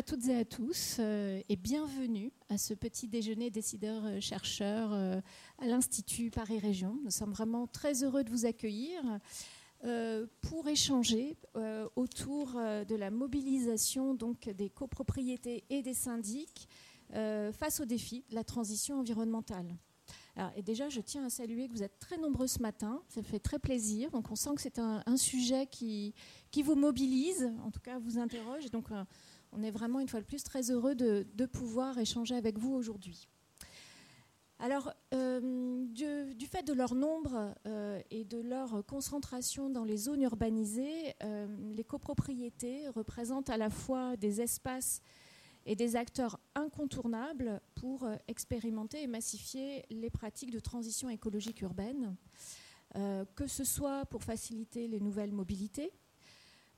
à toutes et à tous et bienvenue à ce petit déjeuner décideurs-chercheurs à l'Institut Paris Région. Nous sommes vraiment très heureux de vous accueillir pour échanger autour de la mobilisation donc, des copropriétés et des syndics face aux défis de la transition environnementale et déjà, je tiens à saluer que vous êtes très nombreux ce matin. Ça fait très plaisir. Donc, on sent que c'est un, sujet qui, qui vous mobilise, en tout cas vous interroge. euh, on est vraiment, une fois de plus, très heureux de, pouvoir échanger avec vous aujourd'hui. Alors, euh, du, fait de leur nombre euh, et de leur concentration dans les zones urbanisées, les copropriétés représentent à la fois des espaces et des acteurs incontournables pour euh, expérimenter et massifier les pratiques de transition écologique urbaine, euh, que ce soit pour faciliter les nouvelles mobilités,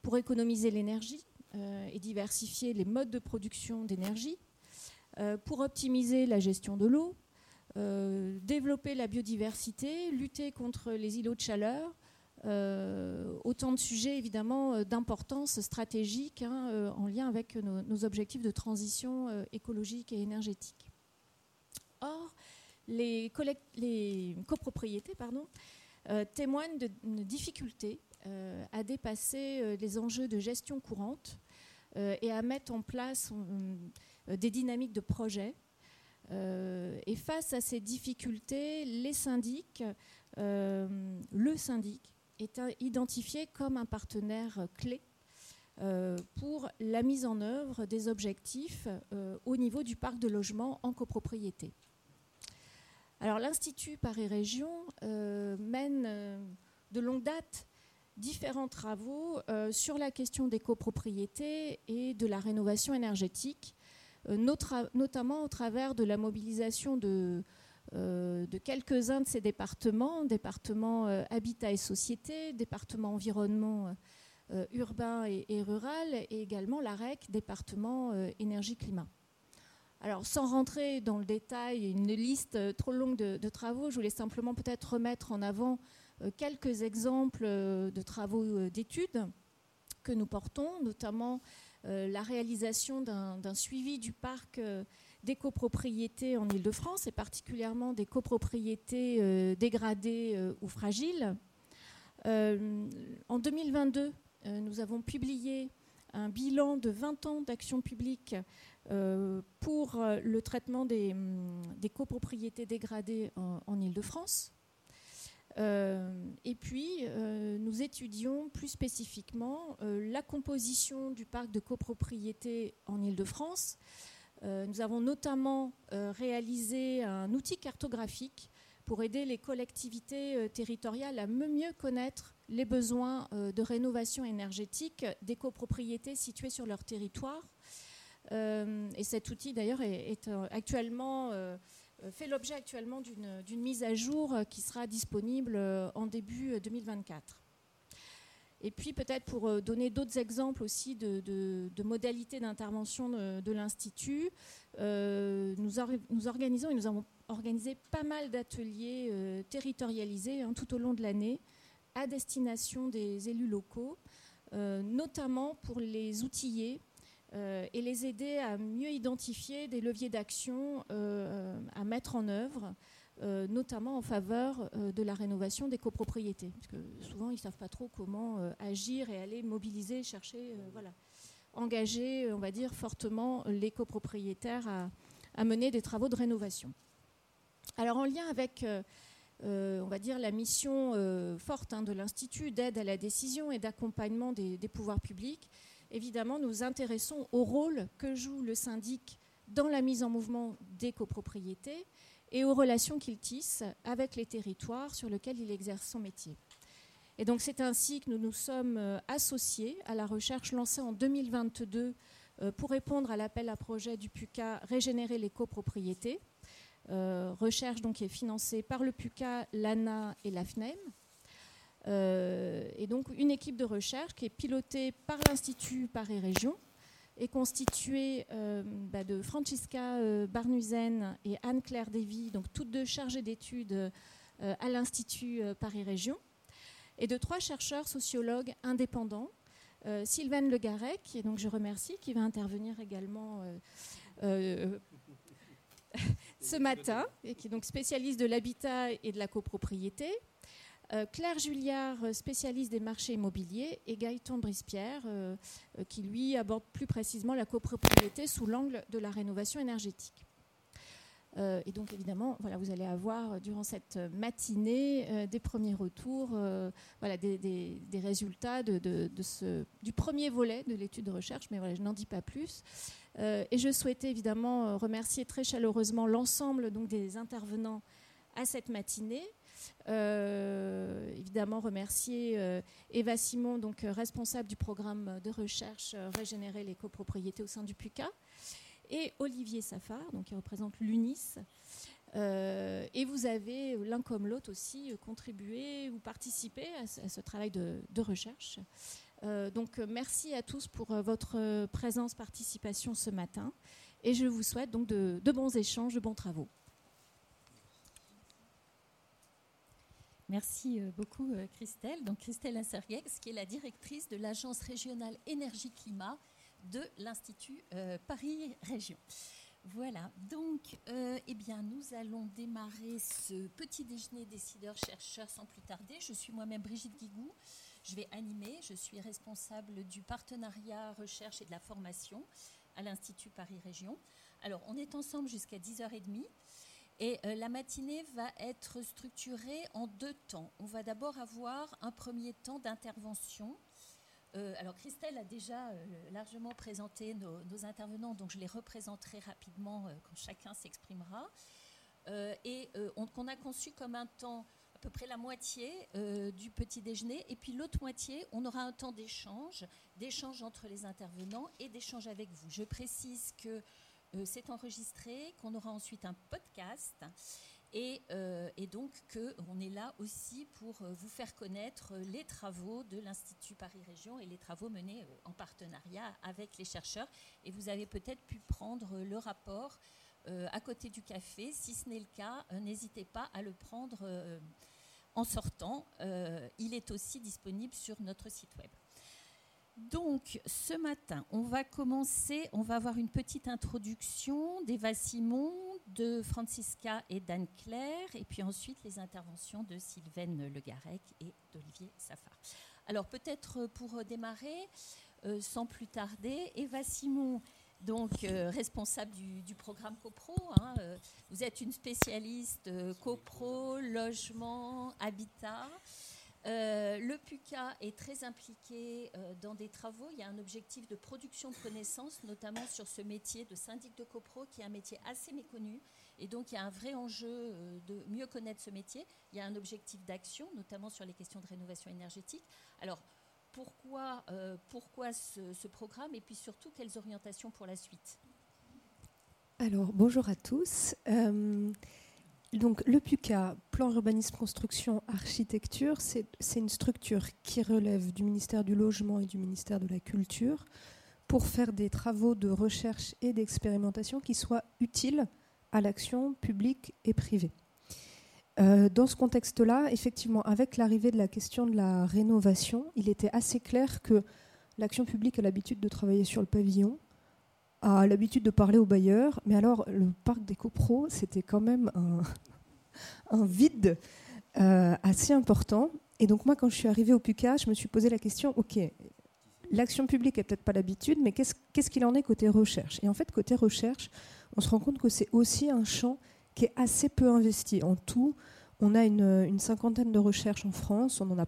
pour économiser l'énergie euh, et diversifier les modes de production d'énergie, pour optimiser la gestion de l'eau, développer la biodiversité, lutter contre les îlots de chaleur, euh, autant de sujets évidemment euh, d'importance stratégique hein, euh, en lien avec nos, objectifs de transition écologique et énergétique. Or, les, copropriétés témoignent de, difficultés à dépasser les enjeux de gestion courante et à mettre en place des dynamiques de projet. et face à ces difficultés, les syndics, le syndic est identifié comme un partenaire clé euh, pour la mise en œuvre des objectifs euh, au niveau du parc de logement en copropriété. Alors l'Institut Paris Région euh, mène de longue date différents travaux sur la question des copropriétés et de la rénovation énergétique, notamment au travers de la mobilisation de euh, quelques-uns de ces départements, euh, habitat et société, département environnement euh, urbain et, rural, et également l'AREC, département énergie-climat. Alors, sans rentrer dans le détail, une liste trop longue de, travaux, je voulais simplement peut-être remettre en avant quelques exemples de travaux d'études que nous portons, notamment la réalisation d'un suivi du parc des copropriétés en Ile-de-France, et particulièrement des copropriétés euh, dégradées euh, ou fragiles. Euh, en 2022, nous avons publié un bilan de 20 ans d'action publique pour le traitement des, hum, copropriétés dégradées en, en Ile-de-France. Et puis, nous étudions plus spécifiquement la composition du parc de copropriétés en Ile-de-France euh, nous avons notamment euh, réalisé un outil cartographique pour aider les collectivités euh, territoriales à mieux connaître les besoins de rénovation énergétique des copropriétés situées sur leur territoire. et cet outil, d'ailleurs, est, actuellement fait l'objet actuellement d'une mise à jour qui sera disponible en début 2024. Et puis peut-être pour euh, donner d'autres exemples aussi de, modalités d'intervention de, l'Institut, euh, nous, organisons et nous avons organisé pas mal d'ateliers euh, territorialisés hein, tout au long de l'année à destination des élus locaux, notamment pour les outiller et les aider à mieux identifier des leviers d'action à mettre en œuvre euh, notamment en faveur euh, de la rénovation des copropriétés. Parce que souvent, ils ne savent pas trop comment euh, agir et aller mobiliser, chercher, voilà, engager, on va dire, fortement les copropriétaires à, mener des travaux de rénovation. Alors, en lien avec, on va dire, la mission forte hein, de l'Institut d'aide à la décision et d'accompagnement des pouvoirs publics, évidemment, nous intéressons au rôle que joue le syndic dans la mise en mouvement des copropriétés et aux relations qu'il tisse avec les territoires sur lesquels il exerce son métier. Et donc c'est ainsi que nous nous sommes euh, associés à la recherche lancée en 2022 euh, pour répondre à l'appel à projet du PUCA Régénérer les copropriétés. Euh, recherche donc qui est financée par le PUCA, l'ANA et la FNEM. Et donc une équipe de recherche qui est pilotée par l'Institut Paris Région, est constituée euh, bah, de Francisca euh, Barnuzen et Anne-Claire Davy, donc toutes deux chargées d'études euh, à l'Institut Paris Région, et de trois chercheurs sociologues indépendants, Euh, Sylvaine Le Garec, et donc je remercie, qui va intervenir également euh, ce matin, et qui est donc spécialiste de l'habitat et de la copropriété. Claire Julliard, spécialiste des marchés immobiliers, et Gaëtan Brispierre, qui lui aborde plus précisément la copropriété sous l'angle de la rénovation énergétique. Euh, et donc évidemment, voilà, vous allez avoir euh, durant cette matinée euh, des premiers retours, voilà, des, résultats de, ce, du premier volet de l'étude de recherche, mais voilà, je n'en dis pas plus. et je souhaitais évidemment remercier très chaleureusement l'ensemble des intervenants à cette matinée. Évidemment remercier Eva Simon, donc responsable du programme de recherche Régénérer les copropriétés au sein du PUCA, et Olivier Safar, donc qui représente l'UNIS. Euh, et vous avez l'un comme l'autre aussi contribué ou participé à ce, travail de, recherche. Euh, donc merci à tous pour euh, votre présence, participation ce matin. Et je vous souhaite donc de, bons échanges, de bons travaux. Merci beaucoup Christelle. Donc Christelle Insergex, qui est la directrice de l'Agence régionale énergie-climat de l'Institut euh, Paris Région. Voilà, donc euh, eh bien, nous allons démarrer ce petit déjeuner décideurs-chercheurs sans plus tarder. Je suis moi-même Brigitte Guigou, je vais animer, je suis responsable du partenariat recherche et de la formation à l'Institut Paris Région. Alors, on est ensemble jusqu'à 10h30 et euh, la matinée va être structurée en deux temps. On va d'abord avoir un premier temps d'intervention euh, alors Christelle a déjà euh, largement présenté nos, intervenants, donc je les représenterai rapidement quand chacun s'exprimera. et on, a conçu comme un temps à peu près la moitié du petit déjeuner, et puis l'autre moitié, on aura un temps d'échange, d'échange entre les intervenants et d'échange avec vous. Je précise que c'est enregistré, qu'on aura ensuite un podcast euh, et, donc qu'on est là aussi pour euh, vous faire connaître les travaux de l'Institut Paris Région et les travaux menés euh, en partenariat avec les chercheurs. Et vous avez peut-être pu prendre le rapport à côté du café. Si ce n'est le cas, n'hésitez pas à le prendre en sortant. il est aussi disponible sur notre site web. Donc, ce matin, on va commencer, on va avoir une petite introduction d'Eva Simon, de Francisca et d'Anne Claire, et puis ensuite les interventions de Sylvaine Le Garec et d'Olivier Safar. Alors, peut-être pour démarrer, euh, sans plus tarder, Eva Simon, donc euh, responsable du, programme CoPro. Hein, euh, vous êtes une spécialiste CoPro, logement, habitat. Euh, le PUCA est très impliqué euh, dans des travaux. Il y a un objectif de production de connaissances, notamment sur ce métier de syndic de copro, qui est un métier assez méconnu. Et donc, il y a un vrai enjeu euh, de mieux connaître ce métier. Il y a un objectif d'action, notamment sur les questions de rénovation énergétique. Alors, pourquoi, pourquoi ce, ce programme et puis surtout, quelles orientations pour la suite? Alors, bonjour à tous. Donc, le PUCA, Plan Urbanisme Construction Architecture, c'est une structure qui relève du ministère du Logement et du ministère de la Culture pour faire des travaux de recherche et d'expérimentation qui soient utiles à l'action publique et privée. Euh, dans ce contexte-là, effectivement, avec l'arrivée de la question de la rénovation, il était assez clair que l'action publique a l'habitude de travailler sur le pavillon, a l'habitude de parler aux bailleurs, mais alors le parc des copros, c'était quand même un, vide euh, assez important. Et donc moi, quand je suis arrivée au PUCA, je me suis posé la question, OK, l'action publique n'est peut-être pas l'habitude, mais qu'est-ce qu'il en est côté recherche? Et en fait, côté recherche, on se rend compte que c'est aussi un champ qui est assez peu investi. En tout, on a une cinquantaine de recherches en France, on en a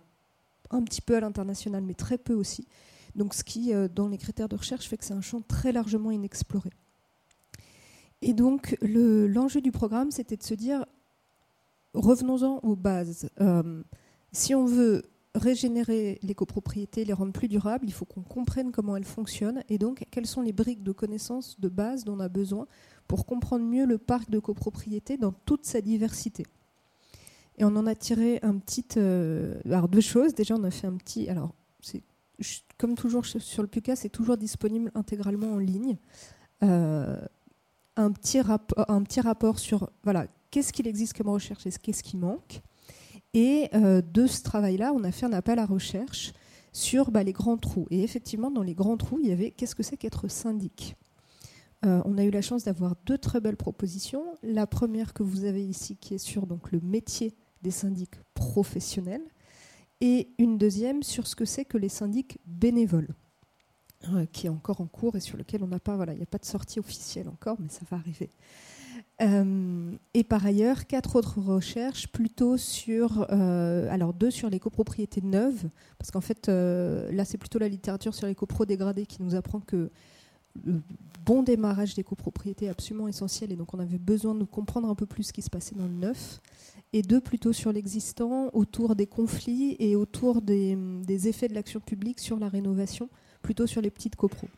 un petit peu à l'international, mais très peu aussi. Donc ce qui, euh, dans les critères de recherche, fait que c'est un champ très largement inexploré. Et donc l'enjeu du programme, c'était de se dire, revenons-en aux bases. Euh, si on veut régénérer les copropriétés, les rendre plus durables, il faut qu'on comprenne comment elles fonctionnent et donc quelles sont les briques de connaissances de base dont on a besoin pour comprendre mieux le parc de copropriétés dans toute sa diversité. Et on en a tiré un petit, euh, alors deux choses. Déjà, on a fait un petit, comme toujours sur le PUCA, c'est toujours disponible intégralement en ligne. Euh, un, petit rapport sur voilà, qu'est-ce qu'il existe comme recherche et qu'est-ce qui manque. Et euh, de ce travail-là, on a fait un appel à recherche sur bah, les grands trous. Et effectivement, dans les grands trous, il y avait qu'est-ce que c'est qu'être syndic? Euh, on a eu la chance d'avoir deux très belles propositions. La première que vous avez ici, qui est sur donc, le métier des syndics professionnels, et une deuxième sur ce que c'est que les syndics bénévoles, euh, qui est encore en cours et sur lequel on n'a pas, voilà, il n'y a pas de sortie officielle encore, mais ça va arriver. Euh, et par ailleurs, quatre autres recherches plutôt sur, alors deux sur les copropriétés neuves, parce qu'en fait, là c'est plutôt la littérature sur les copros dégradés qui nous apprend que le bon démarrage des copropriétés absolument essentiel et donc on avait besoin de comprendre un peu plus ce qui se passait dans le neuf et deux plutôt sur l'existant autour des conflits et autour des, effets de l'action publique sur la rénovation plutôt sur les petites copros.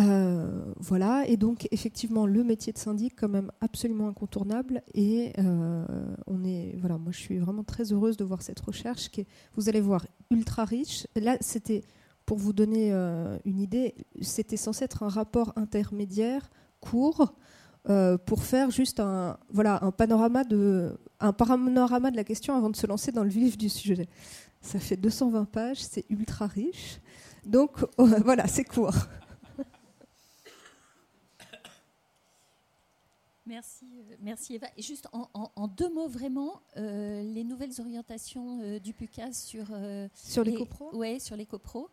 Euh, voilà, et donc effectivement le métier de syndic quand même absolument incontournable et euh, on est voilà, moi je suis vraiment très heureuse de voir cette recherche qui est, vous allez voir ultra riche. Là c'était pour vous donner euh, une idée, c'était censé être un rapport intermédiaire court euh, pour faire juste un, voilà, un, panorama de, un panorama de la question avant de se lancer dans le vif du sujet. Ça fait 220 pages, c'est ultra riche. Donc voilà, c'est court. Merci, euh, merci Eva. Et juste en, deux mots vraiment, les nouvelles orientations du PUCAS sur, sur les, copros Ouais, sur les copros.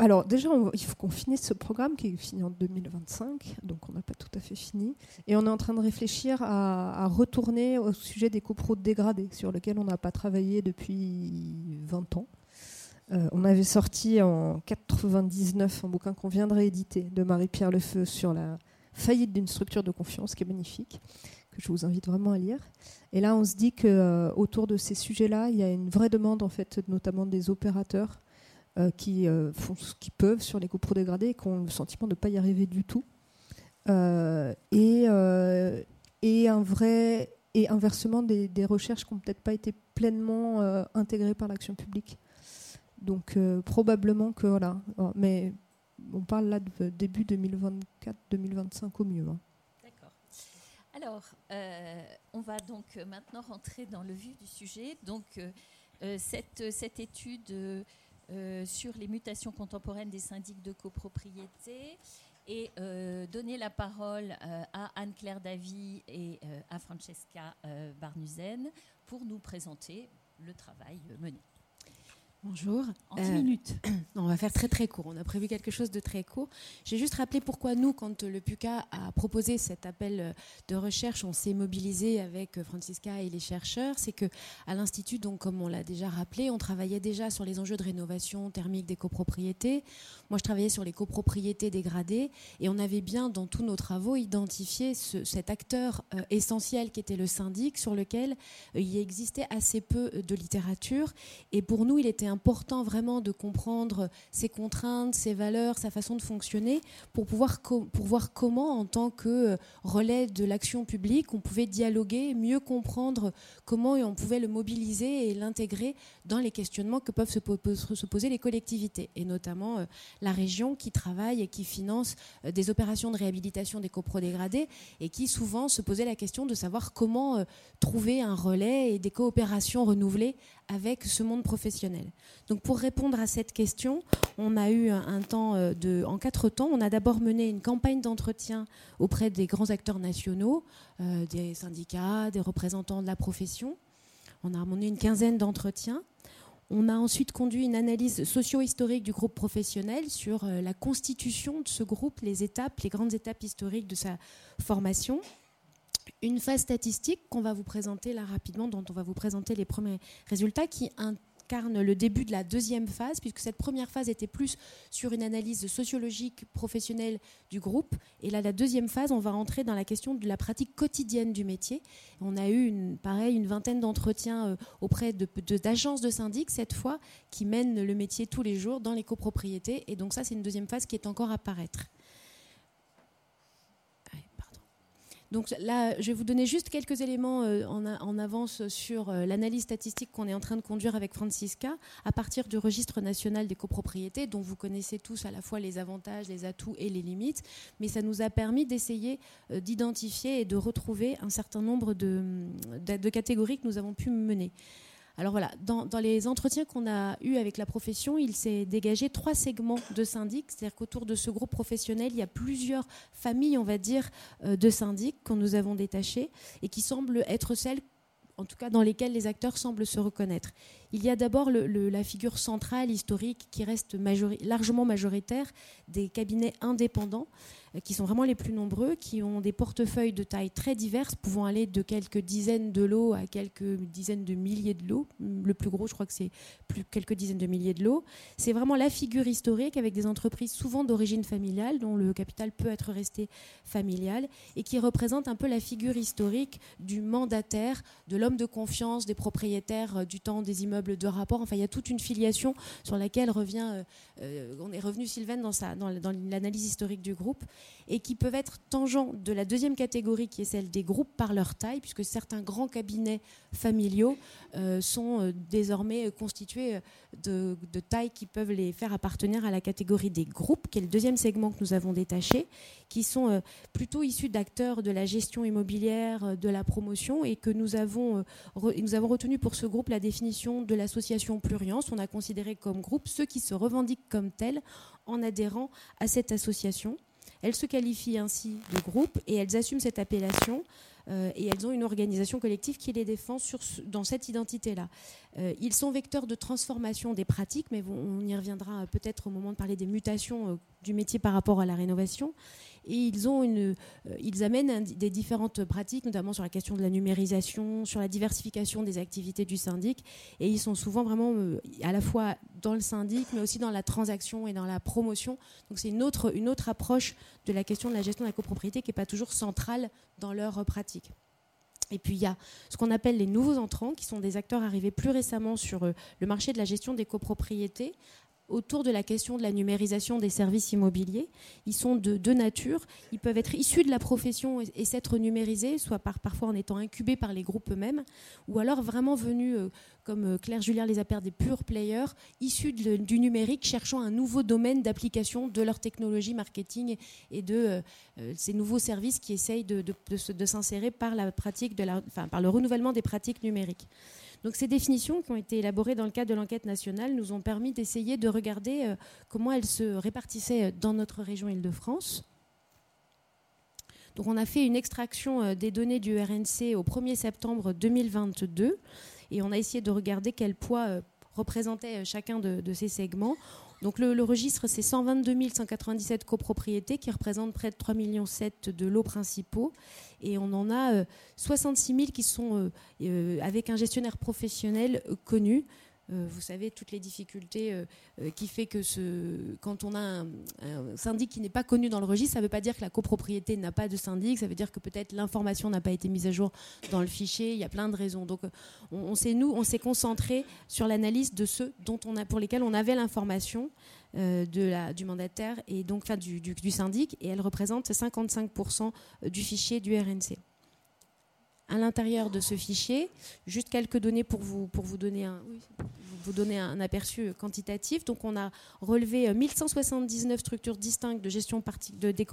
Alors déjà, il faut qu'on finisse ce programme qui est fini en 2025, donc on n'a pas tout à fait fini. Et on est en train de réfléchir à, retourner au sujet des copros dégradés, sur lequel on n'a pas travaillé depuis 20 ans. Euh, on avait sorti en 99 un bouquin qu'on vient de rééditer de Marie-Pierre Lefeu sur la faillite d'une structure de confiance, qui est magnifique, que je vous invite vraiment à lire. Et là, on se dit que euh, autour de ces sujets-là, il y a une vraie demande, en fait, notamment des opérateurs qui euh, font ce qu'ils peuvent sur les copros dégradés et qui ont le sentiment de ne pas y arriver du tout. Euh, et, et, un vrai et inversement des, recherches qui n'ont peut-être pas été pleinement intégrées par l'action publique. Donc probablement que voilà, mais on parle là de début 2024-2025 au mieux. Hein. D'accord. Alors, on va donc maintenant rentrer dans le vif du sujet. Donc, cette, cette, étude euh, sur les mutations contemporaines des syndics de copropriété et euh, donner la parole euh, à Anne-Claire Davy et à Francesca Barnuzen pour nous présenter le travail mené. Bonjour. En 10 minutes. on va faire très très court. On a prévu quelque chose de très court. J'ai juste rappelé pourquoi nous, quand le PUCA a proposé cet appel de recherche, on s'est mobilisé avec Francisca et les chercheurs. C'est que à l'institut, donc comme on l'a déjà rappelé, on travaillait déjà sur les enjeux de rénovation thermique des copropriétés. Moi, je travaillais sur les copropriétés dégradées et on avait bien dans tous nos travaux identifié cet acteur euh, essentiel qui était le syndic, sur lequel euh, il existait assez peu de littérature. Et pour nous, il était important vraiment de comprendre ses contraintes, ses valeurs, sa façon de fonctionner pour pouvoir pour voir comment, en tant que euh, relais de l'action publique, on pouvait dialoguer, mieux comprendre comment on pouvait le mobiliser et l'intégrer dans les questionnements que peuvent se, poser les collectivités, et notamment euh, la région qui travaille et qui finance euh, des opérations de réhabilitation des coprodégradés et qui souvent se posait la question de savoir comment trouver un relais et des coopérations renouvelées avec ce monde professionnel. Donc pour répondre à cette question, on a eu un temps euh, de, en quatre temps. On a d'abord mené une campagne d'entretien auprès des grands acteurs nationaux, euh, des syndicats, des représentants de la profession. On a mené une quinzaine d'entretiens. On a ensuite conduit une analyse socio-historique du groupe professionnel sur euh, la constitution de ce groupe, les étapes, les grandes étapes historiques de sa formation. Une phase statistique qu'on va vous présenter là rapidement, dont on va vous présenter les premiers résultats, qui incarne le début de la deuxième phase, puisque cette première phase était plus sur une analyse sociologique professionnelle du groupe. Et là, la deuxième phase, on va entrer dans la question de la pratique quotidienne du métier. On a eu, une, pareil, une vingtaine d'entretiens euh, auprès d'agences de, de syndics, cette fois, qui mènent le métier tous les jours dans les copropriétés. Et donc ça, c'est une deuxième phase qui est encore à paraître. Donc là, je vais vous donner juste quelques éléments euh, en, avance sur euh, l'analyse statistique qu'on est en train de conduire avec Francisca à partir du registre national des copropriétés, dont vous connaissez tous à la fois les avantages, les atouts et les limites. Mais ça nous a permis d'essayer euh, d'identifier et de retrouver un certain nombre de, catégories que nous avons pu mener. Alors voilà, dans, les entretiens qu'on a eus avec la profession, il s'est dégagé trois segments de syndics, c'est-à-dire qu'autour de ce groupe professionnel, il y a plusieurs familles, on va dire, euh, de syndics que nous avons détachés et qui semblent être celles en tout cas dans lesquelles les acteurs semblent se reconnaître. Il y a d'abord la figure centrale, historique, qui reste largement majoritaire des cabinets indépendants, euh, qui sont vraiment les plus nombreux, qui ont des portefeuilles de taille très diverses, pouvant aller de quelques dizaines de lots à quelques dizaines de milliers de lots. Le plus gros, je crois que c'est plus quelques dizaines de milliers de lots. C'est vraiment la figure historique avec des entreprises souvent d'origine familiale, dont le capital peut être resté familial, et qui représente un peu la figure historique du mandataire, de l'homme de confiance, des propriétaires euh, du temps des immeubles de rapport. Enfin, il y a toute une filiation sur laquelle revient, euh, on est revenu Sylvain dans, dans, l'analyse historique du groupe et qui peuvent être tangents de la deuxième catégorie qui est celle des groupes par leur taille, puisque certains grands cabinets familiaux euh, sont euh, désormais constitués euh, de, tailles qui peuvent les faire appartenir à la catégorie des groupes, qui est le deuxième segment que nous avons détaché, qui sont plutôt issus d'acteurs de la gestion immobilière, de la promotion, et que nous avons, nous avons retenu pour ce groupe la définition de l'association Pluriance. On a considéré comme groupe ceux qui se revendiquent comme tels en adhérant à cette association. Elles se qualifient ainsi de groupe et elles assument cette appellation euh, et elles ont une organisation collective qui les défend dans cette identité-là. Euh, ils sont vecteurs de transformation des pratiques, mais on y reviendra peut-être au moment de parler des mutations euh, du métier par rapport à la rénovation et ils, euh, amènent des différentes pratiques, notamment sur la question de la numérisation, sur la diversification des activités du syndic. Et ils sont souvent vraiment euh, à la fois dans le syndic, mais aussi dans la transaction et dans la promotion. Donc c'est une autre, une autre approche de la question de la gestion de la copropriété qui n'est pas toujours centrale dans leur pratique. Et puis il y a ce qu'on appelle les nouveaux entrants, qui sont des acteurs arrivés plus récemment sur euh, le marché de la gestion des copropriétés, autour de la question de la numérisation des services immobiliers. Ils sont de deux natures. Ils peuvent être issus de la profession et, s'être numérisés, soit par, parfois en étant incubés par les groupes eux-mêmes, ou alors vraiment venus, euh, comme euh, Claire Julien les appelle, des purs players, issus du numérique, cherchant un nouveau domaine d'application de leur technologie marketing et de euh, ces nouveaux services qui essayent de, de, s'insérer par, la pratique de la, enfin, par le renouvellement des pratiques numériques. Donc ces définitions qui ont été élaborées dans le cadre de l'enquête nationale nous ont permis d'essayer de regarder euh, comment elles se répartissaient euh, dans notre région Île-de-France. Donc on a fait une extraction euh, des données du RNC au 1er septembre 2022 et on a essayé de regarder quel poids représentait chacun de, de ces segments. Donc le, registre, c'est 122 197 copropriétés qui représentent près de 3,7 millions de lots principaux. Et on en a 66 euh, 000 qui sont euh, euh, avec un gestionnaire professionnel connu. Euh, vous savez, toutes les difficultés euh, euh, qui fait que ce, quand on a un, syndic qui n'est pas connu dans le registre, ça ne veut pas dire que la copropriété n'a pas de syndic, ça veut dire que peut-être l'information n'a pas été mise à jour dans le fichier, il y a plein de raisons. Donc on, s'est, nous, on s'est concentré sur l'analyse de ceux dont on a, pour lesquels on avait l'information. de la, du mandataire et donc enfin, du, du, du syndic et elle représente 55% du fichier du RNC à l'intérieur de ce fichier. Juste quelques données pour vous, vous, donner, un, aperçu quantitatif. Donc, on a relevé 1179 euh, structures distinctes de gestion de, des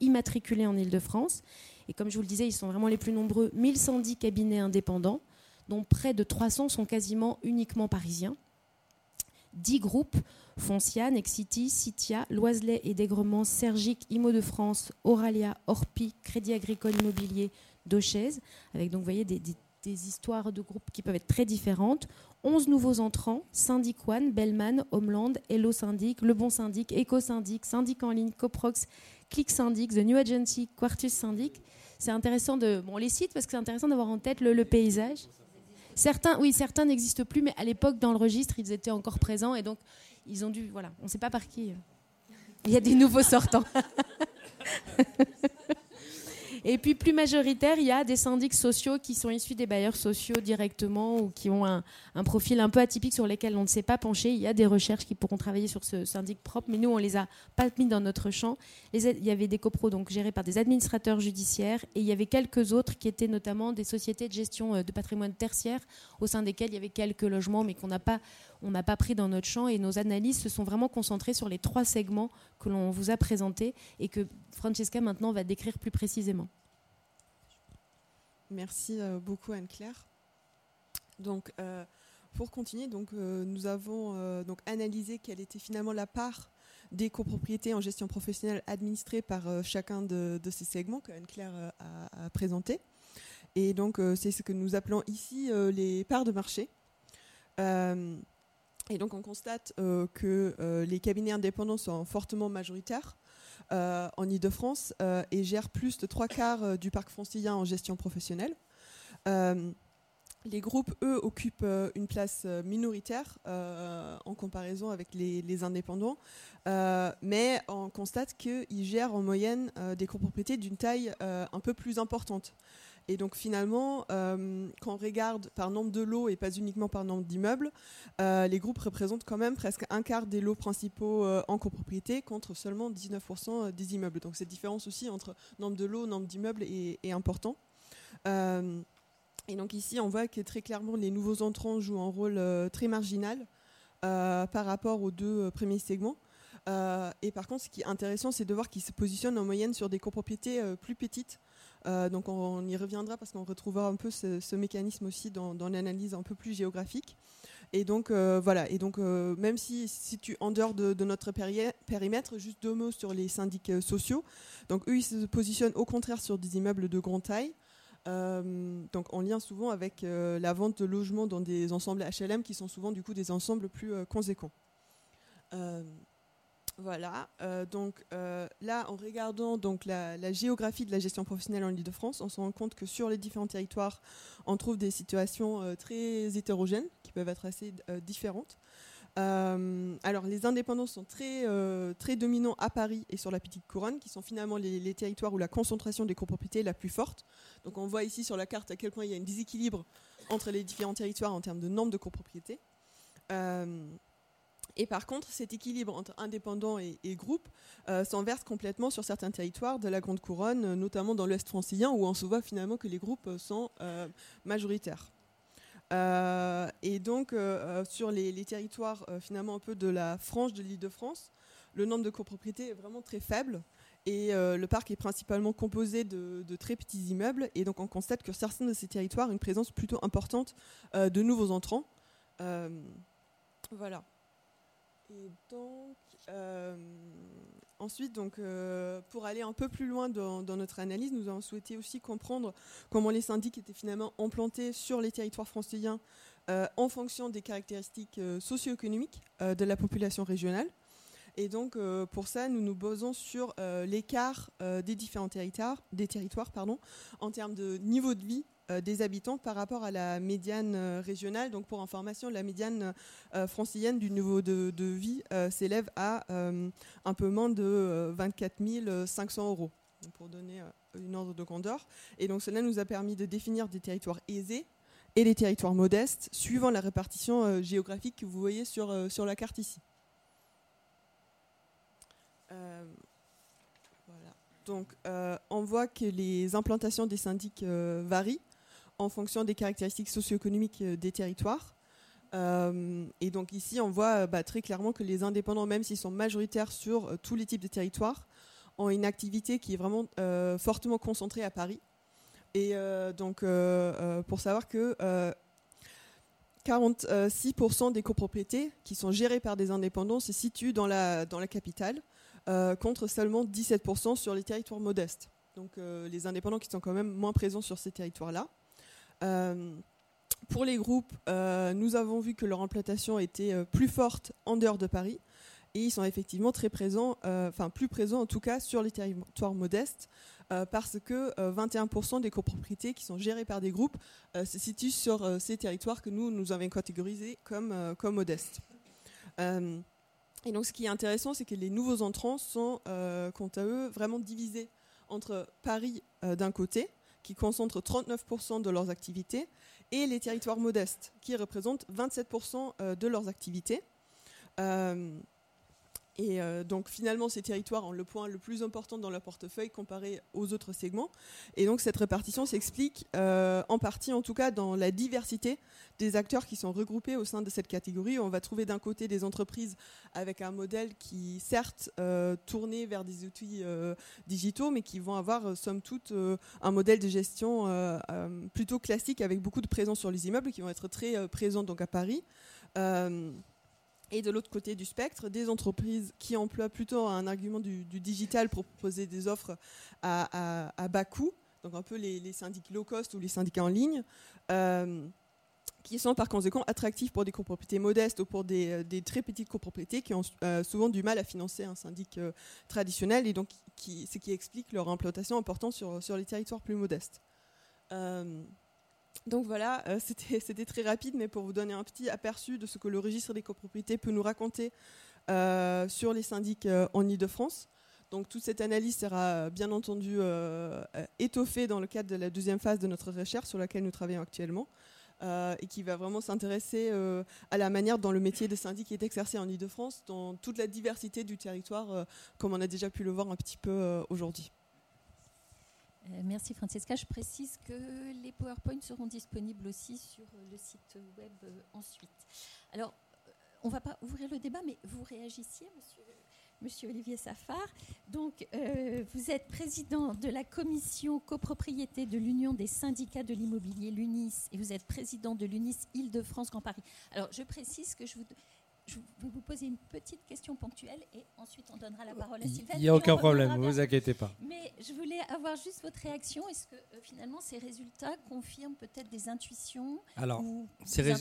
immatriculées en Ile-de-France. Et comme je vous le disais, ils sont vraiment les plus nombreux 1110 cabinets indépendants, dont près de 300 sont quasiment uniquement parisiens. 10 groupes Foncia, Nexity, Citia, Loiselet et Dégrement, Sergic, Imo de France, Auralia, Orpi, Crédit Agricole Immobilier, Dauchez, avec donc voyez des, histoires de groupes qui peuvent être très différentes. 11 nouveaux entrants, Syndic One, Bellman, Homeland, Hello Syndic, Le Bon Syndic, Eco Syndic, Syndic en ligne, Coprox, Click Syndic, The New Agency, Quartus Syndic. C'est intéressant de... Bon, on les cite parce que c'est intéressant d'avoir en tête le, paysage. Certains, oui, certains n'existent plus, mais à l'époque, dans le registre, ils étaient encore présents et donc ils ont dû... Voilà, on ne sait pas par qui. Il y a des nouveaux sortants. Et puis plus majoritaire, il y a des syndics sociaux qui sont issus des bailleurs sociaux directement ou qui ont un, profil un peu atypique sur lesquels on ne s'est pas penché. Il y a des recherches qui pourront travailler sur ce syndic propre, mais nous, on les a pas mis dans notre champ. il y avait des copros donc gérés par des administrateurs judiciaires et il y avait quelques autres qui étaient notamment des sociétés de gestion euh, de patrimoine tertiaire au sein desquelles il y avait quelques logements, mais qu'on n'a pas on n'a pas pris dans notre champ et nos analyses se sont vraiment concentrées sur les trois segments que l'on vous a présentés et que Francesca maintenant va décrire plus précisément. Merci euh, beaucoup Anne-Claire. Donc, pour continuer, donc, nous avons donc analysé quelle était finalement la part des copropriétés en gestion professionnelle administrées par chacun de, ces segments que Anne-Claire a, présenté. Et donc, c'est ce que nous appelons ici les parts de marché. Et donc, on constate que les cabinets indépendants sont fortement majoritaires euh, en Ile-de-France euh, et gère plus de trois quarts euh, du parc francilien en gestion professionnelle. les groupes, eux, occupent une place minoritaire en comparaison avec les, indépendants, mais on constate qu'ils gèrent en moyenne des copropriétés d'une taille un peu plus importante. Et donc finalement, euh, quand on regarde par nombre de lots et pas uniquement par nombre d'immeubles, euh, les groupes représentent quand même presque un quart des lots principaux euh, en copropriété contre seulement 19% des immeubles. Donc cette différence aussi entre nombre de lots, nombre d'immeubles est, est, important. et donc ici, on voit que très clairement, les nouveaux entrants jouent un rôle très marginal par rapport aux deux premiers segments. et par contre, ce qui est intéressant, c'est de voir qu'ils se positionnent en moyenne sur des copropriétés plus petites euh, donc on, y reviendra parce qu'on retrouvera un peu ce, mécanisme aussi dans, l'analyse un peu plus géographique. Et donc euh, voilà. Et donc euh, même si si tu en dehors de, notre périmètre, juste deux mots sur les syndics sociaux. Donc eux ils se positionnent au contraire sur des immeubles de grande taille. donc en lien souvent avec la vente de logements dans des ensembles HLM qui sont souvent du coup des ensembles plus conséquents. Voilà, euh, donc euh, là, en regardant donc la, géographie de la gestion professionnelle en Ile-de-France, on se rend compte que sur les différents territoires, on trouve des situations euh, très hétérogènes, qui peuvent être assez différentes. alors, les indépendants sont très, très dominants à Paris et sur la petite couronne, qui sont finalement les, les, territoires où la concentration des copropriétés est la plus forte. Donc, on voit ici sur la carte à quel point il y a un déséquilibre entre les différents territoires en termes de nombre de copropriétés. Et par contre, cet équilibre entre indépendants et, groupe euh, s'enverse complètement sur certains territoires de la Grande Couronne, euh, notamment dans l'Ouest francilien, où on se voit finalement que les groupes sont euh, majoritaires. et donc, sur les, territoires finalement un peu de la frange de l'île de France, le nombre de copropriétés est vraiment très faible. Et le parc est principalement composé de, de, très petits immeubles. Et donc, on constate que certains de ces territoires ont une présence plutôt importante de nouveaux entrants. voilà. Et donc, euh, ensuite, donc, euh, pour aller un peu plus loin dans, notre analyse, nous avons souhaité aussi comprendre comment les syndics étaient finalement implantés sur les territoires franciliens euh, en fonction des caractéristiques socio-économiques de la population régionale. Et donc, pour ça, nous nous basons sur l'écart des différents territoires, des territoires pardon, en termes de niveau de vie des habitants par rapport à la médiane euh, régionale. Donc pour information, la médiane euh, francilienne du niveau de, vie s'élève à un peu moins de 24 500 euros, pour donner une ordre de grandeur. Et donc cela nous a permis de définir des territoires aisés et des territoires modestes, suivant la répartition géographique que vous voyez sur, sur la carte ici. Donc, on voit que les implantations des syndics varient en fonction des caractéristiques socio-économiques euh, des territoires. Euh, et donc ici, on voit euh, bah, très clairement que les indépendants, même s'ils sont majoritaires sur tous les types de territoires, ont une activité qui est vraiment fortement concentrée à Paris. Et donc, pour savoir que 46% des copropriétés qui sont gérées par des indépendants se situent dans la, dans la capitale, contre seulement 17% sur les territoires modestes. Donc les indépendants qui sont quand même moins présents sur ces territoires-là. Euh, pour les groupes, euh, nous avons vu que leur implantation était euh, plus forte en dehors de Paris et ils sont effectivement très présents, enfin plus présents en tout cas sur les territoires modestes, parce que 21% des copropriétés qui sont gérées par des groupes se situent sur ces territoires que nous, nous avons catégorisés comme, comme modestes. et donc ce qui est intéressant, c'est que les nouveaux entrants sont, quant à eux, vraiment divisés entre Paris d'un côté, qui concentrent 39% de leurs activités, et les territoires modestes, qui représentent 27% euh, de leurs activités. Euh, Et euh, donc finalement, ces territoires ont le point le plus important dans leur portefeuille comparé aux autres segments. Et donc cette répartition s'explique euh, en partie, en tout cas, dans la diversité des acteurs qui sont regroupés au sein de cette catégorie. On va trouver d'un côté des entreprises avec un modèle qui, certes, euh, tourné vers des outils digitaux, mais qui vont avoir, somme toute, un modèle de gestion plutôt classique avec beaucoup de présence sur les immeubles, qui vont être très présents donc à Paris et de l'autre côté du spectre, des entreprises qui emploient plutôt un argument du, digital pour proposer des offres à, bas coût, donc un peu les, syndics low cost ou les syndicats en ligne, euh, qui sont par conséquent attractifs pour des copropriétés modestes ou pour des, euh, très petites copropriétés qui ont euh, souvent du mal à financer un syndic traditionnel et donc ce qui explique leur implantation importante sur les territoires plus modestes. Donc voilà, euh, c'était très rapide, mais pour vous donner un petit aperçu de ce que le registre des copropriétés peut nous raconter euh, sur les syndics euh, en Ile-de-France. Donc toute cette analyse sera bien entendu étoffée dans le cadre de la deuxième phase de notre recherche sur laquelle nous travaillons actuellement. et qui va vraiment s'intéresser à la manière dont le métier de syndic est exercé en Ile-de-France, dans toute la diversité du territoire, comme on a déjà pu le voir un petit peu aujourd'hui. Euh, merci Francesca. Je précise que les PowerPoints seront disponibles aussi sur euh, le site web euh, ensuite. Alors, on ne va pas ouvrir le débat, mais vous réagissiez, monsieur, Olivier Safar. Donc, vous êtes président de la commission copropriété de l'Union des syndicats de l'immobilier, l'UNIS, et vous êtes président de l'UNIS Île-de-France Grand Paris. Alors, je précise que je vous je vais vous poser une petite question ponctuelle et ensuite on donnera la parole à Sylvain. Il n'y a aucun problème, ne vous inquiétez pas. Mais je voulais avoir juste votre réaction. Est-ce que euh, finalement ces résultats confirment peut-être des intuitions Alors, ces,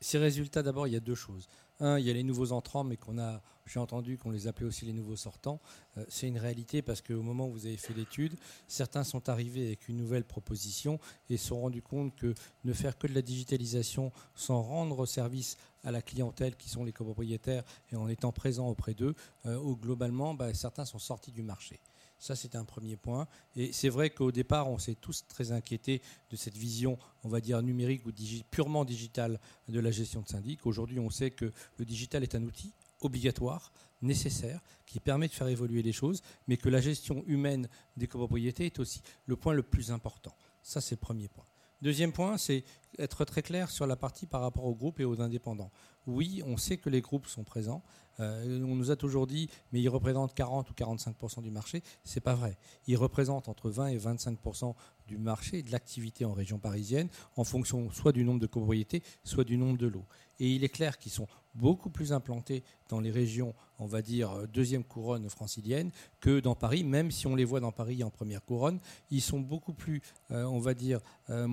ces, résultats, d'abord, il y a deux choses. Un, il y a les nouveaux entrants, mais qu'on a, j'ai entendu qu'on les appelait aussi les nouveaux sortants. Euh, c'est une réalité parce qu'au moment où vous avez fait l'étude, certains sont arrivés avec une nouvelle proposition et se sont rendus compte que ne faire que de la digitalisation sans rendre service à la clientèle qui sont les copropriétaires et en étant présent auprès d'eux, euh, globalement, bah, certains sont sortis du marché. Ça, c'était un premier point. Et c'est vrai qu'au départ, on s'est tous très inquiétés de cette vision, on va dire, numérique ou purement digitale de la gestion de syndic. Aujourd'hui, on sait que le digital est un outil obligatoire, nécessaire, qui permet de faire évoluer les choses, mais que la gestion humaine des copropriétés est aussi le point le plus important. Ça, c'est le premier point. Deuxième point, c'est être très clair sur la partie par rapport aux groupes et aux indépendants. Oui, on sait que les groupes sont présents. Euh, on nous a toujours dit, mais ils représentent 40 ou 45% du marché. C'est pas vrai. Ils représentent entre 20 et 25% du marché de l'activité en région parisienne, en fonction soit du nombre de copropriétés, soit du nombre de lots. Et il est clair qu'ils sont beaucoup plus implantés dans les régions, on va dire, deuxième couronne francilienne que dans Paris, même si on les voit dans Paris en première couronne. Ils sont beaucoup plus, euh, on va dire, euh,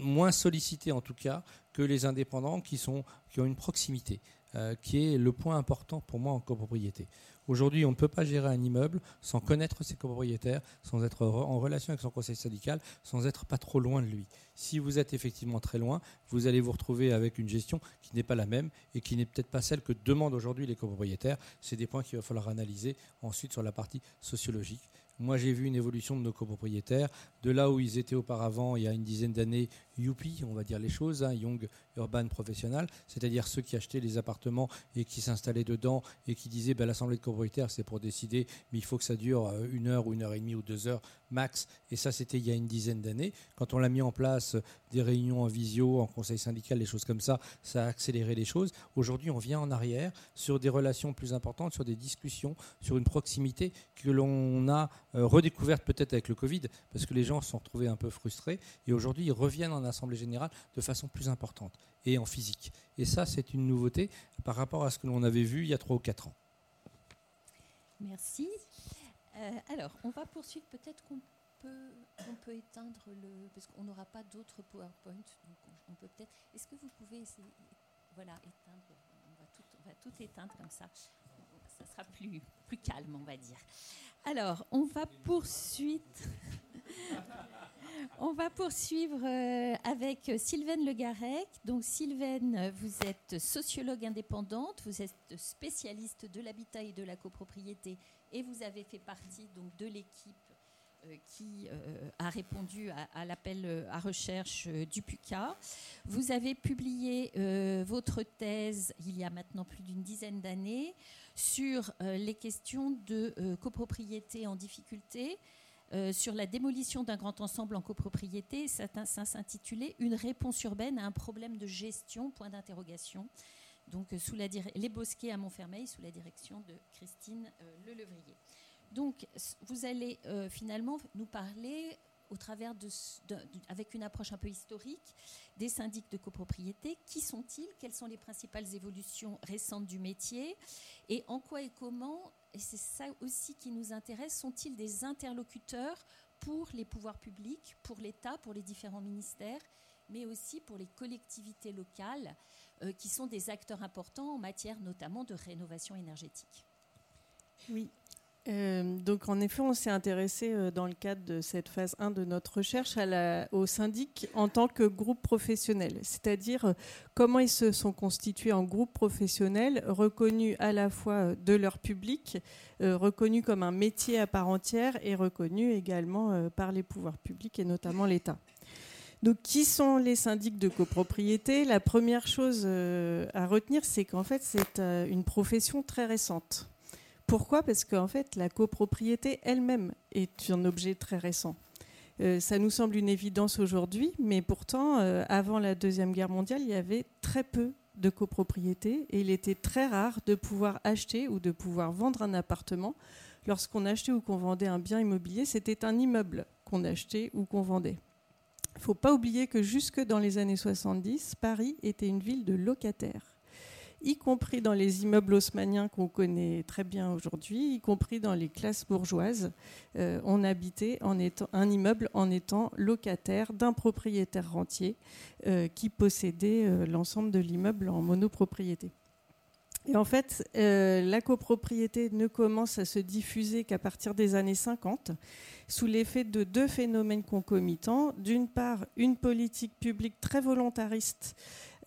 moins sollicités en tout cas que les indépendants qui, sont, qui ont une proximité, euh, qui est le point important pour moi en copropriété. Aujourd'hui, on ne peut pas gérer un immeuble sans connaître ses copropriétaires, sans être en relation avec son conseil syndical, sans être pas trop loin de lui. Si vous êtes effectivement très loin, vous allez vous retrouver avec une gestion qui n'est pas la même et qui n'est peut-être pas celle que demandent aujourd'hui les copropriétaires. C'est des points qu'il va falloir analyser ensuite sur la partie sociologique. Moi, j'ai vu une évolution de nos copropriétaires, de là où ils étaient auparavant, il y a une dizaine d'années, Youpi, on va dire les choses, hein, Young Urban Professional, c'est-à-dire ceux qui achetaient les appartements et qui s'installaient dedans et qui disaient ben, l'assemblée de copropriétaires, c'est pour décider, mais il faut que ça dure euh, une heure ou une heure et demie ou deux heures max. Et ça, c'était il y a une dizaine d'années. Quand on l'a mis en place, des réunions en visio, en conseil syndical, des choses comme ça, ça a accéléré les choses. Aujourd'hui, on vient en arrière sur des relations plus importantes, sur des discussions, sur une proximité que l'on a euh, redécouverte peut-être avec le Covid, parce que les gens se sont retrouvés un peu frustrés. Et aujourd'hui, ils reviennent en Assemblée générale de façon plus importante et en physique. Et ça, c'est une nouveauté par rapport à ce que l'on avait vu il y a trois ou quatre ans. Merci. Euh, alors, on va poursuivre. Peut-être qu'on peut, on peut éteindre le. Parce qu'on n'aura pas d'autres PowerPoint. On, peut peut-être. Est-ce que vous pouvez essayer. Voilà, éteindre. On va tout, on va tout éteindre comme ça. Ça sera plus, plus calme, on va dire. Alors, on va poursuivre. On va poursuivre euh, avec Sylvaine Legarec. Donc Sylvaine, vous êtes sociologue indépendante, vous êtes spécialiste de l'habitat et de la copropriété et vous avez fait partie donc de l'équipe euh, qui euh, a répondu à, l'appel à recherche du PUCA. Vous avez publié votre thèse il y a maintenant plus d'une dizaine d'années sur les questions de copropriété en difficulté, sur la démolition d'un grand ensemble en copropriété. Ça s'intitulait Une réponse urbaine à un problème de gestion, point d'interrogation. Donc, sous la les bosquets à Montfermeil, sous la direction de Christine Lelevrier. Donc, vous allez finalement nous parler au travers de, avec une approche un peu historique des syndics de copropriété. Qui sont-ils? Quelles sont les principales évolutions récentes du métier? Et en quoi et comment, et c'est ça aussi qui nous intéresse, sont-ils des interlocuteurs pour les pouvoirs publics, pour l'État, pour les différents ministères, mais aussi pour les collectivités locales, euh, qui sont des acteurs importants en matière notamment de rénovation énergétique. Oui, euh, donc en effet, on s'est intéressé euh, dans le cadre de cette phase 1 de notre recherche à la, au syndic en tant que groupe professionnel, c'est-à-dire comment ils se sont constitués en groupe professionnel, reconnus à la fois de leur public, reconnus comme un métier à part entière et reconnus également par les pouvoirs publics et notamment l'État. Donc, qui sont les syndics de copropriété? La première chose à retenir, c'est qu'en fait, c'est une profession très récente. Pourquoi? Parce qu'en fait, la copropriété elle-même est un objet très récent. Euh, ça nous semble une évidence aujourd'hui, mais pourtant, euh, avant la Deuxième Guerre mondiale, il y avait très peu de copropriété et il était très rare de pouvoir acheter ou de pouvoir vendre un appartement. Lorsqu'on achetait ou qu'on vendait un bien immobilier, c'était un immeuble qu'on achetait ou qu'on vendait. Il ne faut pas oublier que jusque dans les années 70, Paris était une ville de locataires y compris dans les immeubles haussmanniens qu'on connaît très bien aujourd'hui, y compris dans les classes bourgeoises. Euh, on habitait un immeuble en étant locataire d'un propriétaire rentier euh, qui possédait euh, l'ensemble de l'immeuble en monopropriété. Et en fait, la copropriété ne commence à se diffuser qu'à partir des années 50, sous l'effet de deux phénomènes concomitants. D'une part, une politique publique très volontariste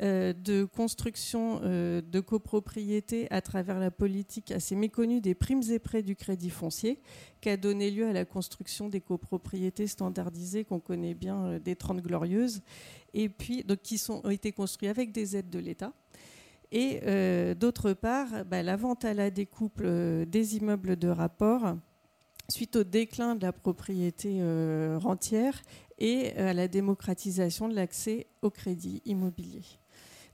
euh, de construction euh, de copropriété à travers la politique assez méconnue des primes et prêts du crédit foncier, qui a donné lieu à la construction des copropriétés standardisées qu'on connaît bien euh, des 30 glorieuses, et puis donc, qui ont été construits avec des aides de l'État. Et d'autre part, bah, la vente à la découpe des immeubles de rapport suite au déclin de la propriété rentière et à la démocratisation de l'accès au crédit immobilier.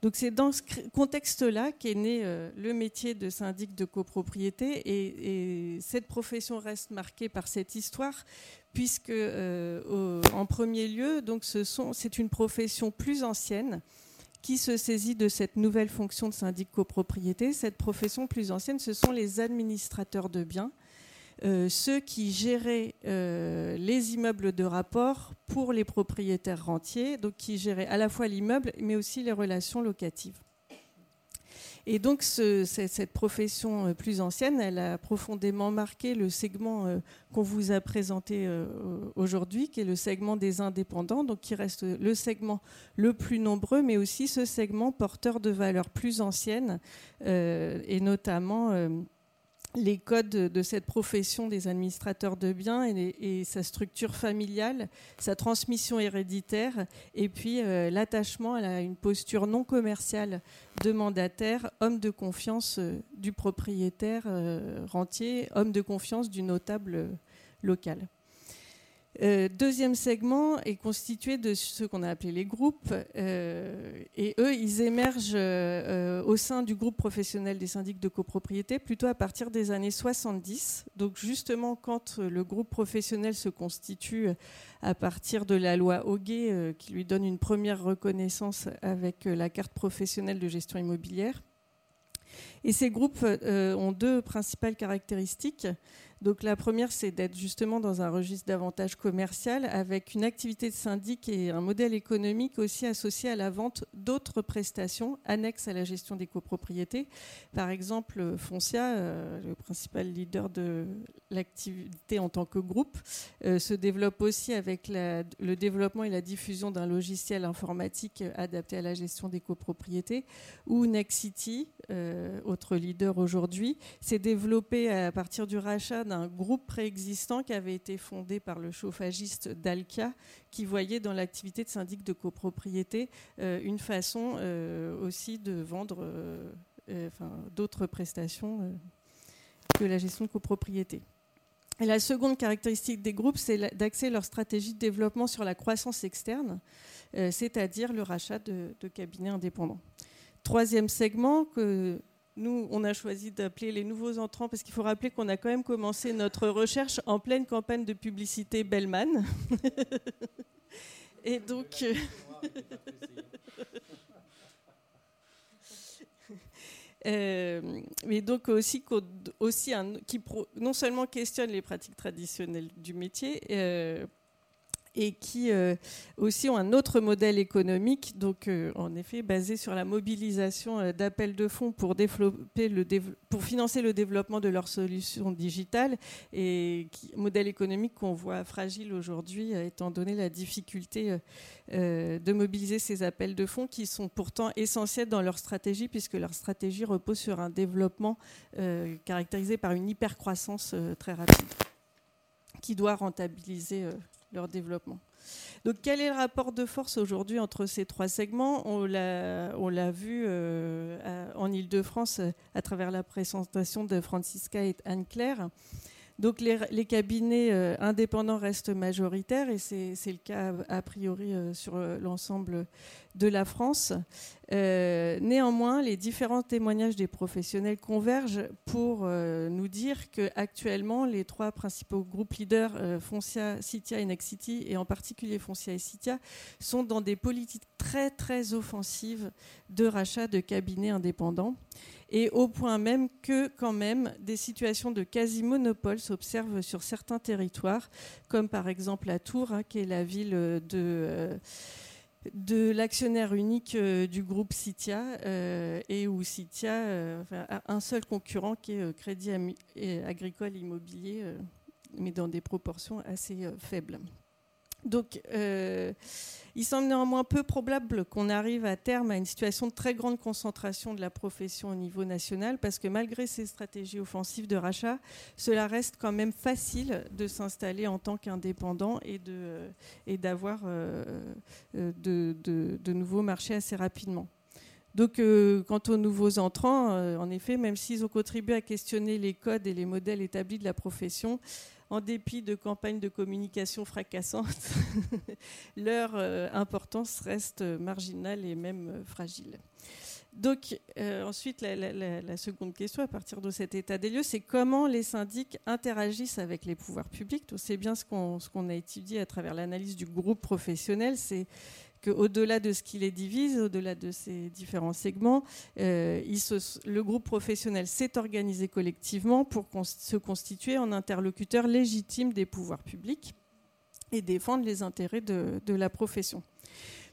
Donc c'est dans ce contexte-là qu'est né euh, le métier de syndic de copropriété et, cette profession reste marquée par cette histoire puisque euh, en premier lieu, donc c'est une profession plus ancienne qui se saisit de cette nouvelle fonction de syndic copropriété? Cette profession plus ancienne, ce sont les administrateurs de biens euh, ceux qui géraient euh, les immeubles de rapport pour les propriétaires rentiers, donc qui géraient à la fois l'immeuble mais aussi les relations locatives. Et donc cette profession euh, plus ancienne, elle a profondément marqué le segment qu'on vous a présenté aujourd'hui, qui est le segment des indépendants, donc qui reste le segment le plus nombreux, mais aussi ce segment porteur de valeurs plus anciennes, et notamment les codes de cette profession des administrateurs de biens et, sa structure familiale, sa transmission héréditaire, et puis euh, l'attachement à une posture non commerciale de mandataire, homme de confiance euh, du propriétaire euh, rentier, homme de confiance du notable local. Euh, deuxième segment est constitué de ce qu'on a appelé les groupes. Euh, et eux, ils émergent euh, au sein du groupe professionnel des syndics de copropriété plutôt à partir des années 70. Donc justement, quand le groupe professionnel se constitue à partir de la loi Hoguet, qui lui donne une première reconnaissance avec la carte professionnelle de gestion immobilière. Et ces groupes ont deux principales caractéristiques. Donc la première, c'est d'être justement dans un registre davantage commercial avec une activité de syndic et un modèle économique aussi associé à la vente d'autres prestations annexes à la gestion des copropriétés. Par exemple, Foncia, euh, le principal leader de l'activité en tant que groupe, euh, se développe aussi avec le développement et la diffusion d'un logiciel informatique adapté à la gestion des copropriétés, ou Nexity, euh, autre leader aujourd'hui, s'est développé à partir du rachat d'un groupe préexistant qui avait été fondé par le chauffagiste Dalkia, qui voyait dans l'activité de syndic de copropriété euh, une façon euh, aussi de vendre d'autres prestations que la gestion de copropriété. Et la seconde caractéristique des groupes, c'est d'axer leur stratégie de développement sur la croissance externe, euh, c'est-à-dire le rachat de, de, cabinets indépendants. Troisième segment que nous, on a choisi d'appeler les nouveaux entrants parce qu'il faut rappeler qu'on a quand même commencé notre recherche en pleine campagne de publicité Bellman. Et donc... Euh, euh, mais donc aussi, qui non seulement questionne les pratiques traditionnelles du métier, euh, et qui euh, aussi ont un autre modèle économique, donc euh, en effet basé sur la mobilisation euh, d'appels de fonds pour, développer le pour financer le développement de leurs solutions digitales, et modèle économique qu'on voit fragile aujourd'hui, étant donné la difficulté de mobiliser ces appels de fonds qui sont pourtant essentiels dans leur stratégie, puisque leur stratégie repose sur un développement caractérisé par une hypercroissance très rapide, qui doit rentabiliser leur développement. Donc quel est le rapport de force aujourd'hui entre ces trois segments? On l'a vu euh, en Ile-de-France à travers la présentation de Francisca et Anne-Claire. Donc les, cabinets euh, indépendants restent majoritaires et c'est le cas a priori euh, sur euh, l'ensemble de la France. néanmoins, les différents témoignages des professionnels convergent pour nous dire qu'actuellement, les trois principaux groupes leaders, Foncia, Citia et Nexity, et en particulier Foncia et Citia, sont dans des politiques très très offensives de rachat de cabinets indépendants et au point même que quand même des situations de quasi-monopole s'observent sur certains territoires, comme par exemple à Tours, hein, qui est la ville de... Euh, de l'actionnaire unique euh, du groupe Citia euh, et où Citia a un seul concurrent qui est Crédit Agricole Immobilier, mais dans des proportions assez faibles. Donc, il semble néanmoins peu probable qu'on arrive à terme à une situation de très grande concentration de la profession au niveau national, parce que malgré ces stratégies offensives de rachat, cela reste quand même facile de s'installer en tant qu'indépendant et, d'avoir euh, euh, de, nouveaux marchés assez rapidement. Donc, euh, quant aux nouveaux entrants, en effet, même s'ils ont contribué à questionner les codes et les modèles établis de la profession, en dépit de campagnes de communication fracassantes, leur euh, importance reste marginale et même euh, fragile. Donc, euh, ensuite, la, seconde question à partir de cet état des lieux, c'est comment les syndics interagissent avec les pouvoirs publics. C'est bien ce qu'on a étudié à travers l'analyse du groupe professionnel, qu'au-delà de ce qui les divise, au-delà de ces différents segments, euh, le groupe professionnel s'est organisé collectivement pour se constituer en interlocuteur légitime des pouvoirs publics et défendre les intérêts de, la profession.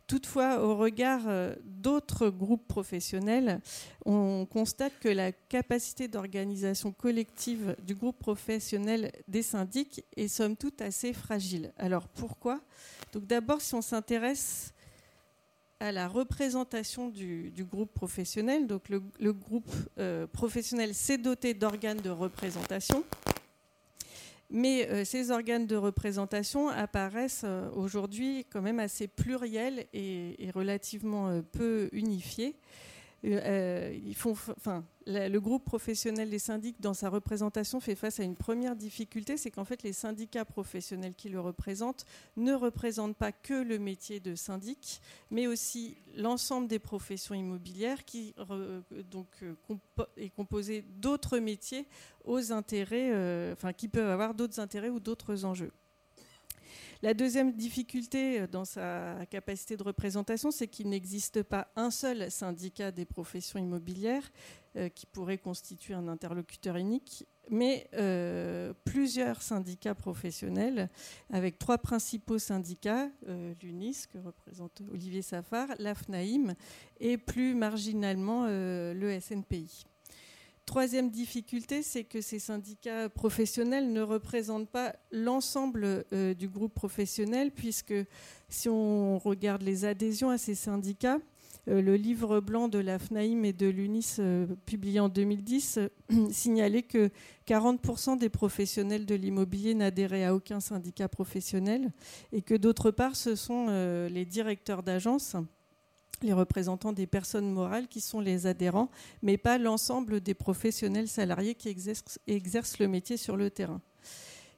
Toutefois, au regard euh, d'autres groupes professionnels, on constate que la capacité d'organisation collective du groupe professionnel des syndics est somme toute assez fragile. Alors pourquoi? Donc d'abord, si on s'intéresse à la représentation du, groupe professionnel. Donc le, groupe euh, professionnel s'est doté d'organes de représentation, mais euh, ces organes de représentation apparaissent euh, aujourd'hui quand même assez pluriels et relativement peu unifiés. ils font, enfin, le groupe professionnel des syndics, dans sa représentation, fait face à une première difficulté, c'est qu'en fait, les syndicats professionnels qui le représentent ne représentent pas que le métier de syndic, mais aussi l'ensemble des professions immobilières qui donc, euh, est composé d'autres métiers aux intérêts, euh, enfin, qui peuvent avoir d'autres intérêts ou d'autres enjeux. La deuxième difficulté euh, dans sa capacité de représentation, c'est qu'il n'existe pas un seul syndicat des professions immobilières euh, qui pourrait constituer un interlocuteur unique, mais euh, plusieurs syndicats professionnels, avec trois principaux syndicats, l'UNIS, que représente Olivier Safar, l'AFNAIM et plus marginalement le SNPI. Troisième difficulté, c'est que ces syndicats professionnels ne représentent pas l'ensemble euh, du groupe professionnel, puisque si on regarde les adhésions à ces syndicats, euh, le livre blanc de la FNAIM et de l'UNIS euh, publié en 2010 signalait que 40% des professionnels de l'immobilier n'adhéraient à aucun syndicat professionnel et que d'autre part, ce sont les directeurs d'agences les représentants des personnes morales qui sont les adhérents, mais pas l'ensemble des professionnels salariés qui exercent, le métier sur le terrain.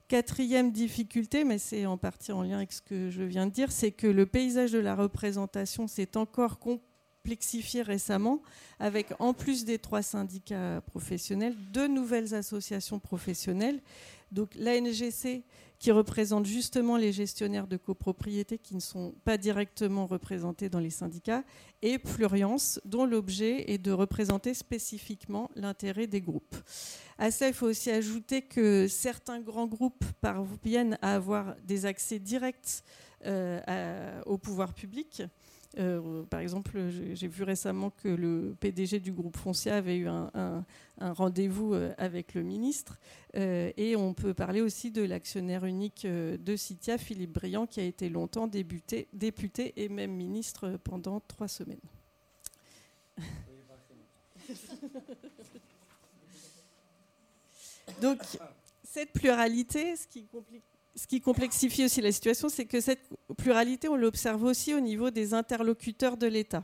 Quatrième difficulté, mais c'est en partie en lien avec ce que je viens de dire, c'est que le paysage de la représentation s'est encore complexifié récemment, avec en plus des trois syndicats professionnels, deux nouvelles associations professionnelles. Donc l'ANGC qui représente justement les gestionnaires de copropriété qui ne sont pas directement représentés dans les syndicats, et Pluriance, dont l'objet est de représenter spécifiquement l'intérêt des groupes. À ça, il faut aussi ajouter que certains grands groupes parviennent à avoir des accès directs euh, au pouvoir public euh, par exemple, j'ai vu récemment que le PDG du groupe Foncia avait eu un, rendez-vous euh, avec le ministre. Euh, et on peut parler aussi de l'actionnaire unique de Citia, Philippe Briand, qui a été longtemps député, député et même ministre pendant trois semaines. Donc, cette pluralité, ce qui complique ce qui complexifie aussi la situation, c'est que cette pluralité, on l'observe aussi au niveau des interlocuteurs de l'État.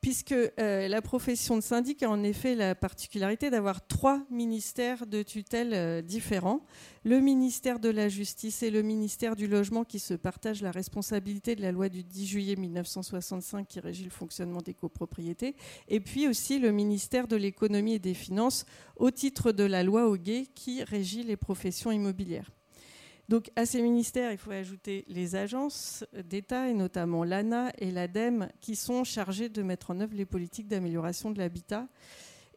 Puisque euh, la profession de syndic a en effet la particularité d'avoir trois ministères de tutelle euh, différents. Le ministère de la Justice et le ministère du Logement qui se partagent la responsabilité de la loi du 10 juillet 1965 qui régit le fonctionnement des copropriétés. Et puis aussi le ministère de l'Économie et des Finances au titre de la loi Hoguet qui régit les professions immobilières. Donc à ces ministères, il faut ajouter les agences d'État, et notamment l'ANA et l'ADEME, qui sont chargées de mettre en œuvre les politiques d'amélioration de l'habitat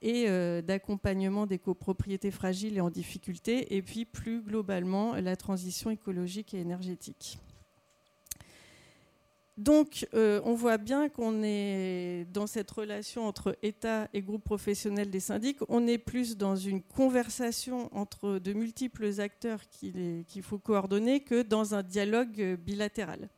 et euh, d'accompagnement des copropriétés fragiles et en difficulté, et puis plus globalement la transition écologique et énergétique. Donc, euh, on voit bien qu'on est dans cette relation entre État et groupe professionnel des syndics, on est plus dans une conversation entre de multiples acteurs qu'il faut coordonner que dans un dialogue bilatéral.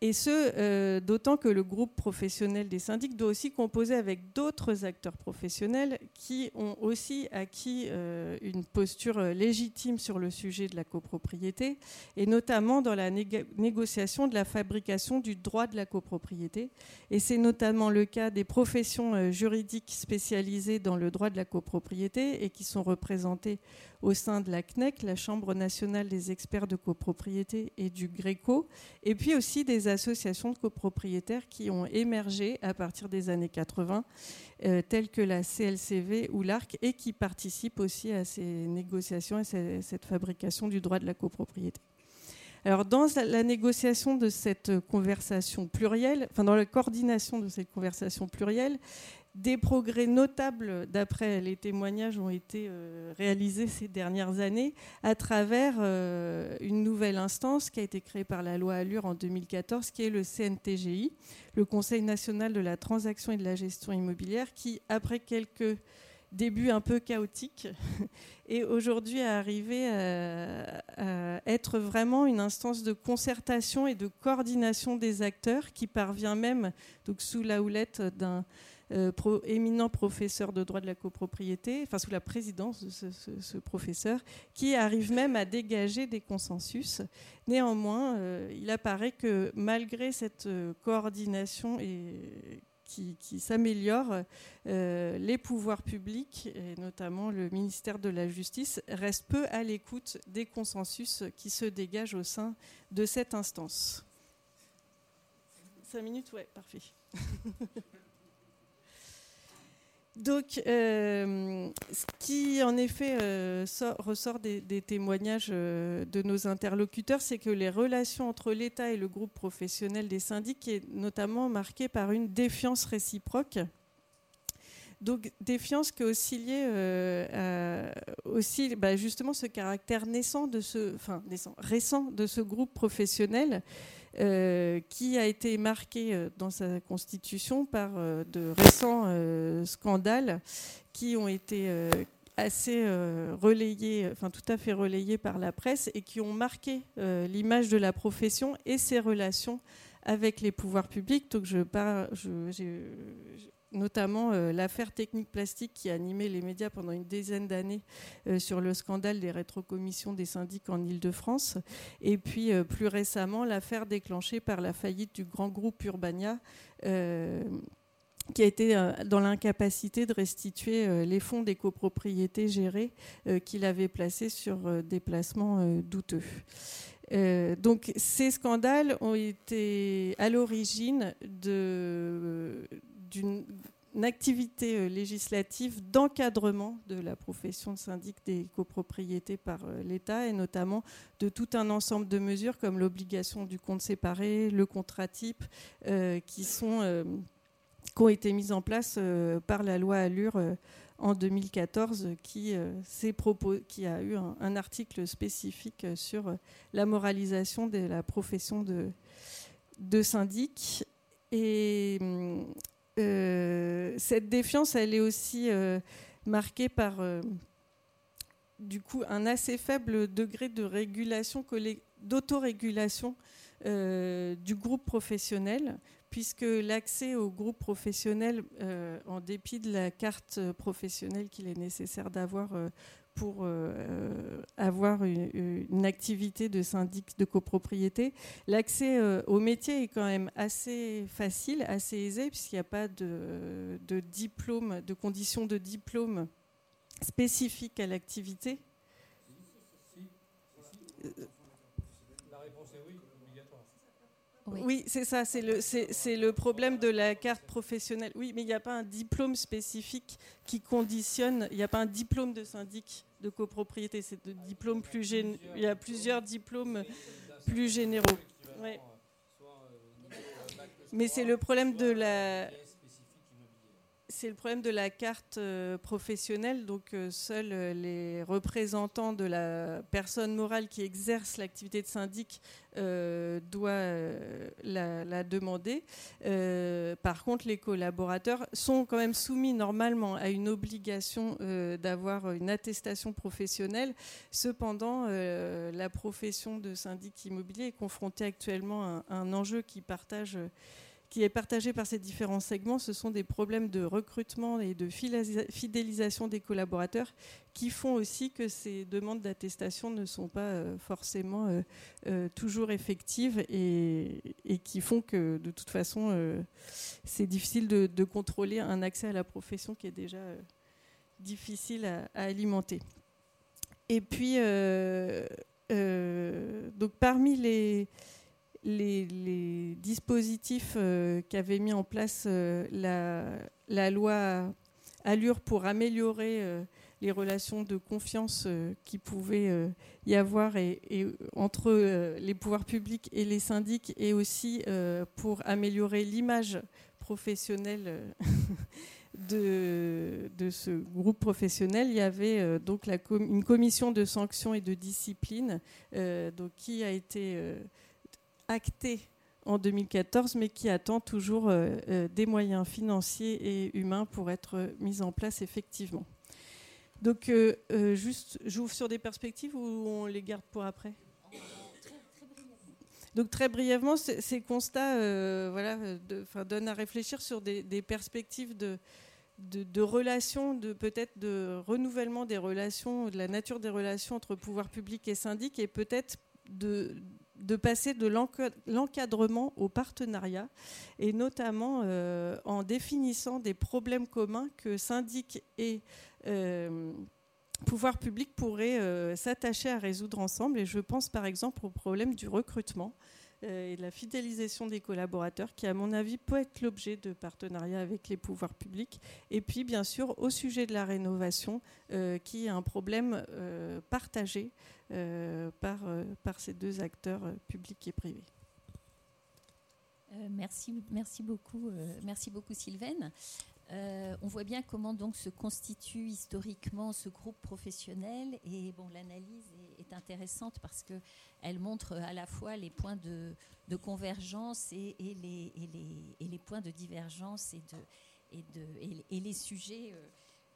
Et ce, euh, d'autant que le groupe professionnel des syndics doit aussi composer avec d'autres acteurs professionnels qui ont aussi acquis euh, une posture légitime sur le sujet de la copropriété, et notamment dans la négociation de la fabrication du droit de la copropriété. Et c'est notamment le cas des professions euh, juridiques spécialisées dans le droit de la copropriété et qui sont représentées au sein de la CNEC, la Chambre nationale des experts de copropriété et du GRECO, et puis aussi des associations de copropriétaires qui ont émergé à partir des années 80, euh, telles que la CLCV ou l'ARC, et qui participent aussi à ces négociations et cette fabrication du droit de la copropriété. Alors, dans la négociation de cette conversation plurielle, enfin, dans la coordination de cette conversation plurielle, des progrès notables, d'après les témoignages, ont été euh, réalisés ces dernières années à travers euh, une nouvelle instance qui a été créée par la loi Allure en 2014, qui est le CNTGI, le Conseil national de la transaction et de la gestion immobilière, qui, après quelques débuts un peu chaotiques, est aujourd'hui arrivé à, à, être vraiment une instance de concertation et de coordination des acteurs qui parvient même, donc sous la houlette d'un euh, éminent professeur de droit de la copropriété, enfin sous la présidence de ce, professeur, qui arrive même à dégager des consensus. Néanmoins, euh, il apparaît que malgré cette euh, coordination qui, s'améliore, les pouvoirs publics, et notamment le ministère de la Justice, restent peu à l'écoute des consensus qui se dégagent au sein de cette instance. Cinq minutes, ouais, parfait. Donc, euh, ce qui en effet euh, ressort des, témoignages euh, de nos interlocuteurs, c'est que les relations entre l'État et le groupe professionnel des syndics est notamment marquée par une défiance réciproque. Donc, défiance qui oscillait aussi bah, justement ce caractère naissant de ce, enfin, récent de ce groupe professionnel euh, qui a été marqué euh, dans sa constitution par euh, de récents scandales qui ont été assez relayés, enfin tout à fait relayés par la presse et qui ont marqué l'image de la profession et ses relations avec les pouvoirs publics. Donc je, notamment l'affaire technique plastique qui a animé les médias pendant une dizaine d'années sur le scandale des rétrocommissions des syndics en Ile-de-France, et puis plus récemment l'affaire déclenchée par la faillite du grand groupe Urbania qui a été euh, dans l'incapacité de restituer euh, les fonds des copropriétés gérées euh, qu'il avait placés sur des placements douteux. donc ces scandales ont été à l'origine d'une activité législative d'encadrement de la profession de syndic des copropriétés par l'État et notamment de tout un ensemble de mesures comme l'obligation du compte séparé, le contrat type, qui sont qui ont été mises en place euh, par la loi Allure euh, en 2014 qui, euh, qui a eu un, article spécifique sur la moralisation de la profession de, de syndic. Et cette défiance, elle est aussi marquée par du coup un assez faible degré de régulation, d'autorégulation du groupe professionnel puisque l'accès au groupe professionnel, euh, en dépit de la carte professionnelle qu'il est nécessaire d'avoir euh, pour euh, avoir une, activité de syndic de copropriété, l'accès au métier est quand même assez facile, assez aisé, puisqu'il n'y a pas de, de, diplôme, de conditions de diplôme spécifiques à l'activité. Oui, c'est ça, c'est le, c'est, le problème de la carte professionnelle. Oui, mais il n'y a pas un diplôme spécifique qui conditionne, il n'y a pas un diplôme de syndic de copropriété, c'est de diplôme plus il y a plusieurs diplômes plus généraux. Mais c'est le problème de la c'est le problème de la carte euh, professionnelle. Donc, euh, seuls euh, les représentants de la personne morale qui exerce l'activité de syndic doivent la, demander. par contre, les collaborateurs sont quand même soumis normalement à une obligation d'avoir une attestation professionnelle. Cependant, la profession de syndic immobilier est confrontée actuellement à un enjeu qui partage qui est partagé par ces différents segments, ce sont des problèmes de recrutement et de fidélisation des collaborateurs qui font aussi que ces demandes d'attestation ne sont pas euh, forcément euh, euh, toujours effectives et, qui font que de toute façon c'est difficile de, contrôler un accès à la profession qui est déjà difficile à, à, alimenter. Et puis, donc parmi les les, dispositifs euh, qu'avait mis en place euh, la, loi Allure pour améliorer euh, les relations de confiance qui pouvaient y avoir entre les pouvoirs publics et les syndics et aussi pour améliorer l'image professionnelle de, ce groupe professionnel, il y avait donc une commission de sanctions et de discipline donc, qui a été acté en 2014, mais qui attend toujours euh, euh, des moyens financiers et humains pour être mis en place effectivement. Donc, euh, juste, j'ouvre sur des perspectives ou on les garde pour après? Donc très brièvement, ces constats voilà, donnent à réfléchir sur des, perspectives de, de, de, relations, de peut-être de renouvellement des relations, de la nature des relations entre pouvoir public et syndic, et peut-être de, de passer de l'encadrement au partenariat, et notamment euh, en définissant des problèmes communs que syndics et euh, pouvoirs publics pourraient euh, s'attacher à résoudre ensemble. Et je pense par exemple au problème du recrutement et de la fidélisation des collaborateurs, qui à mon avis peut être l'objet de partenariats avec les pouvoirs publics. Et puis bien sûr au sujet de la rénovation, qui est un problème partagé euh, par, euh, par ces deux acteurs euh, publics et privés. merci, merci beaucoup, merci beaucoup Sylvaine. On voit bien comment donc se constitue historiquement ce groupe professionnel et bon l'analyse est, intéressante parce que elle montre à la fois les points de, convergence et, les, points de divergence et, les sujets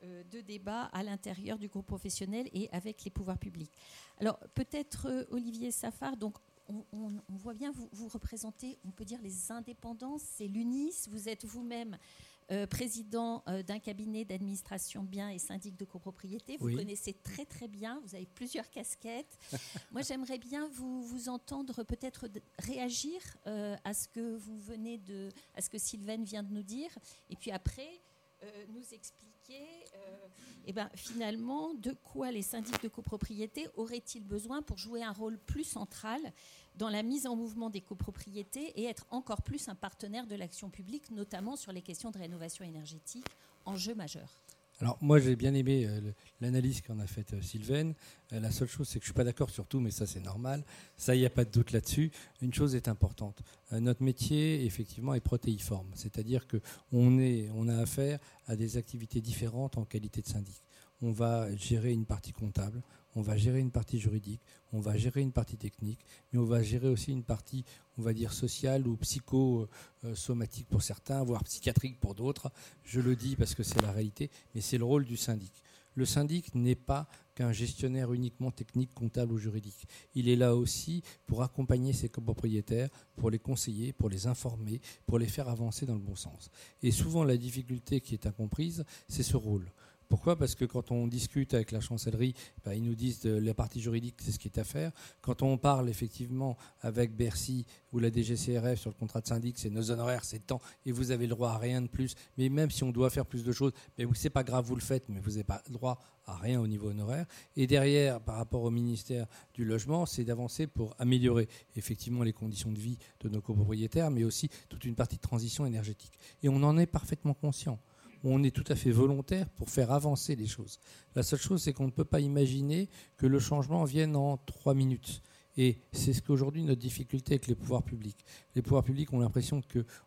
euh, de débat à l'intérieur du groupe professionnel et avec les pouvoirs publics. Alors peut-être euh, Olivier Safar, donc on, voit bien, vous, vous, représentez, on peut dire, les indépendances, c'est l'UNIS, vous êtes vous-même euh, président euh, d'un cabinet d'administration biens et syndic de copropriété. Vous connaissez très très bien, vous avez plusieurs casquettes. Moi, j'aimerais bien vous, vous entendre peut-être réagir euh, à ce que vous venez de, à ce que Sylvaine vient de nous dire, et puis après nous expliquer eh ben, finalement de quoi les syndics de copropriété auraient-ils besoin pour jouer un rôle plus central dans la mise en mouvement des copropriétés et être encore plus un partenaire de l'action publique, notamment sur les questions de rénovation énergétique, enjeu majeur. Alors moi j'ai bien aimé euh, l'analyse qu'en a faite euh, Sylvaine. Euh, la seule chose c'est que je suis pas d'accord sur tout, mais ça c'est normal. Ça il n'y a pas de doute là-dessus. Une chose est importante. notre métier effectivement est protéiforme, c'est-à-dire que on est, on a affaire à des activités différentes en qualité de syndic. On va gérer une partie comptable, on va gérer une partie juridique, on va gérer une partie technique, mais on va gérer aussi une partie, on va dire, sociale ou psychosomatique pour certains, voire psychiatrique pour d'autres. Je le dis parce que c'est la réalité, mais c'est le rôle du syndic. Le syndic n'est pas qu'un gestionnaire uniquement technique, comptable ou juridique. Il est là aussi pour accompagner ses copropriétaires, pour les conseiller, pour les informer, pour les faire avancer dans le bon sens. Et souvent, la difficulté qui est incomprise, c'est ce rôle. Pourquoi? Parce que quand on discute avec la chancellerie, bah, ils nous disent que la partie juridique, c'est ce qui est à faire. Quand on parle effectivement avec Bercy ou la DGCRF sur le contrat de syndic, c'est nos honoraires, c'est temps, et vous avez le droit à rien de plus. Mais même si on doit faire plus de choses, mais c'est pas grave, vous le faites, mais vous n'avez pas le droit à rien au niveau honoraire. Et derrière, par rapport au ministère du Logement, c'est d'avancer pour améliorer effectivement les conditions de vie de nos copropriétaires, mais aussi toute une partie de transition énergétique. Et on en est parfaitement conscient on est tout à fait volontaire pour faire avancer les choses. La seule chose, c'est qu'on ne peut pas imaginer que le changement vienne en trois minutes. Et c'est ce qu'aujourd'hui notre difficulté avec les pouvoirs publics. Les pouvoirs publics ont l'impression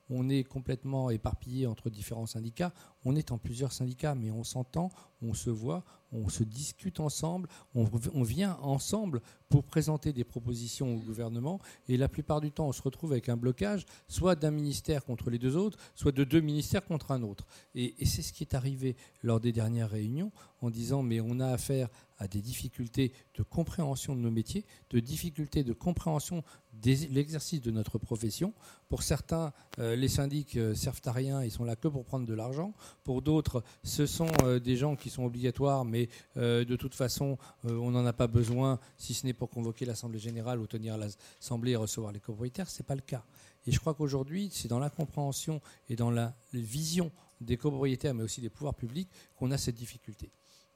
qu'on est complètement éparpillé entre différents syndicats. On est en plusieurs syndicats, mais on s'entend, on se voit, on se discute ensemble, on, vient ensemble pour présenter des propositions au gouvernement. Et la plupart du temps, on se retrouve avec un blocage, soit d'un ministère contre les deux autres, soit de deux ministères contre un autre. Et, et c'est ce qui est arrivé lors des dernières réunions, en disant mais on a affaire à des difficultés de compréhension de nos métiers, de difficultés de compréhension l'exercice de notre profession. Pour certains, euh, les syndics euh, servent à rien, ils sont là que pour prendre de l'argent. Pour d'autres, ce sont euh, des gens qui sont obligatoires, mais de toute façon, on n'en a pas besoin, si ce n'est pour convoquer l'Assemblée générale ou tenir l'Assemblée et recevoir les copropriétaires. Ce n'est pas le cas. Et je crois qu'aujourd'hui, c'est dans la compréhension et dans la vision des copropriétaires, mais aussi des pouvoirs publics, qu'on a cette difficulté.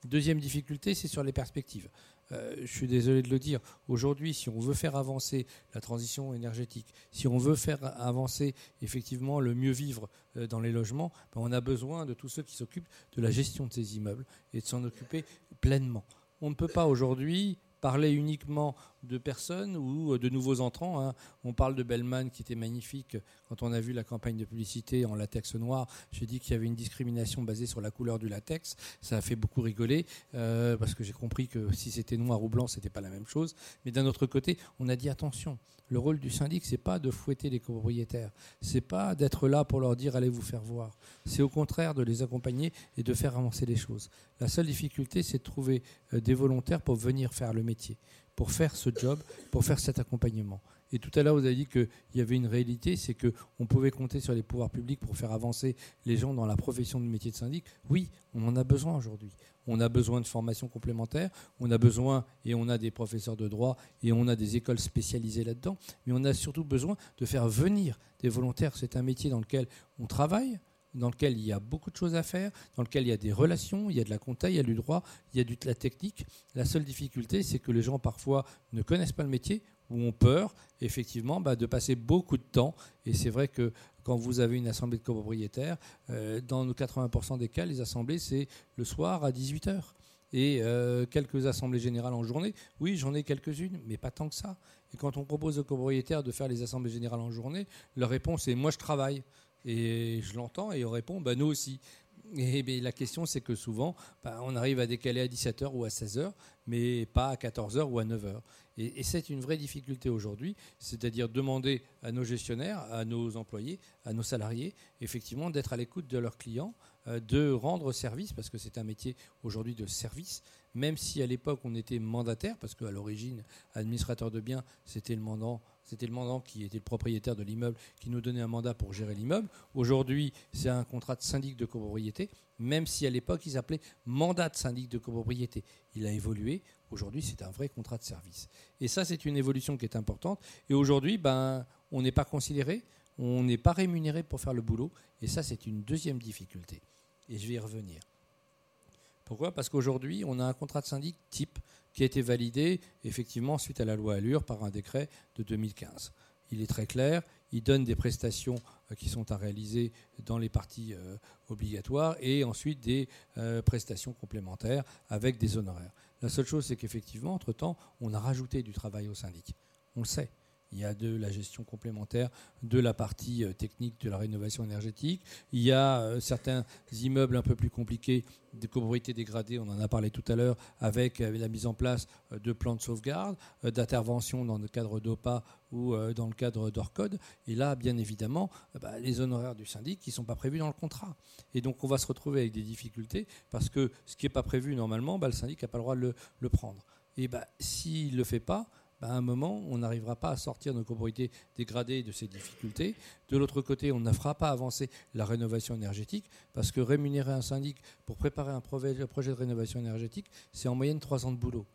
Deuxième difficulté, c'est sur les perspectives. Euh, je suis désolé de le dire, aujourd'hui, si on veut faire avancer la transition énergétique, si on veut faire avancer effectivement le mieux vivre euh, dans les logements, ben, on a besoin de tous ceux qui s'occupent de la gestion de ces immeubles et de s'en occuper pleinement. On ne peut pas aujourd'hui parler uniquement de personnes ou euh, de nouveaux entrants. Hein. On parle de Bellman qui était magnifique quand on a vu la campagne de publicité en latex noir. J'ai dit qu'il y avait une discrimination basée sur la couleur du latex. Ça a fait beaucoup rigoler euh, parce que j'ai compris que si c'était noir ou blanc, c'était pas la même chose. Mais d'un autre côté, on a dit attention. Le rôle du syndic, c'est pas de fouetter les copropriétaires, c'est pas d'être là pour leur dire allez vous faire voir. C'est au contraire de les accompagner et de faire avancer les choses. La seule difficulté, c'est de trouver euh, des volontaires pour venir faire le métier pour faire ce job, pour faire cet accompagnement. Et tout à l'heure, vous avez dit qu'il y avait une réalité, c'est qu'on pouvait compter sur les pouvoirs publics pour faire avancer les gens dans la profession de métier de syndic. Oui, on en a besoin aujourd'hui. On a besoin de formations complémentaires, on a besoin, et on a des professeurs de droit, et on a des écoles spécialisées là-dedans, mais on a surtout besoin de faire venir des volontaires. C'est un métier dans lequel on travaille, dans lequel il y a beaucoup de choses à faire, dans lequel il y a des relations, il y a de la compta, il y a du droit, il y a de la technique. La seule difficulté, c'est que les gens parfois ne connaissent pas le métier ou ont peur, effectivement, bah, de passer beaucoup de temps. Et c'est vrai que quand vous avez une assemblée de copropriétaires, euh, dans nos 80% des cas, les assemblées, c'est le soir à 18h. Et euh, quelques assemblées générales en journée, oui, j'en ai quelques-unes, mais pas tant que ça. Et quand on propose aux copropriétaires de faire les assemblées générales en journée, leur réponse est moi je travaille. Et je l'entends et on répond, bah, nous aussi. Et la question, c'est que souvent, bah, on arrive à décaler à 17h ou à 16h, mais pas à 14h ou à 9h. Et, c'est une vraie difficulté aujourd'hui, c'est-à-dire demander à nos gestionnaires, à nos employés, à nos salariés, effectivement, d'être à l'écoute de leurs clients, euh, de rendre service, parce que c'est un métier aujourd'hui de service, même si à l'époque on était mandataire, parce qu'à l'origine, administrateur de biens, c'était le mandant C'était le mandant qui était le propriétaire de l'immeuble qui nous donnait un mandat pour gérer l'immeuble. Aujourd'hui, c'est un contrat de syndic de copropriété, même si à l'époque, il s'appelait mandat de syndic de copropriété. Il a évolué. Aujourd'hui, c'est un vrai contrat de service. Et ça, c'est une évolution qui est importante. Et aujourd'hui, ben, on n'est pas considéré, on n'est pas rémunéré pour faire le boulot. Et ça, c'est une deuxième difficulté. Et je vais y revenir. Pourquoi? Parce qu'aujourd'hui, on a un contrat de syndic type qui a été validé effectivement suite à la loi Allure par un décret de 2015. Il est très clair, il donne des prestations euh, qui sont à réaliser dans les parties euh, obligatoires et ensuite des euh, prestations complémentaires avec des honoraires. La seule chose, c'est qu'effectivement, entre-temps, on a rajouté du travail au syndic. On le sait. Il y a de la gestion complémentaire de la partie euh, technique de la rénovation énergétique. Il y a euh, certains immeubles un peu plus compliqués de copropriété dégradée, on en a parlé tout à l'heure, avec la mise en place euh, de plans de sauvegarde, d'intervention dans le cadre d'OPA ou dans le cadre d'ORCODE. Et là, bien évidemment, bah, les honoraires du syndic qui ne sont pas prévus dans le contrat. Et donc, on va se retrouver avec des difficultés parce que ce qui n'est pas prévu normalement, bah, le syndic n'a pas le droit de le, prendre. Et bah, s'il ne le fait pas, bah, à un moment, on n'arrivera pas à sortir nos copropriétés dégradées de ces difficultés. De l'autre côté, on ne fera pas avancer la rénovation énergétique, parce que rémunérer un syndic pour préparer un projet de rénovation énergétique, c'est en moyenne trois ans de boulot.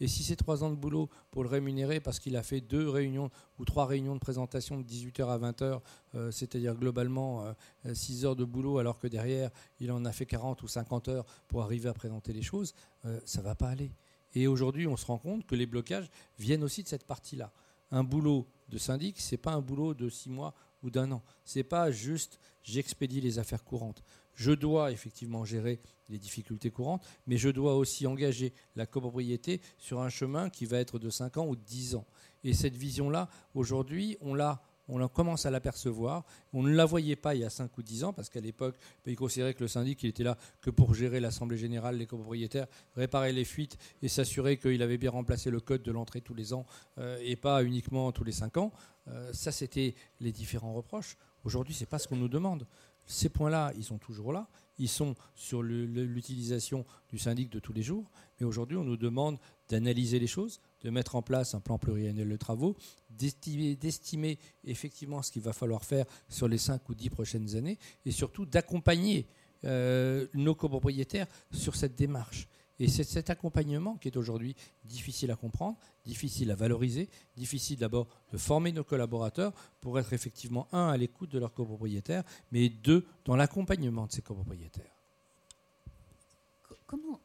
Et si c'est trois ans de boulot pour le rémunérer parce qu'il a fait deux réunions ou trois réunions de présentation de 18h à 20h, euh, c'est-à-dire globalement 6 euh, heures de boulot alors que derrière il en a fait 40 ou 50 heures pour arriver à présenter les choses, euh, ça ne va pas aller. Et aujourd'hui, on se rend compte que les blocages viennent aussi de cette partie-là. Un boulot de syndic, ce n'est pas un boulot de six mois ou d'un an. Ce n'est pas juste j'expédie les affaires courantes. Je dois effectivement gérer les difficultés courantes, mais je dois aussi engager la copropriété sur un chemin qui va être de 5 ans ou de 10 ans. Et cette vision-là, aujourd'hui, on l'a on commence à l'apercevoir. On ne la voyait pas il y a 5 ou 10 ans, parce qu'à l'époque, ben, il considérait que le syndic il était là que pour gérer l'Assemblée générale, les copropriétaires, réparer les fuites et s'assurer qu'il avait bien remplacé le code de l'entrée tous les ans euh, et pas uniquement tous les 5 ans. Euh, ça, c'était les différents reproches. Aujourd'hui, ce n'est pas ce qu'on nous demande. Ces points-là, ils sont toujours là. Ils sont sur l'utilisation du syndic de tous les jours. Mais aujourd'hui, on nous demande d'analyser les choses, de mettre en place un plan pluriannuel de travaux, d'estimer effectivement ce qu'il va falloir faire sur les 5 ou 10 prochaines années et surtout d'accompagner euh, nos copropriétaires sur cette démarche. Et c'est cet accompagnement qui est aujourd'hui difficile à comprendre, difficile à valoriser, difficile d'abord de former nos collaborateurs pour être effectivement, un, à l'écoute de leurs copropriétaires, mais deux, dans l'accompagnement de ces copropriétaires.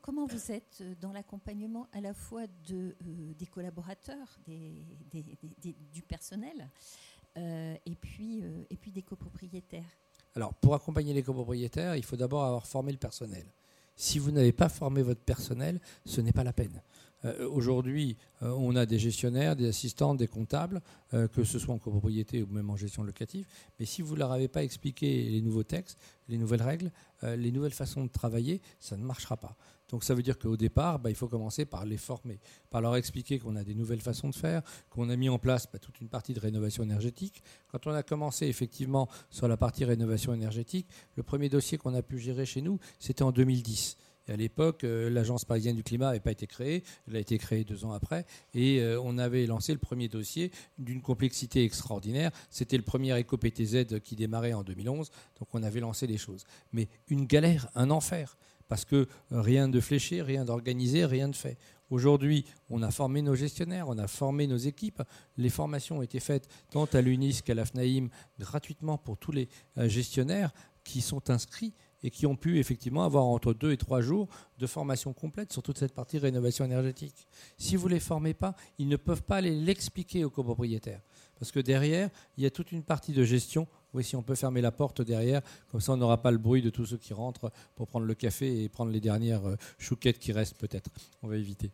Comment, vous êtes dans l'accompagnement à la fois euh, des collaborateurs, du personnel, euh, euh, et puis des copropriétaires? Alors, pour accompagner les copropriétaires, il faut d'abord avoir formé le personnel. Si vous n'avez pas formé votre personnel, ce n'est pas la peine. Euh, aujourd'hui, euh, on a des gestionnaires, des assistants, des comptables, euh, que ce soit en copropriété ou même en gestion locative. Mais si vous ne leur avez pas expliqué les nouveaux textes, les nouvelles règles, les nouvelles façons de travailler, ça ne marchera pas. Donc ça veut dire qu'au départ, bah, il faut commencer par les former, par leur expliquer qu'on a des nouvelles façons de faire, qu'on a mis en place bah, toute une partie de rénovation énergétique. Quand on a commencé effectivement sur la partie rénovation énergétique, le premier dossier qu'on a pu gérer chez nous, c'était en 2010. À l'époque, euh, l'Agence parisienne du climat n'avait pas été créée, elle a été créée deux ans après, et euh, on avait lancé le premier dossier d'une complexité extraordinaire. C'était le premier éco-PTZ qui démarrait en 2011, donc on avait lancé les choses. Mais une galère, un enfer parce que rien de fléché, rien d'organisé, rien de fait. Aujourd'hui, on a formé nos gestionnaires, on a formé nos équipes. Les formations ont été faites tant à l'UNIS qu'à la FNAIM gratuitement pour tous les euh, gestionnaires qui sont inscrits et qui ont pu effectivement avoir entre deux et trois jours de formation complète sur toute cette partie rénovation énergétique. Si vous ne les formez pas, ils ne peuvent pas aller l'expliquer aux copropriétaires. Parce que derrière, il y a toute une partie de gestion oui, si on peut fermer la porte derrière, comme ça on n'aura pas le bruit de tous ceux qui rentrent pour prendre le café et prendre les dernières euh, chouquettes qui restent peut-être. On va éviter.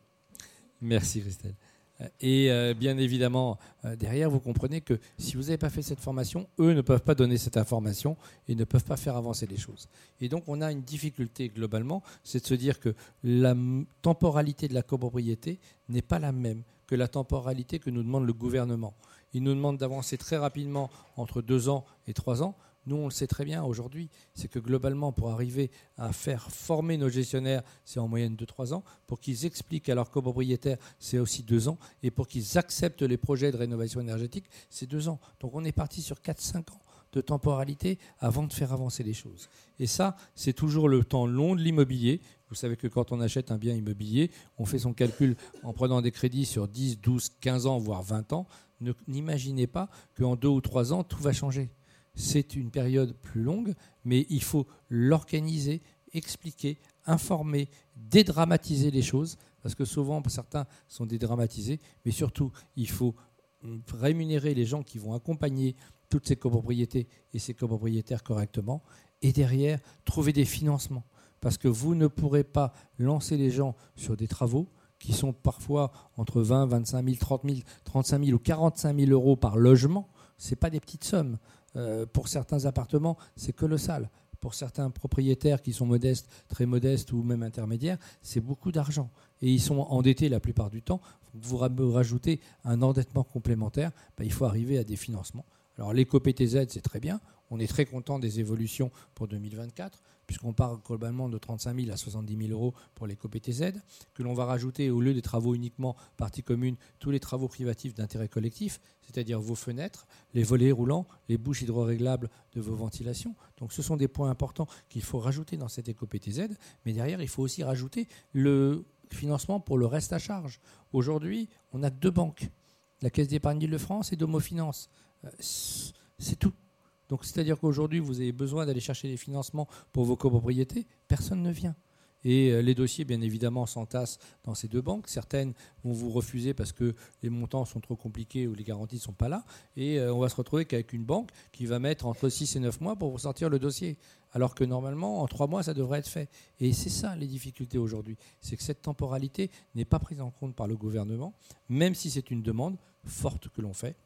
Merci Christelle. Euh, et euh, bien évidemment, derrière, vous comprenez que si vous n'avez pas fait cette formation, eux ne peuvent pas donner cette information et ne peuvent pas faire avancer les choses. Et donc, on a une difficulté globalement, c'est de se dire que la temporalité de la copropriété n'est pas la même que la temporalité que nous demande le gouvernement il nous demande d'avancer très rapidement entre deux ans et trois ans. Nous, on le sait très bien aujourd'hui, c'est que globalement, pour arriver à faire former nos gestionnaires, c'est en moyenne de 3 ans. Pour qu'ils expliquent à leurs copropriétaires, c'est aussi 2 ans. Et pour qu'ils acceptent les projets de rénovation énergétique, c'est 2 ans. Donc on est parti sur 4-5 ans de temporalité avant de faire avancer les choses. Et ça, c'est toujours le temps long de l'immobilier. Vous savez que quand on achète un bien immobilier, on fait son calcul en prenant des crédits sur 10, 12, 15 ans, voire 20 ans. N'imaginez pas qu'en 2 ou 3 ans, tout va changer. C'est une période plus longue, mais il faut l'organiser, expliquer, informer, dédramatiser les choses, parce que souvent certains sont dédramatisés, mais surtout il faut rémunérer les gens qui vont accompagner toutes ces copropriétés et ces copropriétaires correctement, et derrière, trouver des financements. Parce que vous ne pourrez pas lancer les gens sur des travaux qui sont parfois entre 20, 25 000, 30 000, 35 000 ou 45 000 euros par logement. Ce pas des petites sommes. Euh, pour certains appartements, c'est colossal. Pour certains propriétaires qui sont modestes, très modestes ou même intermédiaires, c'est beaucoup d'argent. Et ils sont endettés la plupart du temps. Vous rajoutez un endettement complémentaire, ben, il faut arriver à des financements. Alors l'éco-PTZ, c'est très bien. On est très content des évolutions pour 2024, puisqu'on part globalement de 35 000 à 70 000 euros pour l'éco-PTZ, que l'on va rajouter au lieu des travaux uniquement partie commune, tous les travaux privatifs d'intérêt collectif, c'est-à-dire vos fenêtres, les volets roulants, les bouches hydro-réglables de vos ventilations. Donc ce sont des points importants qu'il faut rajouter dans cette éco-PTZ, mais derrière, il faut aussi rajouter le financement pour le reste à charge. Aujourd'hui, on a deux banques, la Caisse d'épargne de France et Domo Finance. C'est tout. Donc, c'est-à-dire qu'aujourd'hui, vous avez besoin d'aller chercher des financements pour vos copropriétés, personne ne vient. Et euh, les dossiers, bien évidemment, s'entassent dans ces deux banques. Certaines vont vous refuser parce que les montants sont trop compliqués ou les garanties ne sont pas là. Et euh, on va se retrouver qu'avec une banque qui va mettre entre 6 et 9 mois pour vous sortir le dossier. Alors que normalement, en 3 mois, ça devrait être fait. Et c'est ça les difficultés aujourd'hui. C'est que cette temporalité n'est pas prise en compte par le gouvernement, même si c'est une demande forte que l'on fait.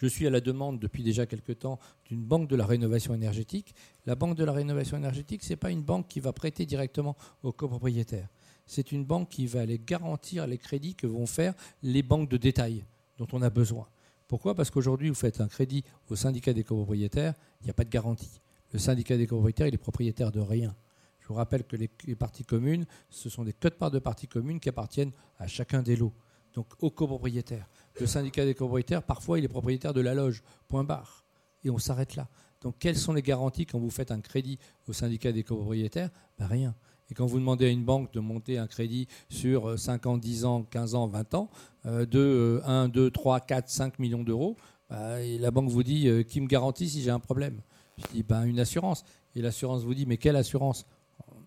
Je suis à la demande depuis déjà quelques temps d'une banque de la rénovation énergétique. La banque de la rénovation énergétique, ce n'est pas une banque qui va prêter directement aux copropriétaires. C'est une banque qui va aller garantir les crédits que vont faire les banques de détail dont on a besoin. Pourquoi? Parce qu'aujourd'hui, vous faites un crédit au syndicat des copropriétaires, il n'y a pas de garantie. Le syndicat des copropriétaires, il est propriétaire de rien. Je vous rappelle que les, parties communes, ce sont des codes-parts de parties communes qui appartiennent à chacun des lots, donc aux copropriétaires. Le syndicat des copropriétaires, parfois, il est propriétaire de la loge. Point barre. Et on s'arrête là. Donc, quelles sont les garanties quand vous faites un crédit au syndicat des copropriétaires? Ben, Rien. Et quand vous demandez à une banque de monter un crédit sur 5 ans, 10 ans, 15 ans, 20 ans, euh, de 1, 2, 3, 4, 5 millions d'euros, ben, la banque vous dit euh, qui me garantit si j'ai un problème? Je dis ben, une assurance. Et l'assurance vous dit mais quelle assurance?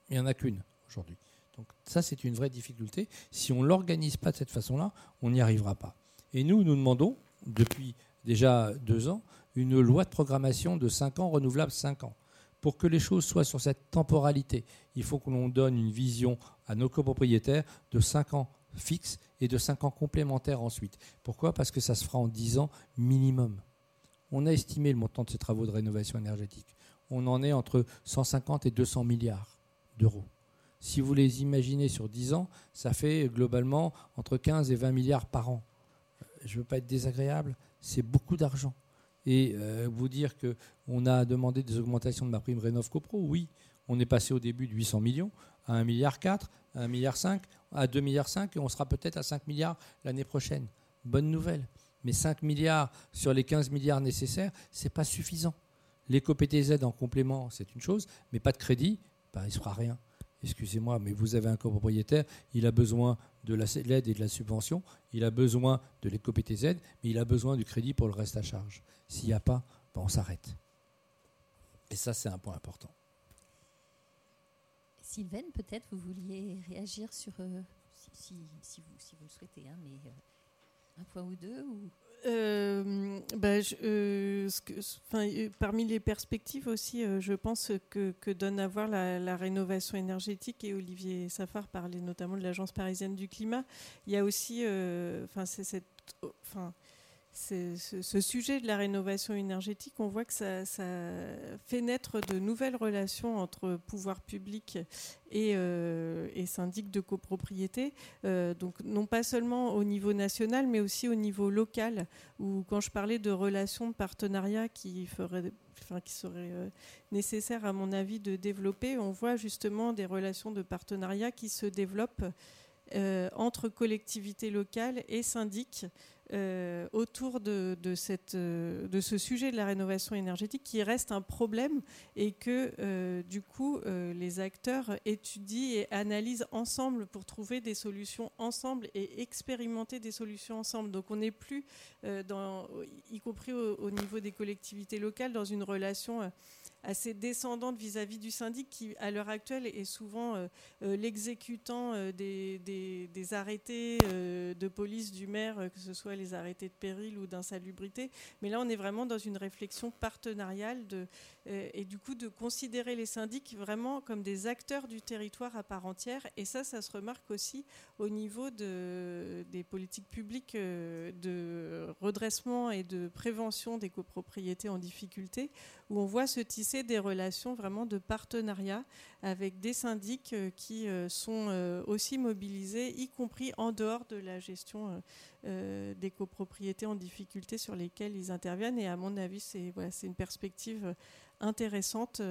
Il n'y en a qu'une aujourd'hui. Donc ça, c'est une vraie difficulté. Si on ne l'organise pas de cette façon-là, on n'y arrivera pas. Et nous, nous demandons, depuis déjà deux ans, une loi de programmation de cinq ans, renouvelable cinq ans. Pour que les choses soient sur cette temporalité, il faut que l'on donne une vision à nos copropriétaires de cinq ans fixes et de cinq ans complémentaires ensuite. Pourquoi? Parce que ça se fera en dix ans minimum. On a estimé le montant de ces travaux de rénovation énergétique. On en est entre 150 et 200 milliards d'euros. Si vous les imaginez sur 10 ans, ça fait globalement entre 15 et 20 milliards par an je ne veux pas être désagréable, c'est beaucoup d'argent. Et euh, vous dire qu'on a demandé des augmentations de ma prime Rénov CoPro, oui, on est passé au début de 800 millions à 1,4 milliard, à 1,5 milliard, à 2,5 milliards, et on sera peut-être à 5 milliards l'année prochaine. Bonne nouvelle. Mais 5 milliards sur les 15 milliards nécessaires, ce n'est pas suffisant. L'éco-PTZ en complément, c'est une chose, mais pas de crédit, ben, il ne se fera rien excusez-moi, mais vous avez un copropriétaire, il a besoin de l'aide et de la subvention, il a besoin de l'éco-PTZ, mais il a besoin du crédit pour le reste à charge. S'il n'y a pas, ben, on s'arrête. Et ça, c'est un point important. Sylvain, peut-être vous vouliez réagir sur, euh, si, vous, le souhaitez, hein, mais euh, un point ou deux ou... Euh, bah, euh, euh, parmi les perspectives aussi, je pense que, donne à voir la, rénovation énergétique, et Olivier Safar parlait notamment de l'Agence parisienne du climat, il y a aussi, enfin, cette, enfin, ce, sujet de la rénovation énergétique, on voit que ça, fait naître de nouvelles relations entre pouvoir public et, euh, syndic de copropriété. Euh, donc non pas seulement au niveau national, mais aussi au niveau local. Où quand je parlais de relations de partenariat qui feraient enfin, qui serait nécessaire à mon avis de développer. On voit justement des relations de partenariat qui se développent entre collectivités locales et syndics euh, autour de, cette, euh, de, ce sujet de la rénovation énergétique qui reste un problème et que euh, du coup les acteurs étudient et analysent ensemble pour trouver des solutions ensemble et expérimenter des solutions ensemble. Donc on n'est plus, y compris au, niveau des collectivités locales, dans une relation assez descendante vis-à-vis du syndic qui, à l'heure actuelle, est souvent euh, euh, l'exécutant euh, des, arrêtés de police du maire, que ce soit les arrêtés de péril ou d'insalubrité. Mais là, on est vraiment dans une réflexion partenariale et du coup de considérer les syndics vraiment comme des acteurs du territoire à part entière. Et ça, ça se remarque aussi au niveau de, des politiques publiques de redressement et de prévention des copropriétés en difficulté, où on voit se tisser des relations vraiment de partenariat avec des syndics euh, qui euh, sont euh, aussi mobilisés, y compris en dehors de la gestion des copropriétés en difficulté sur lesquelles ils interviennent. Et à mon avis, c'est une perspective intéressante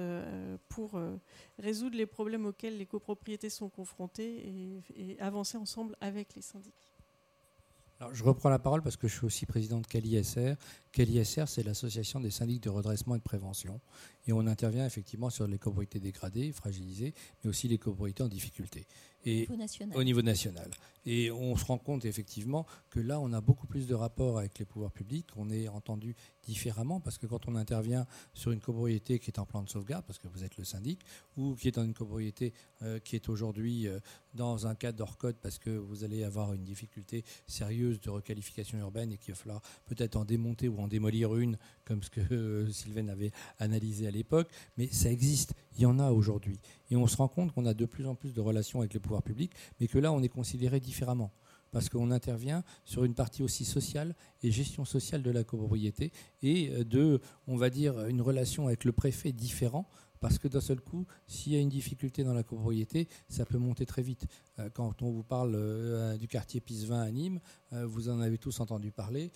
pour résoudre les problèmes auxquels les copropriétés sont confrontées et avancer ensemble avec les syndics. Je reprends la parole parce que je suis aussi président de CaliSR. CaliSR, c'est l'association des syndics de redressement et de prévention. Et on intervient effectivement sur les copropriétés dégradées, fragilisées, mais aussi les copropriétés en difficulté. Et au, niveau national. au niveau national. Et on se rend compte effectivement que là, on a beaucoup plus de rapports avec les pouvoirs publics, on est entendu différemment, parce que quand on intervient sur une copropriété qui est en plan de sauvegarde, parce que vous êtes le syndic, ou qui est dans une copropriété euh, qui est aujourd'hui euh, dans un cadre d'hors code, parce que vous allez avoir une difficulté sérieuse de requalification urbaine et qu'il va falloir peut-être en démonter ou en démolir une, comme ce que euh, Sylvain avait analysé à l'époque, mais ça existe, il y en a aujourd'hui. Et on se rend compte qu'on a de plus en plus de relations avec les pouvoirs publics, mais que là, on est considéré différemment parce qu'on intervient sur une partie aussi sociale et gestion sociale de la copropriété et euh, de, on va dire, une relation avec le préfet différent parce que d'un seul coup, s'il y a une difficulté dans la copropriété, ça peut monter très vite. Euh, quand on vous parle euh, du quartier Pisevin à Nîmes, vous en avez tous entendu parler.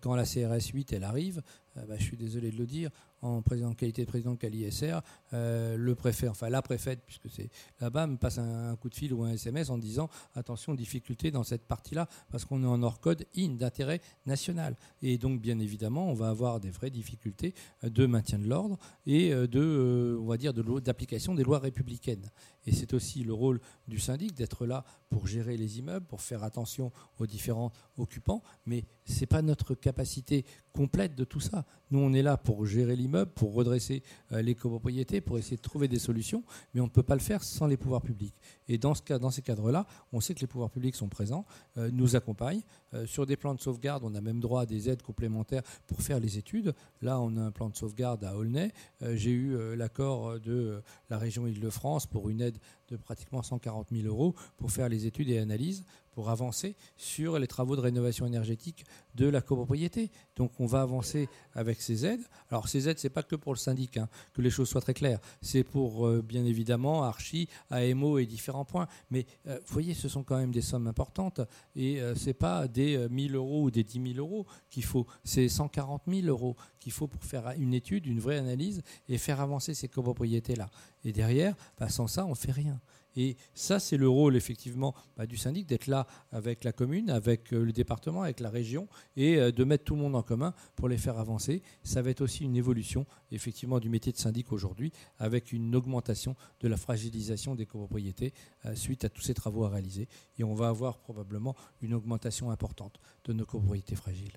Quand la CRS 8, elle arrive, bah, je suis désolé de le dire, en qualité de président de CaliSR, euh, enfin la préfète, puisque c'est là-bas, me passe un, coup de fil ou un SMS en disant attention, difficulté dans cette partie-là, parce qu'on est en hors code IN d'intérêt national. Et donc, bien évidemment, on va avoir des vraies difficultés de maintien de l'ordre et euh, de, euh, on va dire, d'application des lois républicaines. Et c'est aussi le rôle du syndic d'être là pour gérer les immeubles, pour faire attention aux différents occupants, mais ce n'est pas notre capacité complète de tout ça. Nous, on est là pour gérer l'immeuble, pour redresser euh, les copropriétés, pour essayer de trouver des solutions, mais on ne peut pas le faire sans les pouvoirs publics. Et dans, ce cas, dans ces cadres-là, on sait que les pouvoirs publics sont présents, euh, nous accompagnent. Euh, sur des plans de sauvegarde, on a même droit à des aides complémentaires pour faire les études. Là, on a un plan de sauvegarde à Aulnay. J'ai eu l'accord de la région Île-de-France pour une aide de pratiquement 140 000 euros pour faire les études et analyses pour avancer sur les travaux de rénovation énergétique de la copropriété. Donc on va avancer avec ces aides. Alors ces aides, c'est pas que pour le syndic, hein, que les choses soient très claires. C'est pour euh, bien évidemment Archi, AMO et différents points. Mais euh, vous voyez, ce sont quand même des sommes importantes et euh, c'est pas des 1000 euros ou des 10 000 euros qu'il faut, c'est 140 000 euros qu'il faut pour faire une étude, une vraie analyse et faire avancer ces copropriétés-là. Et derrière, bah, sans ça, on fait rien. Et ça, c'est le rôle effectivement bah, du syndic d'être là avec la commune, avec euh, le département, avec la région et euh, de mettre tout le monde en commun pour les faire avancer. Ça va être aussi une évolution effectivement du métier de syndic aujourd'hui avec une augmentation de la fragilisation des copropriétés euh, suite à tous ces travaux à réaliser. Et on va avoir probablement une augmentation importante de nos copropriétés fragiles.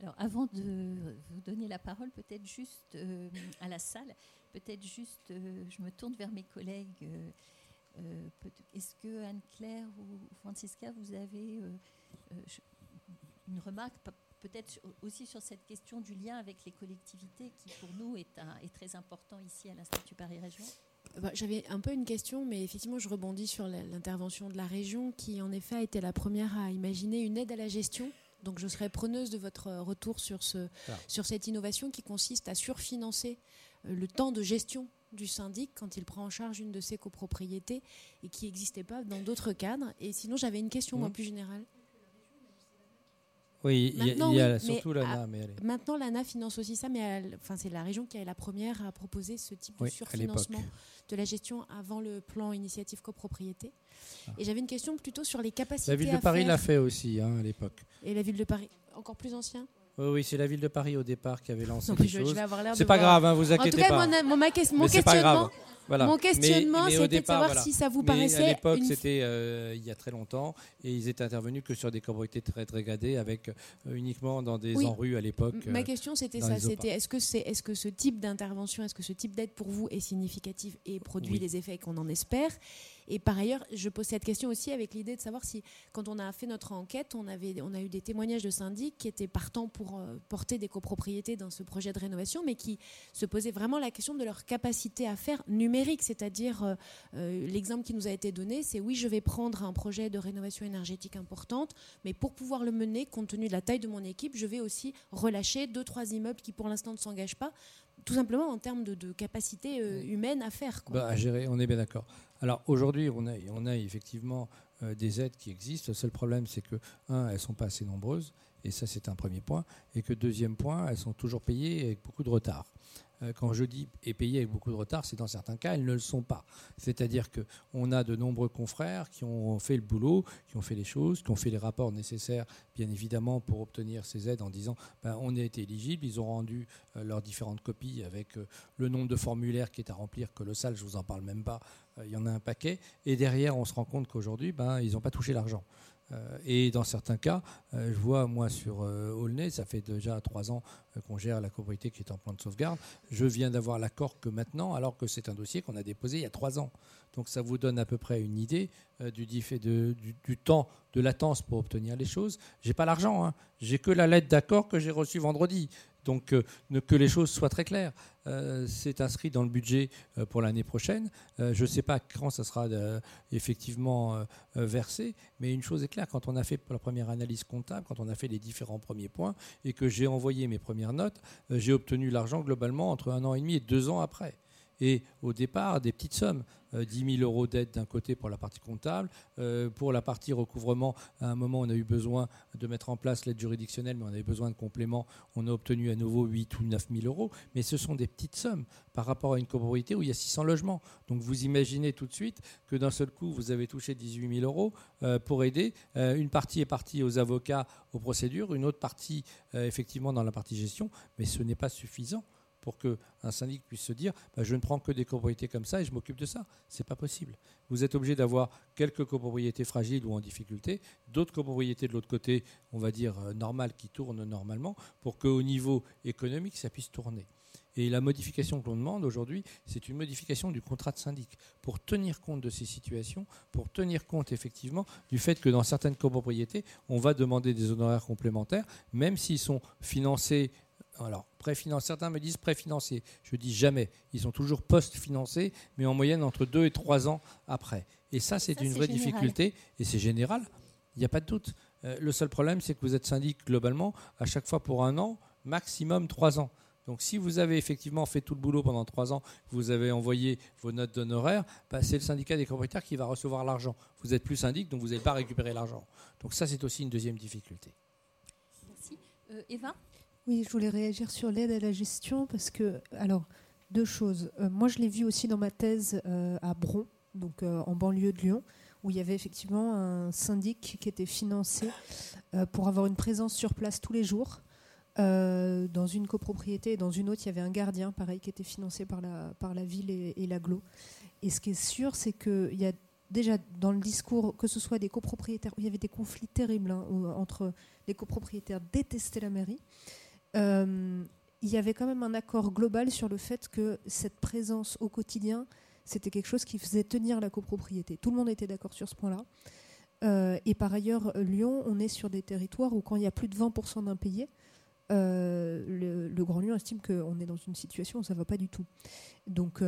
Alors, avant de vous donner la parole, peut-être juste à la salle, peut-être juste, je me tourne vers mes collègues est-ce que Anne-Claire ou Francisca, vous avez euh, euh, une remarque peut-être aussi sur cette question du lien avec les collectivités qui pour nous est, très important ici à l'Institut Paris Région? Bah, J'avais un peu une question, mais effectivement, je rebondis sur l'intervention de la région qui, en effet, a été la première à imaginer une aide à la gestion. Donc, je serais preneuse de votre retour sur, ce, ah. sur cette innovation qui consiste à surfinancer le temps de gestion du syndic quand il prend en charge une de ses copropriétés et qui n'existait pas dans d'autres cadres. Et sinon, j'avais une question moins mmh. plus générale. Oui, il y a, surtout l'ANA. Maintenant, l'ANA finance aussi ça, mais enfin, c'est la région qui est la première à proposer ce type de surfinancement de la gestion avant le plan initiative copropriété. Ah. Et j'avais une question plutôt sur les capacités. La ville de Paris l'a fait aussi hein, à l'époque. Et la ville de Paris, encore plus ancien? Oui, oui c'est la ville de Paris au départ qui avait lancé les choses. C'est pas grave, hein, vous inquiétez pas. En tout cas, mon, mon, questionnement, mon questionnement, c'était de savoir si ça vous paraissait. à l'époque, c'était euh, il y a très longtemps, et ils étaient intervenus que sur des copropriétés très dégradées, avec euh, uniquement dans des enrues à l'époque. Ma euh, question, c'était ça. C'était est-ce que c'est, est-ce que ce type d'intervention, est-ce que ce type d'aide pour vous est significatif et produit les effets qu'on en espère? Et par ailleurs, je pose cette question aussi avec l'idée de savoir si, quand on a fait notre enquête, on, avait, on a eu des témoignages de syndics qui étaient partants pour euh, porter des copropriétés dans ce projet de rénovation, mais qui se posaient vraiment la question de leur capacité à faire numérique. C'est-à-dire, euh, euh, l'exemple qui nous a été donné, c'est oui, je vais prendre un projet de rénovation énergétique importante, mais pour pouvoir le mener, compte tenu de la taille de mon équipe, je vais aussi relâcher deux, trois immeubles qui pour l'instant ne s'engagent pas tout simplement en termes de, capacité humaine à faire. Bah, à gérer, on est bien d'accord. Alors aujourd'hui, on a, effectivement euh, des aides qui existent. Le seul problème, c'est que, un, elles ne sont pas assez nombreuses, et ça c'est un premier point, et que deuxième point, elles sont toujours payées avec beaucoup de retard. Euh, quand je dis est payé avec beaucoup de retard, c'est dans certains cas, elles ne le sont pas. C'est-à-dire qu'on a de nombreux confrères qui ont fait le boulot, qui ont fait les choses, qui ont fait les rapports nécessaires, bien évidemment, pour obtenir ces aides en disant ben, on a été éligible. Ils ont rendu euh, leurs différentes copies avec euh, le nombre de formulaires qui est à remplir, colossal, je ne vous en parle même pas. Il y en a un paquet. Et derrière, on se rend compte qu'aujourd'hui, ben, ils n'ont pas touché l'argent. Euh, et dans certains cas, euh, je vois moi sur euh, Aulnay, ça fait déjà trois ans qu'on gère la copropriété qui est en plan de sauvegarde. Je viens d'avoir l'accord que maintenant, alors que c'est un dossier qu'on a déposé il y a trois ans. Donc ça vous donne à peu près une idée du, du, temps de latence pour obtenir les choses. J'ai pas l'argent, hein. j'ai que la lettre d'accord que j'ai reçue vendredi. Donc euh, que les choses soient très claires. Euh, c'est inscrit dans le budget euh, pour l'année prochaine. je ne sais pas quand ça sera effectivement versé, mais une chose est claire, quand on a fait la première analyse comptable, quand on a fait les différents premiers points et que j'ai envoyé mes premières notes, j'ai obtenu l'argent globalement entre un an et demi et deux ans après et au départ des petites sommes. 10 euh, 000 euros d'aide d'un côté pour la partie comptable. Euh, pour la partie recouvrement, à un moment, on a eu besoin de mettre en place l'aide juridictionnelle, mais on avait besoin de compléments. On a obtenu à nouveau 8 ou 9 000 euros. Mais ce sont des petites sommes par rapport à une copropriété où il y a 600 logements. Donc vous imaginez tout de suite que d'un seul coup, vous avez touché 18 000 euros euh, pour aider. une partie est partie aux avocats, aux procédures, une autre partie, effectivement, dans la partie gestion, mais ce n'est pas suffisant pour qu'un syndic puisse se dire bah, je ne prends que des copropriétés comme ça et je m'occupe de ça. Ce n'est pas possible. Vous êtes obligé d'avoir quelques copropriétés fragiles ou en difficulté, d'autres copropriétés de l'autre côté, on va dire euh, normales, qui tournent normalement, pour qu'au niveau économique, ça puisse tourner. Et la modification que l'on demande aujourd'hui, c'est une modification du contrat de syndic pour tenir compte de ces situations, pour tenir compte effectivement du fait que dans certaines copropriétés, on va demander des honoraires complémentaires, même s'ils sont financés alors, certains me disent préfinancés. Je dis jamais. Ils sont toujours post-financés, mais en moyenne entre 2 et 3 ans après. Et ça, c'est une vraie difficulté. Et c'est général. Il n'y a pas de doute. Euh, le seul problème, c'est que vous êtes syndic globalement, à chaque fois pour un an, maximum 3 ans. Donc si vous avez effectivement fait tout le boulot pendant 3 ans, vous avez envoyé vos notes d'honoraires, bah, c'est le syndicat des propriétaires qui va recevoir l'argent. Vous êtes plus syndic, donc vous n'allez pas récupérer l'argent. Donc ça, c'est aussi une deuxième difficulté. Merci. Euh, Eva? Oui, je voulais réagir sur l'aide à la gestion parce que, alors, deux choses. Euh, moi, je l'ai vu aussi dans ma thèse euh, à Bron, donc euh, en banlieue de Lyon, où il y avait effectivement un syndic qui était financé pour avoir une présence sur place tous les jours. dans une copropriété et dans une autre, il y avait un gardien, pareil, qui était financé par la, par la ville et, l'aglo. Et ce qui est sûr, c'est qu'il y a déjà dans le discours, que ce soit des copropriétaires, il y avait des conflits terribles hein, entre les copropriétaires détestaient la mairie il y avait quand même un accord global sur le fait que cette présence au quotidien, c'était quelque chose qui faisait tenir la copropriété. Tout le monde était d'accord sur ce point-là. Euh, et par ailleurs, Lyon, on est sur des territoires où quand il y a plus de 20% d'impayés, euh, le, Grand Lyon estime qu'on est dans une situation où ça ne va pas du tout. Donc,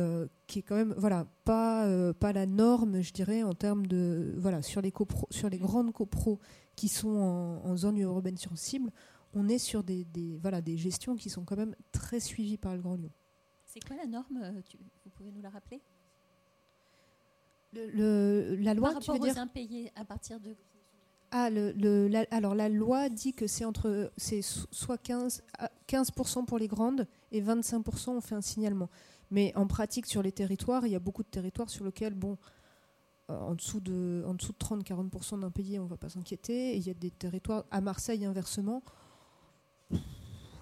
qui est quand même, voilà, pas, pas la norme, je dirais, en termes de, voilà, sur les, sur les grandes copros qui sont en, en zone urbaine sensible, on est sur des, voilà, des gestions qui sont quand même très suivies par le Grand Lyon. C'est quoi la norme euh, Vous pouvez nous la rappeler? Le, La loi, par rapport aux impayés, à partir de Ah, le, la, alors la loi dit que c'est entre c'est soit 15, 15% pour les grandes et 25% on fait un signalement. Mais en pratique, sur les territoires, il y a beaucoup de territoires sur lesquels, bon, euh, en dessous de, en dessous de 30-40% d'impayés, on ne va pas s'inquiéter. Et il y a des territoires, à Marseille inversement,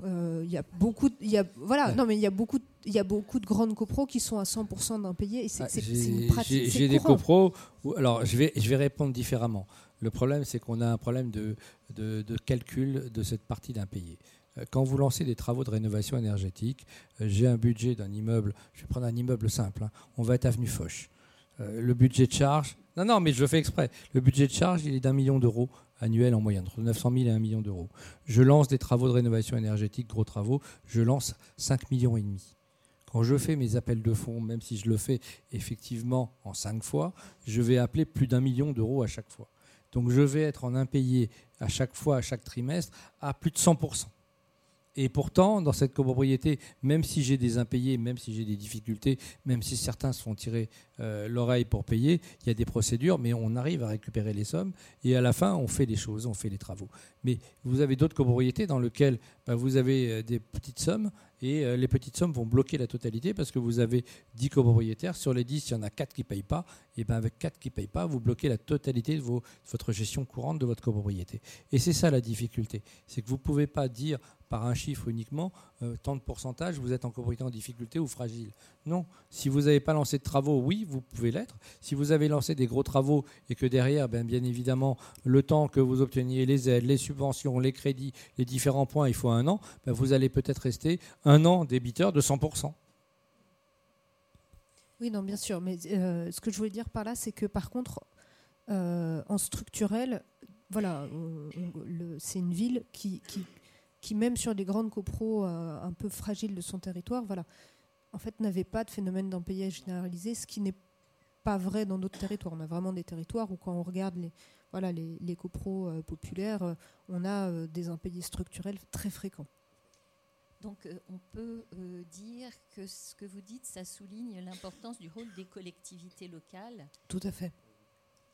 il y a beaucoup, il y a, voilà, non mais il y a beaucoup, il y a beaucoup de grandes copros qui sont à 100% d'impayés. Et c'est, ah, une pratique. J'ai des copros. alors je vais, je vais répondre différemment. Le problème, c'est qu'on a un problème de, de, de calcul de cette partie d'impayés. Euh, quand vous lancez des travaux de rénovation énergétique, j'ai un budget d'un immeuble, je vais prendre un immeuble simple, hein, on va être avenue Foch. Euh, le budget de charge, non, non, mais je le fais exprès. Le budget de charge, il est d'un million d'euros annuel en moyenne, entre 900 000 et 1 million d'euros. Je lance des travaux de rénovation énergétique, gros travaux, je lance 5 millions et demi. Quand je fais mes appels de fonds, même si je le fais effectivement en 5 fois, je vais appeler plus d'un million d'euros à chaque fois. Donc je vais être en impayé à chaque fois, à chaque trimestre, à plus de 100%. Et pourtant, dans cette copropriété, même si j'ai des impayés, même si j'ai des difficultés, même si certains se font tirer euh, l'oreille pour payer, il y a des procédures, mais on arrive à récupérer les sommes et à la fin, on fait des choses, on fait les travaux. Mais vous avez d'autres copropriétés dans lesquelles bah, vous avez euh, des petites sommes et euh, les petites sommes vont bloquer la totalité parce que vous avez 10 copropriétaires. Sur les 10, il y en a 4 qui ne payent pas. Et bien avec 4 qui ne payent pas, vous bloquez la totalité de, vos, votre gestion courante de votre copropriété. Et c'est ça la difficulté. C'est que vous ne pouvez pas dire par un chiffre uniquement, euh, tant de pourcentage, vous êtes en en difficulté ou fragile. Non. Si vous n'avez pas lancé de travaux, oui, vous pouvez l'être. Si vous avez lancé des gros travaux et que derrière, ben, bien évidemment, le temps que vous obteniez les aides, les subventions, les crédits, les différents points, il faut un an, ben, vous allez peut-être rester un an débiteur de 100%. Oui, non, bien sûr. Mais euh, ce que je voulais dire par là, c'est que par contre, euh, en structurel, voilà, c'est une ville qui même sur des grandes copros euh, un peu fragiles de son territoire, voilà, en fait, n'avait pas de phénomène d'empayage généralisé, ce qui n'est pas vrai dans d'autres territoires. On a vraiment des territoires où, quand on regarde les, voilà, les, les copros euh, populaires, euh, on a des impayés structurels très fréquents. Donc on peut dire que ce que vous dites, ça souligne l'importance du rôle des collectivités locales. Tout à fait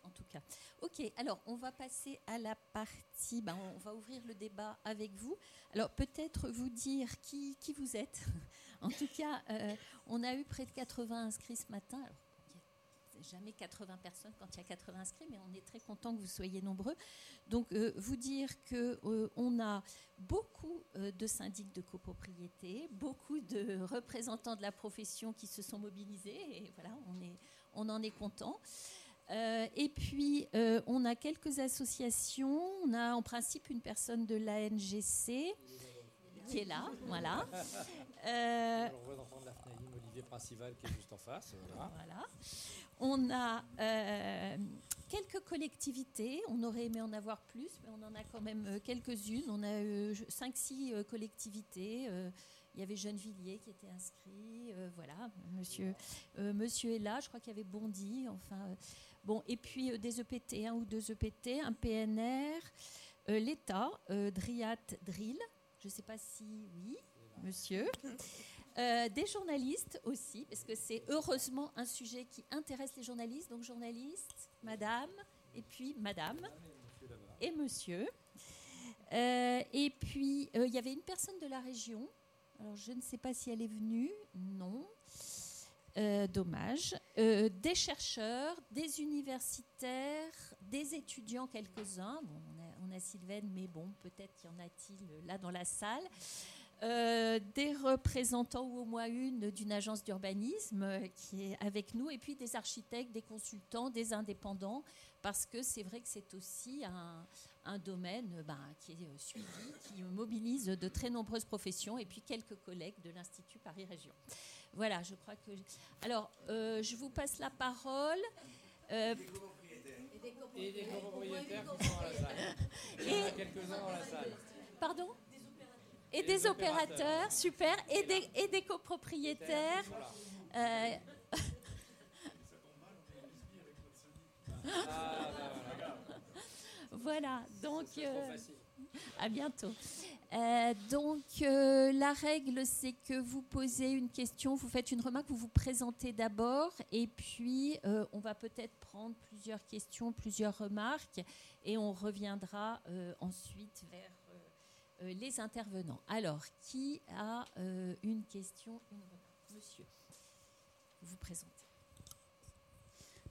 en tout cas. Ok, alors on va passer à la partie, ben, on va ouvrir le débat avec vous. Alors peut-être vous dire qui, qui vous êtes. en tout cas, euh, on a eu près de 80 inscrits ce matin. Alors, jamais 80 personnes quand il y a 80 inscrits, mais on est très content que vous soyez nombreux. Donc, euh, vous dire que euh, on a beaucoup de syndics de copropriété, beaucoup de représentants de la profession qui se sont mobilisés, et voilà, on, est, on en est content. Euh, et puis, euh, on a quelques associations. On a en principe une personne de l'ANGC qui est là. Voilà. Euh, le représentant de la FNAIM, Olivier Principal, qui est juste en face. Voilà. On a euh, quelques collectivités. On aurait aimé en avoir plus, mais on en a quand même quelques-unes. On a 5-6 collectivités. Il y avait Gennevilliers qui était inscrit, voilà, monsieur, monsieur est là, je crois qu'il y avait Bondy, enfin, Bon, et puis euh, des EPT, un ou deux EPT, un PNR, euh, l'État, euh, DRIAT, Drill, je ne sais pas si oui, monsieur. des journalistes aussi, parce que c'est heureusement un sujet qui intéresse les journalistes. Donc journalistes, madame, et puis madame, et monsieur. et puis il y avait une personne de la région. Alors je ne sais pas si elle est venue. Non. Euh, dommage. Euh, des chercheurs, des universitaires, des étudiants, quelques-uns. Bon, on, a, Sylvaine, mais bon, peut-être y en a-t-il là dans la salle. Euh, des représentants ou au moins une d'une agence d'urbanisme qui est avec nous, et puis des architectes, des consultants, des indépendants, parce que c'est vrai que c'est aussi un, un domaine ben, qui est suivi, qui mobilise de très nombreuses professions, et puis quelques collègues de l'Institut Paris Région. Voilà, je crois que. Alors, euh, je vous passe la parole. Euh, et des copropriétaires qui sont à la salle. Il y en a quelques-uns dans la salle. Pardon et, des, opérateurs, super, et des, et des copropriétaires. Euh, ah, bah, voilà, donc à bientôt. Euh, donc euh, la règle, c'est que vous posez une question, vous faites une remarque, vous vous présentez d'abord, et puis euh, on va peut-être prendre plusieurs questions, plusieurs remarques, et on reviendra ensuite vers les intervenants. Alors, qui a une question, une remarque? Monsieur, vous présentez.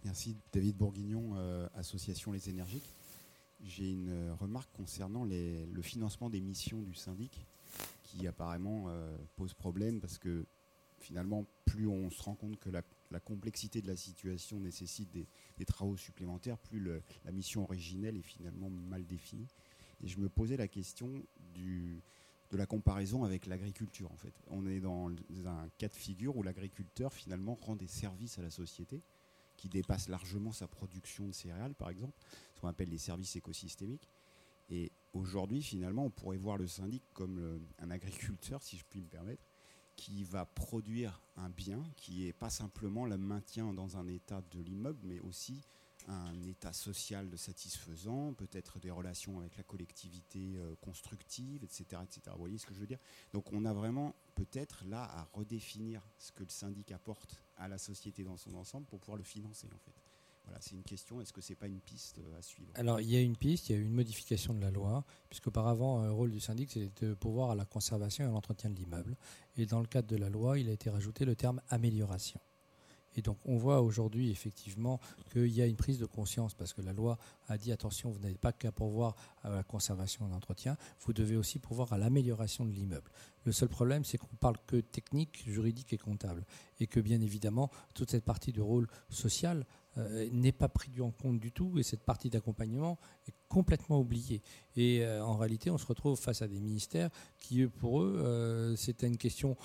Merci, David Bourguignon, Association Les Énergiques. J'ai une euh, remarque concernant le financement des missions du syndic qui apparemment euh, pose problème parce que finalement, plus on se rend compte que la, complexité de la situation nécessite des, travaux supplémentaires, plus la mission originelle est finalement mal définie. Et je me posais la question de la comparaison avec l'agriculture. En fait, on est dans un cas de figure où l'agriculteur finalement rend des services à la société qui dépasse largement sa production de céréales, par exemple, ce qu'on appelle les services écosystémiques. Et aujourd'hui, finalement, on pourrait voir le syndic comme un agriculteur, si je puis me permettre, qui va produire un bien qui n'est pas simplement le maintien dans un état de l'immeuble, mais aussi un état social de satisfaisant, peut-être des relations avec la collectivité euh, constructive, etc., etc. Vous voyez ce que je veux dire? Donc on a vraiment peut-être là à redéfinir ce que le syndic apporte à la société dans son ensemble pour pouvoir le financer en fait. Voilà, c'est une question. Est-ce que c'est pas une piste euh, à suivre? Alors, il y a une piste, il y a eu une modification de la loi, puisqu'auparavant, euh, le rôle du syndic, c'était de pouvoir à la conservation et à l'entretien de l'immeuble. Et dans le cadre de la loi, il a été rajouté le terme amélioration. Et donc on voit aujourd'hui effectivement qu'il y a une prise de conscience parce que la loi a dit attention, vous n'avez pas qu'à pourvoir à la conservation et l'entretien, vous devez aussi pourvoir à l'amélioration de l'immeuble. Le seul problème, c'est qu'on parle que technique, juridique et comptable. Et que bien évidemment, toute cette partie du rôle social n'est pas pris en compte du tout et cette partie d'accompagnement est complètement oubliée. Et euh, en réalité, on se retrouve face à des ministères qui, pour eux, euh, c'était une question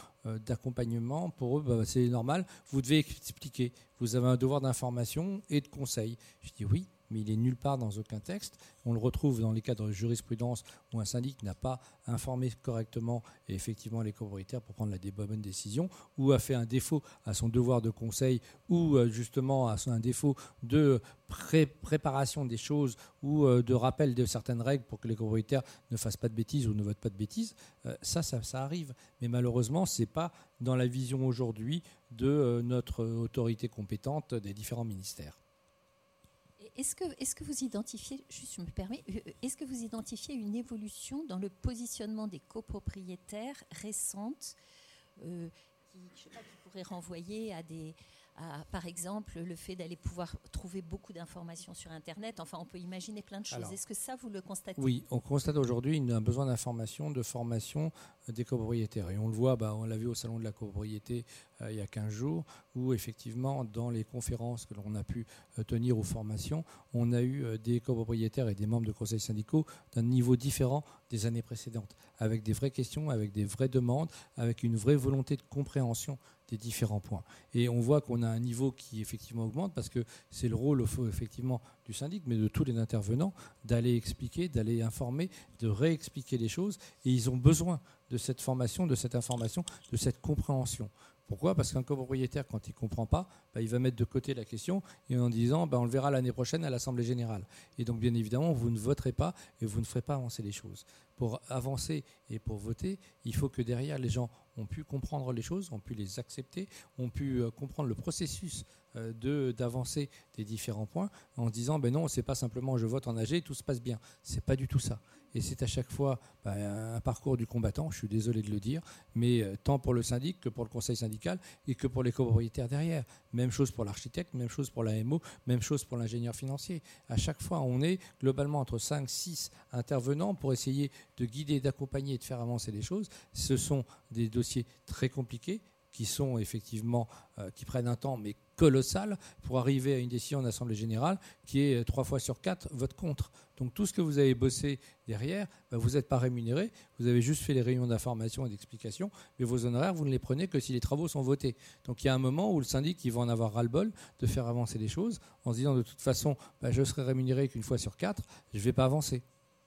d'accompagnement. Pour eux, bah, c'est normal, vous devez expliquer. Vous avez un devoir d'information et de conseil. Je dis oui, mais il est nulle part dans aucun texte. On le retrouve dans les cadres de jurisprudence où un syndic n'a pas informé correctement et effectivement les copropriétaires pour prendre la bonne décision, ou a fait un défaut à son devoir de conseil, ou euh, justement à un défaut de préparation des choses ou euh, de rappel de certaines règles pour que les copropriétaires ne fassent pas de bêtises ou ne votent pas de bêtises. Euh, ça, ça, ça, arrive. Mais malheureusement, ce n'est pas dans la vision aujourd'hui de notre autorité compétente des différents ministères. Est-ce que, est que vous identifiez, juste je me permets, euh, est-ce que vous identifiez une évolution dans le positionnement des copropriétaires récentes euh, qui, qui pourrait renvoyer à des, par exemple, le fait d'aller pouvoir trouver beaucoup d'informations sur Internet. Enfin, on peut imaginer plein de choses. Est-ce que ça, vous le constatez? Oui, on constate aujourd'hui un besoin d'information, de formation euh, des copropriétaires. Et on le voit, bah, on l'a vu au Salon de la copropriété euh, il y a 15 jours, où effectivement, dans les conférences que l'on a pu euh, tenir aux formations, on a eu des copropriétaires et des membres de conseils syndicaux d'un niveau différent des années précédentes, avec des vraies questions, avec des vraies demandes, avec une vraie volonté de compréhension des différents points. Et on voit qu'on a un niveau qui effectivement augmente parce que c'est le rôle effectivement du syndic, mais de tous les intervenants, d'aller expliquer, d'aller informer, de réexpliquer les choses. Et ils ont besoin de cette formation, de cette information, de cette compréhension. Pourquoi? Parce qu'un copropriétaire, quand il ne comprend pas, bah, il va mettre de côté la question et en disant bah, on le verra l'année prochaine à l'Assemblée générale. Et donc, bien évidemment, vous ne voterez pas et vous ne ferez pas avancer les choses. Pour avancer et pour voter, il faut que derrière, les gens ont pu comprendre les choses, ont pu les accepter, ont pu euh, comprendre le processus euh, de d'avancer des différents points en disant ben non, c'est pas simplement je vote en AG, tout se passe bien. C'est pas du tout ça. Et c'est à chaque fois ben, un parcours du combattant, je suis désolé de le dire, mais euh, tant pour le syndic que pour le conseil syndical et que pour les copropriétaires derrière. Même chose pour l'architecte, même chose pour l'AMO, même chose pour l'ingénieur financier. À chaque fois, on est globalement entre 5, 6 intervenants pour essayer de guider, d'accompagner et de faire avancer les choses. Ce sont des dossiers très compliqués qui sont effectivement, euh, qui prennent un temps, mais colossal, pour arriver à une décision en Assemblée Générale qui est euh, trois fois sur quatre vote contre. Donc tout ce que vous avez bossé derrière, bah, vous n'êtes pas rémunéré, vous avez juste fait les réunions d'information et d'explication, mais vos honoraires, vous ne les prenez que si les travaux sont votés. Donc il y a un moment où le syndic il va en avoir ras-le-bol de faire avancer les choses en se disant de toute façon, bah, je serai rémunéré qu'une fois sur quatre, je ne vais pas avancer.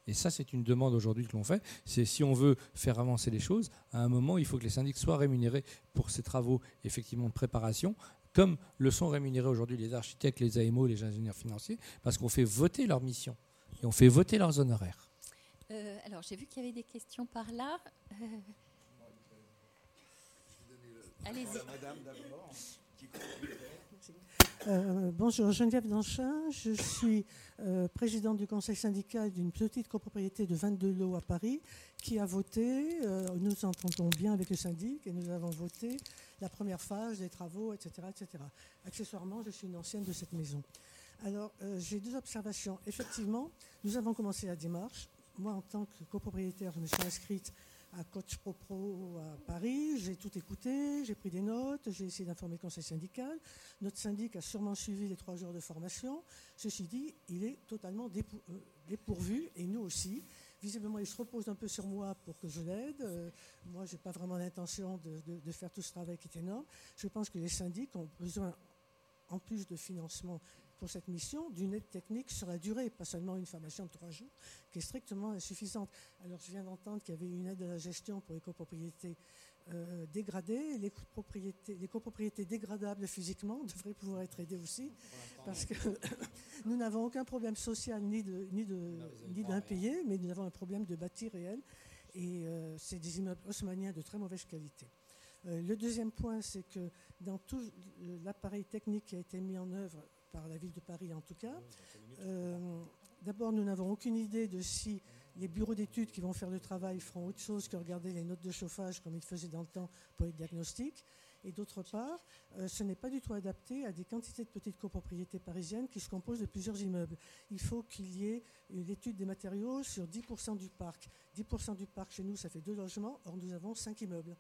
Et ça, c'est une demande aujourd'hui que l'on fait. C'est si on veut faire avancer les choses, à un moment, il faut que les syndics soient rémunérés pour ces travaux effectivement de préparation, comme le sont rémunérés aujourd'hui les architectes, les AMO, les ingénieurs financiers, parce qu'on fait voter leur mission et on fait voter leurs honoraires. alors, j'ai vu qu'il y avait des questions par là. Allez-y. Euh, bonjour, Geneviève Danchin. Je suis euh, présidente du conseil syndical d'une petite copropriété de 22 lots à Paris qui a voté. Euh, nous entendons bien avec le syndic et nous avons voté la première phase des travaux, etc. etc. Accessoirement, je suis une ancienne de cette maison. Alors, j'ai deux observations. Effectivement, nous avons commencé la démarche. Moi, en tant que copropriétaire, je me suis inscrite à Coach Pro Pro à Paris. J'ai tout écouté, j'ai pris des notes, j'ai essayé d'informer le conseil syndical. Notre syndic a sûrement suivi les trois jours de formation. Ceci dit, il est totalement euh, dépourvu, et nous aussi. Visiblement, il se repose un peu sur moi pour que je l'aide. Euh, moi, je n'ai pas vraiment l'intention de, de, faire tout ce travail qui est énorme. Je pense que les syndics ont besoin, en plus de financement pour cette mission d'une aide technique sur la durée, pas seulement une formation de trois jours, qui est strictement insuffisante. Alors je viens d'entendre qu'il y avait une aide à la gestion pour les copropriétés euh, dégradées. Les copropriétés, les copropriétés dégradables physiquement devraient pouvoir être aidées aussi, parce que nous n'avons aucun problème social ni de ni de ni d'impayé, mais nous avons un problème de bâti réel. Et euh, c'est des immeubles haussmanniens de très mauvaise qualité. Euh, le deuxième point, c'est que dans tout l'appareil technique qui a été mis en œuvre par la ville de Paris en tout cas. Euh, d'abord, nous n'avons aucune idée de si les bureaux d'études qui vont faire le travail feront autre chose que regarder les notes de chauffage comme ils faisaient dans le temps pour les diagnostics. Et d'autre part, euh, ce n'est pas du tout adapté à des quantités de petites copropriétés parisiennes qui se composent de plusieurs immeubles. Il faut qu'il y ait l'étude des matériaux sur 10% du parc. 10% du parc chez nous, ça fait deux logements, or nous avons cinq immeubles.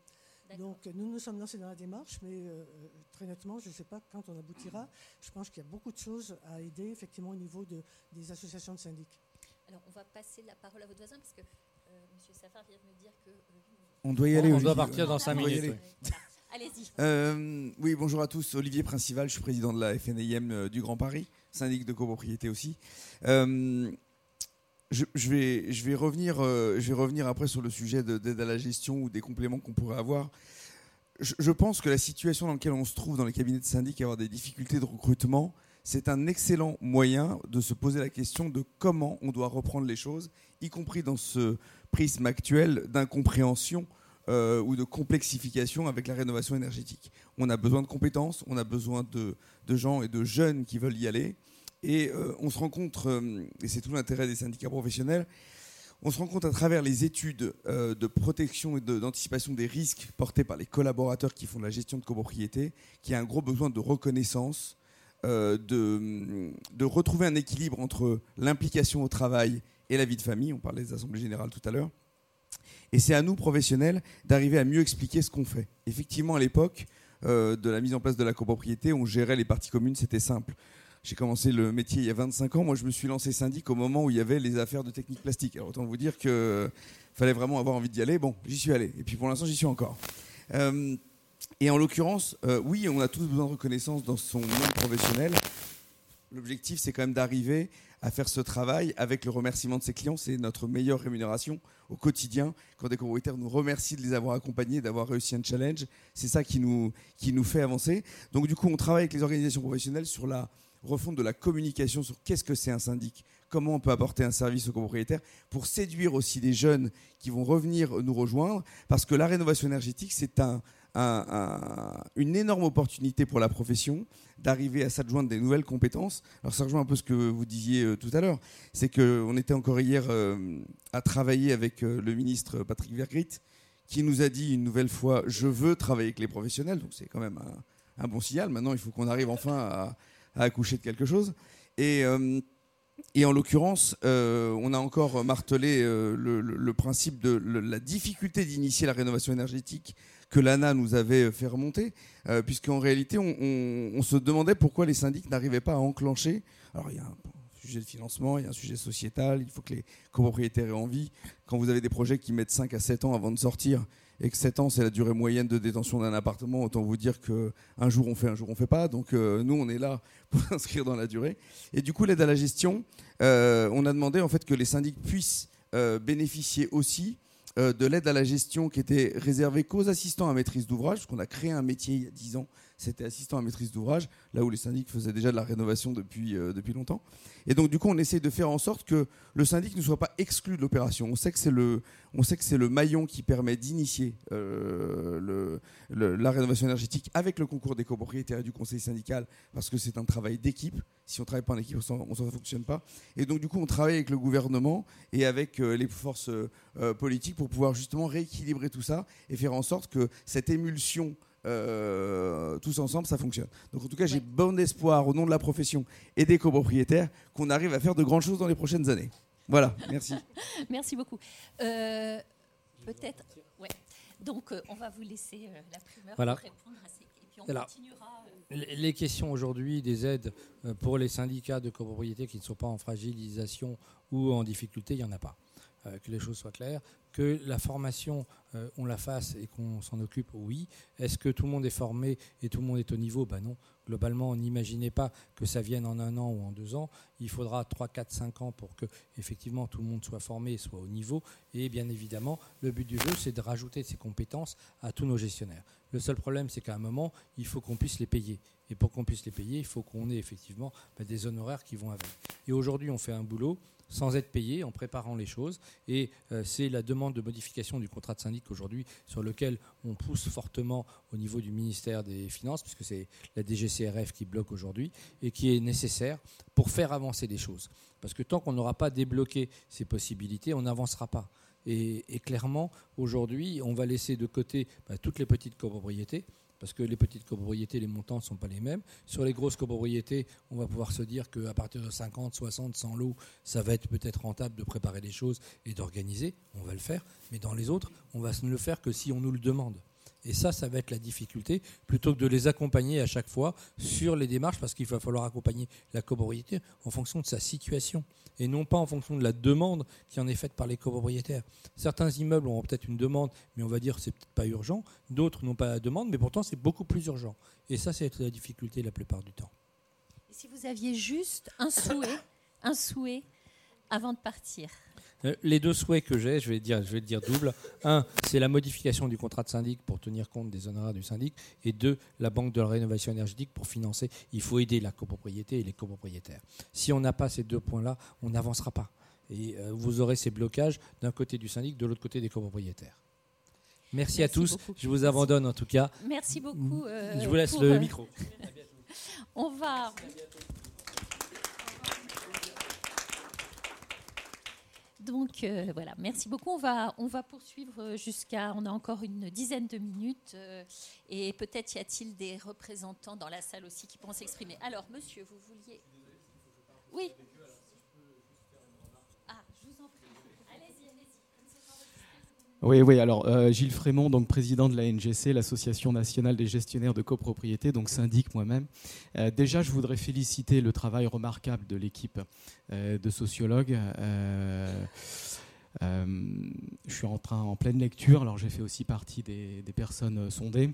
Donc nous nous sommes lancés dans la démarche, mais euh, très nettement, je ne sais pas quand on aboutira. Je pense qu'il y a beaucoup de choses à aider effectivement au niveau de, des associations de syndics. Alors on va passer la parole à votre voisin parce que euh, M. Safar vient de me dire que... Euh, on doit y aller. On doit partir dans 5 minutes. Allez-y. oui, bonjour à tous. Olivier Principal, je suis président de la FNIM du Grand Paris, syndic de copropriété aussi. Je, vais, je, vais revenir, euh, je vais revenir après sur le sujet d'aide à la gestion ou des compléments qu'on pourrait avoir. Je, pense que la situation dans laquelle on se trouve dans les cabinets de syndic, avoir des difficultés de recrutement, c'est un excellent moyen de se poser la question de comment on doit reprendre les choses, y compris dans ce prisme actuel d'incompréhension euh, ou de complexification avec la rénovation énergétique. On a besoin de compétences, on a besoin de gens et de jeunes qui veulent y aller. Et euh, on se rend compte, euh, et c'est tout l'intérêt des syndicats professionnels, on se rend compte à travers les études euh, de protection et d'anticipation des risques portés par les collaborateurs qui font la gestion de copropriété qu'il y a un gros besoin de reconnaissance, de, de, retrouver un équilibre entre l'implication au travail et la vie de famille. On parlait des assemblées générales tout à l'heure. Et c'est à nous, professionnels, d'arriver à mieux expliquer ce qu'on fait. Effectivement, à l'époque de la mise en place de la copropriété, on gérait les parties communes, c'était simple. J'ai commencé le métier il y a 25 ans. Moi, je me suis lancé syndic au moment où il y avait les affaires de technique plastique. Alors, autant vous dire qu'il fallait vraiment avoir envie d'y aller. Bon, j'y suis allé. Et puis, pour l'instant, j'y suis encore. Euh, et en l'occurrence, euh, oui, on a tous besoin de reconnaissance dans son monde professionnel. L'objectif, c'est quand même d'arriver à faire ce travail avec le remerciement de ses clients. C'est notre meilleure rémunération au quotidien. Quand des copropriétaires nous remercient de les avoir accompagnés, d'avoir réussi un challenge, c'est ça qui nous, qui nous fait avancer. Donc du coup, on travaille avec les organisations professionnelles sur la refonte de la communication sur qu'est-ce que c'est un syndic, comment on peut apporter un service aux copropriétaires pour séduire aussi des jeunes qui vont revenir nous rejoindre, parce que la rénovation énergétique, c'est un, une énorme opportunité pour la profession d'arriver à s'adjoindre des nouvelles compétences. Alors ça rejoint un peu ce que vous disiez euh, tout à l'heure, c'est qu'on était encore hier euh, à travailler avec euh, le ministre Patrick Vergrit, qui nous a dit une nouvelle fois, je veux travailler avec les professionnels, donc c'est quand même un bon signal. Maintenant, il faut qu'on arrive enfin à à accoucher de quelque chose. Et, euh, et en l'occurrence, euh, on a encore martelé euh, le, principe de la difficulté d'initier la rénovation énergétique que l'ANA nous avait fait remonter, puisqu'en réalité, on, se demandait pourquoi les syndics n'arrivaient pas à enclencher. Alors, il y a un sujet de financement, il y a un sujet sociétal, il faut que les copropriétaires aient envie. Quand vous avez des projets qui mettent 5 à 7 ans avant de sortir, et que 7 ans c'est la durée moyenne de détention d'un appartement, autant vous dire qu'un jour on fait, un jour on fait pas. Donc euh, nous on est là pour inscrire dans la durée. Et du coup l'aide à la gestion, euh, on a demandé en fait que les syndics puissent euh, bénéficier aussi de l'aide à la gestion qui était réservée qu'aux assistants à maîtrise d'ouvrage, parce qu'on a créé un métier il y a 10 ans, c'était assistant à maîtrise d'ouvrage, là où les syndics faisaient déjà de la rénovation depuis, euh, depuis longtemps. Et donc, du coup, on essaye de faire en sorte que le syndic ne soit pas exclu de l'opération. On sait que c'est le, on sait que c'est le maillon qui permet d'initier euh, la rénovation énergétique avec le concours des copropriétaires et du conseil syndical, parce que c'est un travail d'équipe. Si on ne travaille pas en équipe, ça ne fonctionne pas. Et donc, du coup, on travaille avec le gouvernement et avec euh, les forces politiques pour pouvoir justement rééquilibrer tout ça et faire en sorte que cette émulsion euh, tous ensemble, ça fonctionne. Donc en tout cas, j'ai bon espoir au nom de la profession et des copropriétaires qu'on arrive à faire de grandes choses dans les prochaines années. Voilà, merci. merci beaucoup. Euh, peut-être, ouais. Donc euh, on va vous laisser la primeur pour répondre à ces et puis on continuera. Les questions aujourd'hui des aides pour les syndicats de copropriété qui ne sont pas en fragilisation ou en difficulté, il n'y en a pas. que les choses soient claires que la formation, euh, on la fasse et qu'on s'en occupe, oui. Est-ce que tout le monde est formé et tout le monde est au niveau? Ben non. Globalement, n'imaginez pas que ça vienne en un an ou en deux ans. Il faudra 3, 4, 5 ans pour que effectivement tout le monde soit formé et soit au niveau. Et bien évidemment, le but du jeu, c'est de rajouter ces compétences à tous nos gestionnaires. Le seul problème, c'est qu'à un moment, il faut qu'on puisse les payer. Et pour qu'on puisse les payer, il faut qu'on ait effectivement ben, des honoraires qui vont avec. Et aujourd'hui, on fait un boulot sans être payé, en préparant les choses. Et euh, c'est la demande de modification du contrat de syndic aujourd'hui sur lequel on pousse fortement au niveau du ministère des Finances, puisque c'est la DGCRF qui bloque aujourd'hui, et qui est nécessaire pour faire avancer les choses. Parce que tant qu'on n'aura pas débloqué ces possibilités, on n'avancera pas. Et, clairement, aujourd'hui, on va laisser de côté bah, toutes les petites copropriétés parce que les petites copropriétés, les montants ne sont pas les mêmes. Sur les grosses copropriétés, on va pouvoir se dire qu'à partir de 50, 60, 100 lots, ça va être peut-être rentable de préparer les choses et d'organiser. On va le faire. Mais dans les autres, on va ne le faire que si on nous le demande. Et ça, ça va être la difficulté, plutôt que de les accompagner à chaque fois sur les démarches, parce qu'il va falloir accompagner la copropriété en fonction de sa situation, et non pas en fonction de la demande qui en est faite par les copropriétaires. Certains immeubles ont peut-être une demande, mais on va dire que c'est peut-être pas urgent, d'autres n'ont pas la demande, mais pourtant c'est beaucoup plus urgent. Et ça, c'est la difficulté la plupart du temps. Et si vous aviez juste un souhait, un souhait avant de partir? Les deux souhaits que j'ai, je vais dire, je vais le dire double. Un, c'est la modification du contrat de syndic pour tenir compte des honoraires du syndic. Et deux, la banque de la rénovation énergétique pour financer. Il faut aider la copropriété et les copropriétaires. Si on n'a pas ces deux points-là, on n'avancera pas. Et euh, vous aurez ces blocages d'un côté du syndic, de l'autre côté des copropriétaires. Merci, à tous. Je vous abandonne en tout cas. Merci beaucoup. Euh, je vous laisse le micro. on va. Donc euh, voilà, merci beaucoup. On va, on va poursuivre jusqu'à. On a encore une dizaine de minutes. Euh, et peut-être y a-t-il des représentants dans la salle aussi qui pourront s'exprimer. Alors, monsieur, vous vouliez. Oui. Oui, oui. Alors, euh, Gilles Frémont, donc président de la NGC, l'Association nationale des gestionnaires de copropriété, donc syndic moi-même. Euh, déjà, je voudrais féliciter le travail remarquable de l'équipe euh, de sociologues. je suis en train en pleine lecture, alors j'ai fait aussi partie des, personnes sondées.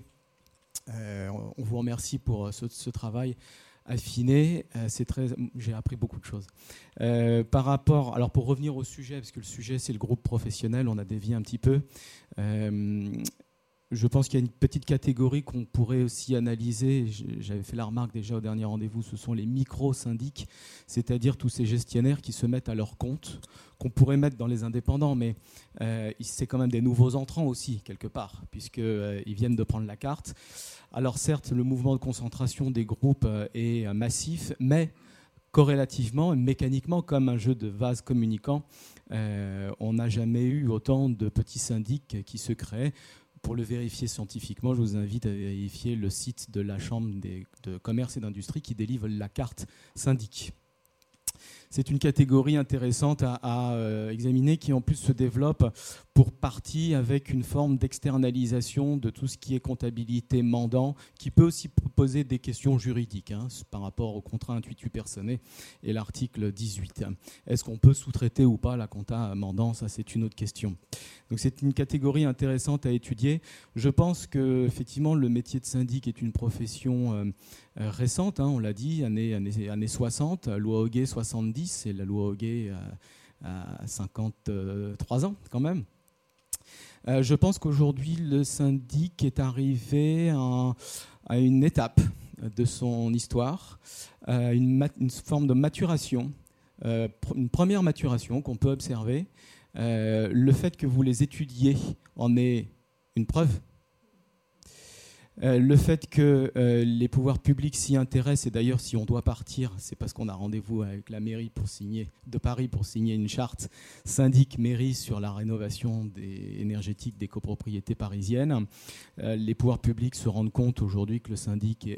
on vous remercie pour ce travail affiné. Euh, c'est très, j'ai appris beaucoup de choses. Euh, par rapport, alors pour revenir au sujet, parce que le sujet c'est le groupe professionnel, on a dévié un petit peu. Euh, je pense qu'il y a une petite catégorie qu'on pourrait aussi analyser. J'avais fait la remarque déjà au dernier rendez-vous. Ce sont les micro-syndics, c'est-à-dire tous ces gestionnaires qui se mettent à leur compte, qu'on pourrait mettre dans les indépendants, mais c'est quand même des nouveaux entrants aussi, quelque part, puisqu'ils viennent de prendre la carte. Alors certes, le mouvement de concentration des groupes euh, est euh, massif, mais corrélativement, mécaniquement, comme un jeu de vase communicant, euh, on n'a jamais eu autant de petits syndics qui se créent. Pour le vérifier scientifiquement, je vous invite à vérifier le site de la Chambre de commerce et d'industrie qui délivre la carte syndic c'est une catégorie intéressante à, euh, examiner qui en plus se développe pour partie avec une forme d'externalisation de tout ce qui est comptabilité mandant, qui peut aussi poser des questions juridiques hein, par rapport au contrat intuitu personné et l'article 18. Est-ce qu'on peut sous-traiter ou pas la compta mandant? Ça, c'est une autre question. Donc c'est une catégorie intéressante à étudier. Je pense que effectivement le métier de syndic est une profession euh, euh, récente, hein, on l'a dit, années, années, années 60, loi Hoguet 70, c'est la loi Hoguet à, 53 ans quand même. je pense qu'aujourd'hui, le syndic est arrivé à, une étape de son histoire, une, forme de maturation, une première maturation qu'on peut observer. le fait que vous les étudiez en est une preuve euh, le fait que euh, les pouvoirs publics s'y intéressent, et d'ailleurs si on doit partir, c'est parce qu'on a rendez-vous avec la mairie pour signer, de Paris pour signer une charte syndic-mairie sur la rénovation énergétique des copropriétés parisiennes. Euh, les pouvoirs publics se rendent compte aujourd'hui que le syndic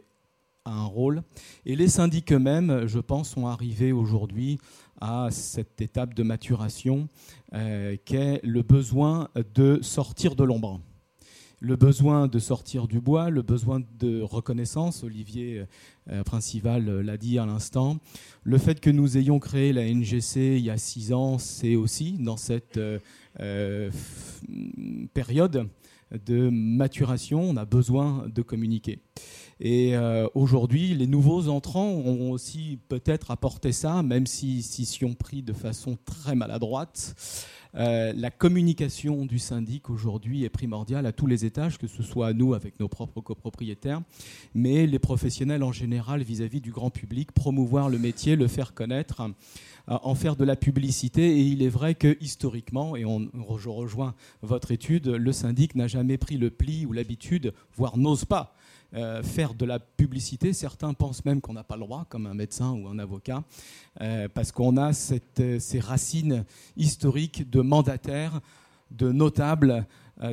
a un rôle. Et les syndics eux-mêmes, je pense, sont arrivés aujourd'hui à cette étape de maturation qu'est le besoin de sortir de l'ombre le besoin de sortir du bois, le besoin de reconnaissance, Olivier euh, Principal euh, l'a dit à l'instant. Le fait que nous ayons créé la NGC il y a six ans, c'est aussi dans cette euh, période de maturation, on a besoin de communiquer. Et aujourd'hui, les nouveaux entrants ont aussi peut-être apporté ça, même s'ils si, si, ont pris de façon très maladroite. Euh, la communication du syndic aujourd'hui est primordiale à tous les étages, que ce soit à nous avec nos propres copropriétaires, mais les professionnels en général vis-à-vis du grand public, promouvoir le métier, le faire connaître, euh, en faire de la publicité. Et il est vrai que historiquement, et on, je rejoins votre étude, le syndic n'a jamais pris le pli ou l'habitude, voire n'ose pas euh, faire de la publicité. Certains pensent même qu'on n'a pas le droit, comme un médecin ou un avocat, euh, parce qu'on a euh, ces racines historiques de mandataires, de notables.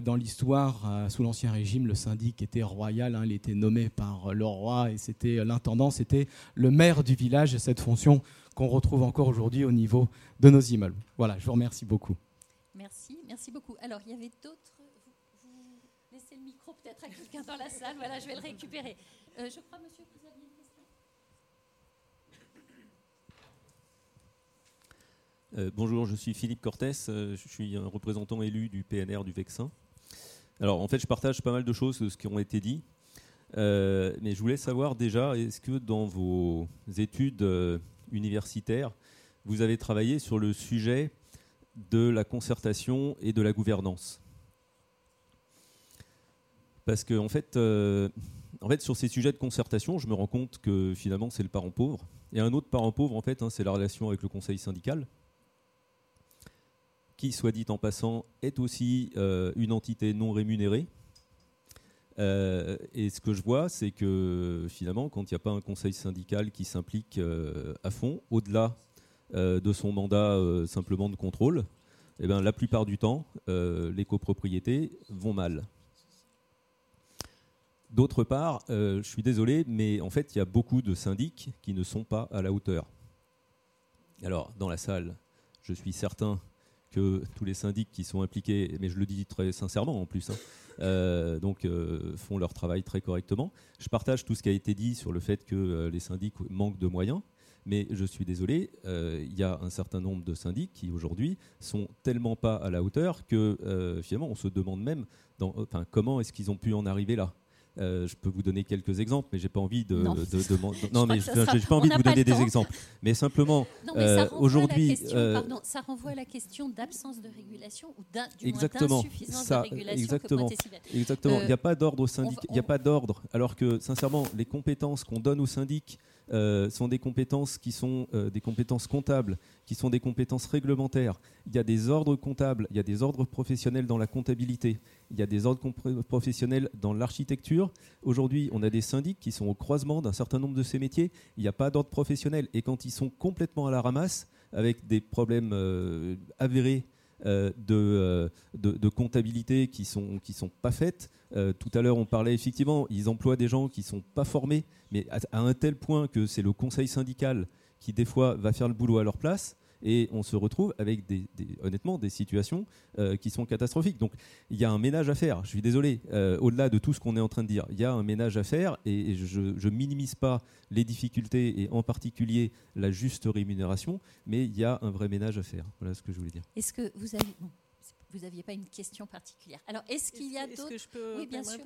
dans l'histoire, sous l'Ancien Régime, le syndic était royal, hein, il était nommé par le roi et c'était l'intendant, c'était le maire du village, cette fonction qu'on retrouve encore aujourd'hui au niveau de nos immeubles. Voilà, je vous remercie beaucoup. Merci, merci beaucoup. Alors, il y avait d'autres peut-être à quelqu'un dans la salle. Voilà, je vais le récupérer. Euh, je crois, monsieur, vous aviez. Euh, bonjour, je suis Philippe Cortès, euh, je suis un représentant élu du PNR du Vexin. Alors en fait, je partage pas mal de choses de ce qui ont été dit, mais je voulais savoir déjà, est-ce que dans vos études universitaires, vous avez travaillé sur le sujet de la concertation et de la gouvernance? Parce que en fait, euh, en fait, sur ces sujets de concertation, je me rends compte que finalement, c'est le parent pauvre. Et un autre parent pauvre, en fait, hein, c'est la relation avec le conseil syndical, qui, soit dit en passant, est aussi euh, une entité non rémunérée. Euh, et ce que je vois, c'est que finalement, quand il n'y a pas un conseil syndical qui s'implique à fond, au-delà de son mandat simplement de contrôle, eh ben, la plupart du temps, les copropriétés vont mal. D'autre part, euh, je suis désolé, mais en fait, il y a beaucoup de syndics qui ne sont pas à la hauteur. Alors, dans la salle, je suis certain que tous les syndics qui sont impliqués, mais je le dis très sincèrement en plus, hein, euh, donc euh, font leur travail très correctement. Je partage tout ce qui a été dit sur le fait que les syndics manquent de moyens, mais je suis désolé, il y a un certain nombre de syndics qui aujourd'hui sont tellement pas à la hauteur que finalement on se demande même comment est-ce qu'ils ont pu en arriver là? Euh, je peux vous donner quelques exemples, mais j'ai pas envie de. Non, non mais j'ai pas envie de vous donner des exemples. Mais simplement, euh, aujourd'hui, euh, ça renvoie à la question d'absence de régulation ou d'insuffisance de régulation. Exactement. exactement. Il n'y a pas d'ordre syndic. Il n'y a pas d'ordre. Alors que, sincèrement, les compétences qu'on donne aux syndics euh, sont des compétences qui sont euh, des compétences comptables, qui sont des compétences réglementaires. Il y a des ordres comptables, il y a des ordres professionnels dans la comptabilité, il y a des ordres professionnels dans l'architecture. Aujourd'hui, on a des syndics qui sont au croisement d'un certain nombre de ces métiers. Il n'y a pas d'ordre professionnel. Et quand ils sont complètement à la ramasse, avec des problèmes euh, avérés de, de, comptabilité qui sont sont pas faites. Euh, tout à l'heure, on parlait effectivement, ils emploient des gens qui sont pas formés, mais à un tel point que c'est le conseil syndical qui des fois va faire le boulot à leur place et on se retrouve avec honnêtement des situations euh, qui sont catastrophiques. Donc il y a un ménage à faire. Je suis désolé, euh, au-delà de tout ce qu'on est en train de dire, il y a un ménage à faire et, je ne minimise pas les difficultés et en particulier la juste rémunération, mais il y a un vrai ménage à faire. Voilà ce que je voulais dire. Est-ce que vous avez vous n'aviez pas une question particulière. Alors, est-ce qu'il y a d'autres que je peux Oui, bien sûr.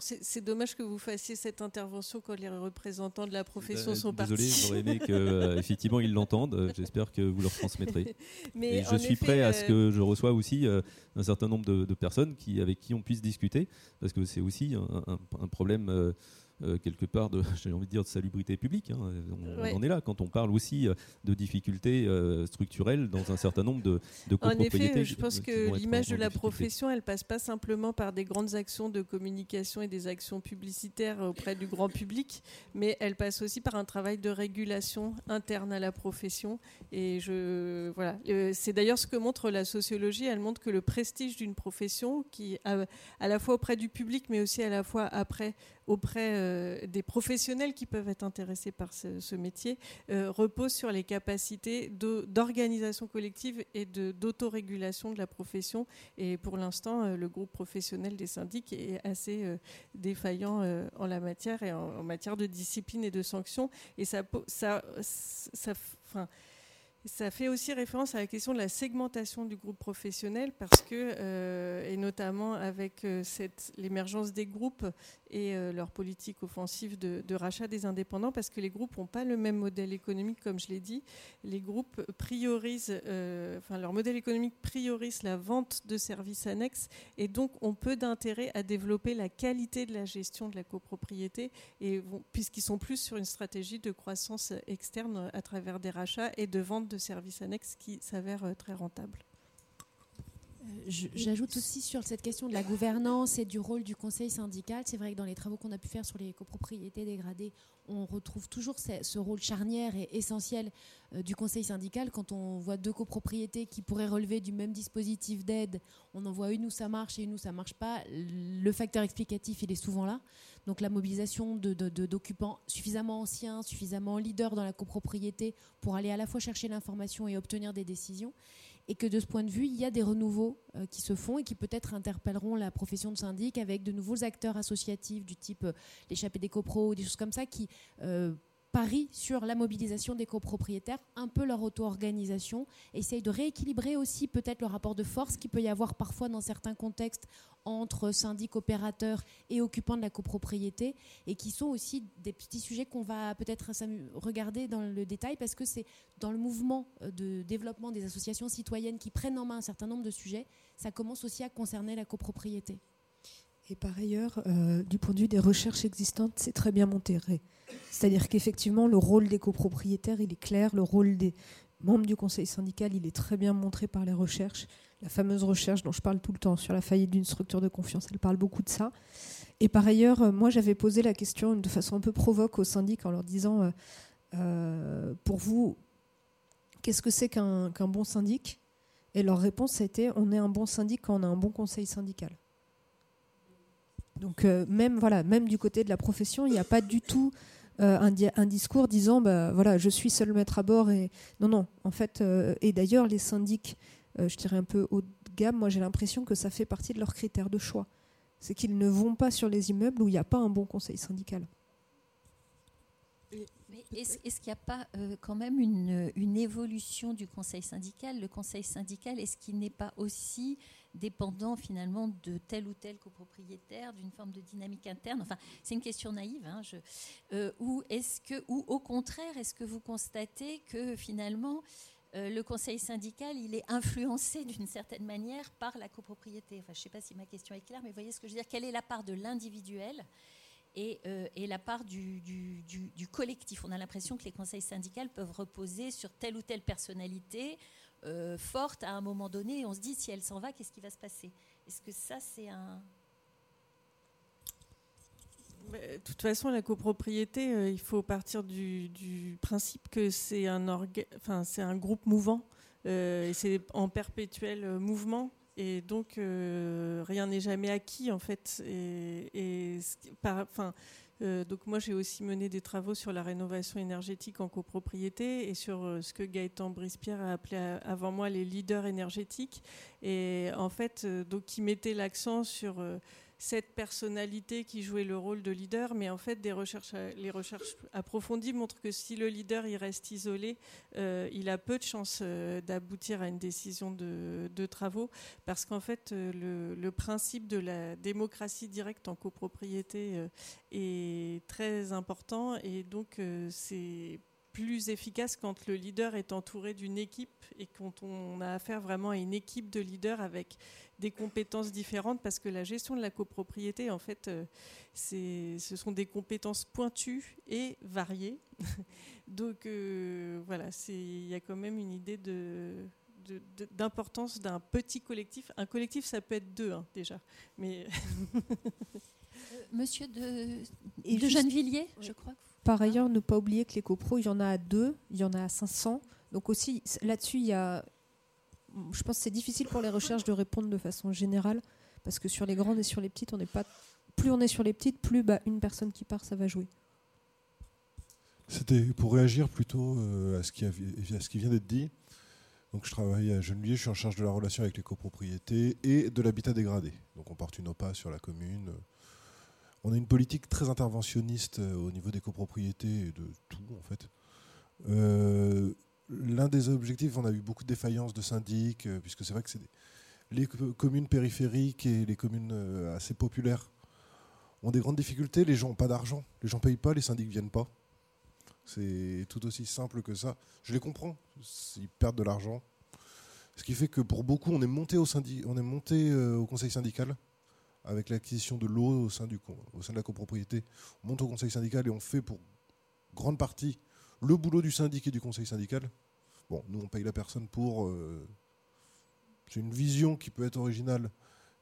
c'est dommage que vous fassiez cette intervention quand les représentants de la profession euh, sont désolé, partis. Désolé, j'aurais aimé qu'effectivement ils l'entendent. J'espère que vous leur transmettrez. Mais Et je suis prêt à ce que je reçois aussi un certain nombre de, personnes qui, avec qui on puisse discuter, parce que c'est aussi un, un problème euh, quelque part de, j'ai envie de dire, de salubrité publique. Hein. On, en est là quand on parle aussi euh, de difficultés euh, structurelles dans un certain nombre de, de copropriétés. En effet, je pense que l'image de la profession, elle passe pas simplement par des grandes actions de communication et des actions publicitaires auprès du grand public, mais elle passe aussi par un travail de régulation interne à la profession. Et je, voilà, c'est d'ailleurs ce que montre la sociologie. Elle montre que le prestige d'une profession, qui à la fois auprès du public, mais aussi à la fois après auprès euh, des professionnels qui peuvent être intéressés par ce, métier euh, repose sur les capacités d'organisation collective et d'autorégulation de, la profession. Et pour l'instant, euh, le groupe professionnel des syndics est assez défaillant en la matière et en, matière de discipline et de sanctions. Et ça, ça fait aussi référence à la question de la segmentation du groupe professionnel parce que, euh, et notamment avec euh, l'émergence des groupes et euh, leur politique offensive de, rachat des indépendants, parce que les groupes n'ont pas le même modèle économique, comme je l'ai dit. Les groupes priorisent, enfin leur modèle économique priorise la vente de services annexes et donc ont peu d'intérêt à développer la qualité de la gestion de la copropriété puisqu'ils sont plus sur une stratégie de croissance externe à travers des rachats et de vente services annexes qui s'avèrent euh, très rentables. J'ajoute aussi sur cette question de la gouvernance et du rôle du conseil syndical. C'est vrai que dans les travaux qu'on a pu faire sur les copropriétés dégradées, on retrouve toujours ce, rôle charnière et essentiel euh, du conseil syndical. Quand on voit deux copropriétés qui pourraient relever du même dispositif d'aide, on en voit une où ça marche et une où ça marche pas. Le facteur explicatif, il est souvent là. Donc la mobilisation d'occupants de, suffisamment anciens, suffisamment leaders dans la copropriété pour aller à la fois chercher l'information et obtenir des décisions et que de ce point de vue, il y a des renouveaux euh, qui se font et qui peut-être interpelleront la profession de syndic avec de nouveaux acteurs associatifs du type euh, l'échappée des copros, des choses comme ça qui parient sur la mobilisation des copropriétaires, un peu leur auto-organisation, essayent de rééquilibrer aussi peut-être le rapport de force qu'il peut y avoir parfois dans certains contextes entre syndic opérateurs et occupants de la copropriété et qui sont aussi des petits sujets qu'on va peut-être regarder dans le détail parce que c'est dans le mouvement euh, de développement des associations citoyennes qui prennent en main un certain nombre de sujets, ça commence aussi à concerner la copropriété. Et par ailleurs, euh, du point de vue des recherches existantes, c'est très bien monté. C'est-à-dire qu'effectivement, le rôle des copropriétaires, il est clair, le rôle des membres du conseil syndical, il est très bien montré par les recherches la fameuse recherche dont je parle tout le temps sur la faillite d'une structure de confiance. Elle parle beaucoup de ça. Et par ailleurs, euh, moi, j'avais posé la question de façon un peu provoque au syndic en leur disant euh, pour vous, qu'est-ce que c'est qu'un bon syndic? Et leur réponse a été on est un bon syndic quand on a un bon conseil syndical. Donc, même, voilà, même du côté de la profession, il n'y a pas du tout. un, un, discours disant bah, voilà je suis seul maître à bord et non non en fait et d'ailleurs les syndics euh, je dirais un peu haut de gamme, moi j'ai l'impression que ça fait partie de leurs critères de choix. C'est qu'ils ne vont pas sur les immeubles où il n'y a pas un bon conseil syndical. est-ce, qu'il n'y a pas euh, quand même une, évolution du conseil syndical? Le conseil syndical, est-ce qu'il n'est pas aussi dépendant finalement de tel ou tel copropriétaire, d'une forme de dynamique interne Enfin, c'est une question naïve. Hein, euh, ou est-ce que, ou au contraire, est-ce que vous constatez que finalement euh, le conseil syndical, il est influencé d'une certaine manière par la copropriété? Enfin, je ne sais pas si ma question est claire, mais voyez ce que je veux dire. Quelle est la part de l'individuel et, euh, la part du, collectif? On a l'impression que les conseils syndicaux peuvent reposer sur telle ou telle personnalité euh, forte à un moment donné. Et on se dit, si elle s'en va, qu'est-ce qui va se passer? Est-ce que ça, c'est un de toute façon, la copropriété, euh, il faut partir du, principe que c'est un, enfin, un groupe mouvant euh, et c'est en perpétuel mouvement. Et donc, rien n'est jamais acquis, en fait. Et, enfin, donc moi, j'ai aussi mené des travaux sur la rénovation énergétique en copropriété et sur ce que Gaëtan Brispierre a appelé avant moi les leaders énergétiques. Et en fait, donc, qui mettait l'accent sur cette personnalité qui jouait le rôle de leader, mais en fait, les recherches approfondies montrent que si le leader il reste isolé, il a peu de chances d'aboutir à une décision de, travaux, parce qu'en fait, le, le, principe de la démocratie directe en copropriété est très important, et donc c'est plus efficace quand le leader est entouré d'une équipe et quand on a affaire vraiment à une équipe de leaders avec des compétences différentes parce que la gestion de la copropriété, en fait, euh, ce sont des compétences pointues et variées. Donc euh, voilà, il y a quand même une idée de, d'importance d'un petit collectif. Un collectif, ça peut être deux hein, déjà. Mais euh, Monsieur de, de Gennevilliers, je crois. Par ailleurs, ne pas oublier que les copros, il y en a à deux, il y en a à 500. Donc aussi, là-dessus, il y a... Je pense que c'est difficile pour les recherches de répondre de façon générale, parce que sur les grandes et sur les petites, on n'est pas... Plus on est sur les petites, plus bah, une personne qui part, ça va jouer. C'était pour réagir plutôt euh, à, ce qui vient d'être dit. Donc je travaille à Gennevilliers, je suis en charge de la relation avec les copropriétés et de l'habitat dégradé. Donc on porte une OPA sur la commune, on a une politique très interventionniste euh, au niveau des copropriétés et de tout en fait. Euh, l'un des objectifs, on a eu beaucoup de défaillances de syndics, euh, puisque c'est vrai que c'est les communes périphériques et les communes assez populaires ont des grandes difficultés. Les gens n'ont pas d'argent, les gens ne payent pas, les syndics ne viennent pas. C'est tout aussi simple que ça. Je les comprends, ils perdent de l'argent. Ce qui fait que pour beaucoup, on est monté au, on est monté, au conseil syndical avec l'acquisition de l'eau au, sein du, au sein de la copropriété. On monte au conseil syndical et on fait pour grande partie le boulot du syndic et du conseil syndical. Bon, nous, on paye la personne pour. Euh, c'est une vision qui peut être originale,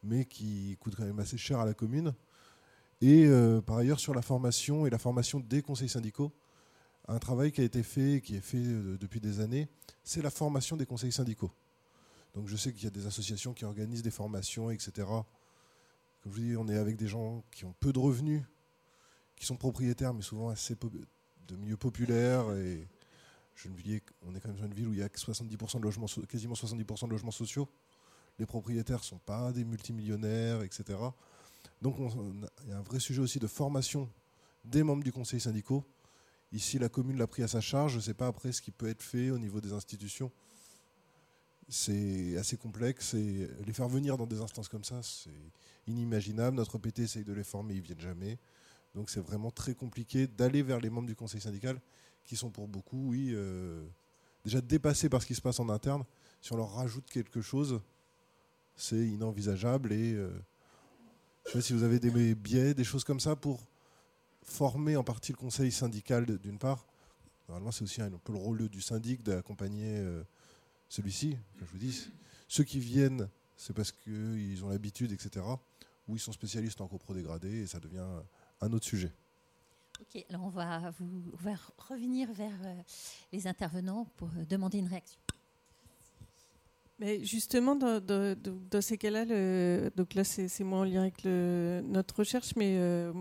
mais qui coûte quand même assez cher à la commune. Et euh, par ailleurs, sur la formation et la formation des conseils syndicaux, un travail qui a été fait, qui est fait euh, depuis des années, c'est la formation des conseils syndicaux. Donc je sais qu'il y a des associations qui organisent des formations, etc. Comme je vous dis, on est avec des gens qui ont peu de revenus, qui sont propriétaires, mais souvent assez de milieux populaires. Et on est quand même dans une ville où il y a 70% de logements, quasiment 70% de logements sociaux. Les propriétaires ne sont pas des multimillionnaires, etc. Donc il y a un vrai sujet aussi de formation des membres du conseil syndicaux. Ici, la commune l'a pris à sa charge. Je ne sais pas après ce qui peut être fait au niveau des institutions. C'est assez complexe et les faire venir dans des instances comme ça, c'est inimaginable. Notre PT essaye de les former, ils ne viennent jamais. Donc c'est vraiment très compliqué d'aller vers les membres du conseil syndical qui sont pour beaucoup, oui, euh, déjà dépassés par ce qui se passe en interne. Si on leur rajoute quelque chose, c'est inenvisageable. Et euh, je sais pas si vous avez des biais, des choses comme ça pour former en partie le conseil syndical d'une part. Normalement, c'est aussi un peu le rôle du syndic d'accompagner euh, celui-ci. Je vous dis, ceux qui viennent, c'est parce qu'ils ont l'habitude, etc où ils sont spécialistes en copro dégradé et ça devient un autre sujet. Ok, alors on va, vous, revenir vers euh, les intervenants pour euh, demander une réaction. Mais justement, dans, ces cas-là, donc là c'est moins en lien avec notre recherche, mais euh,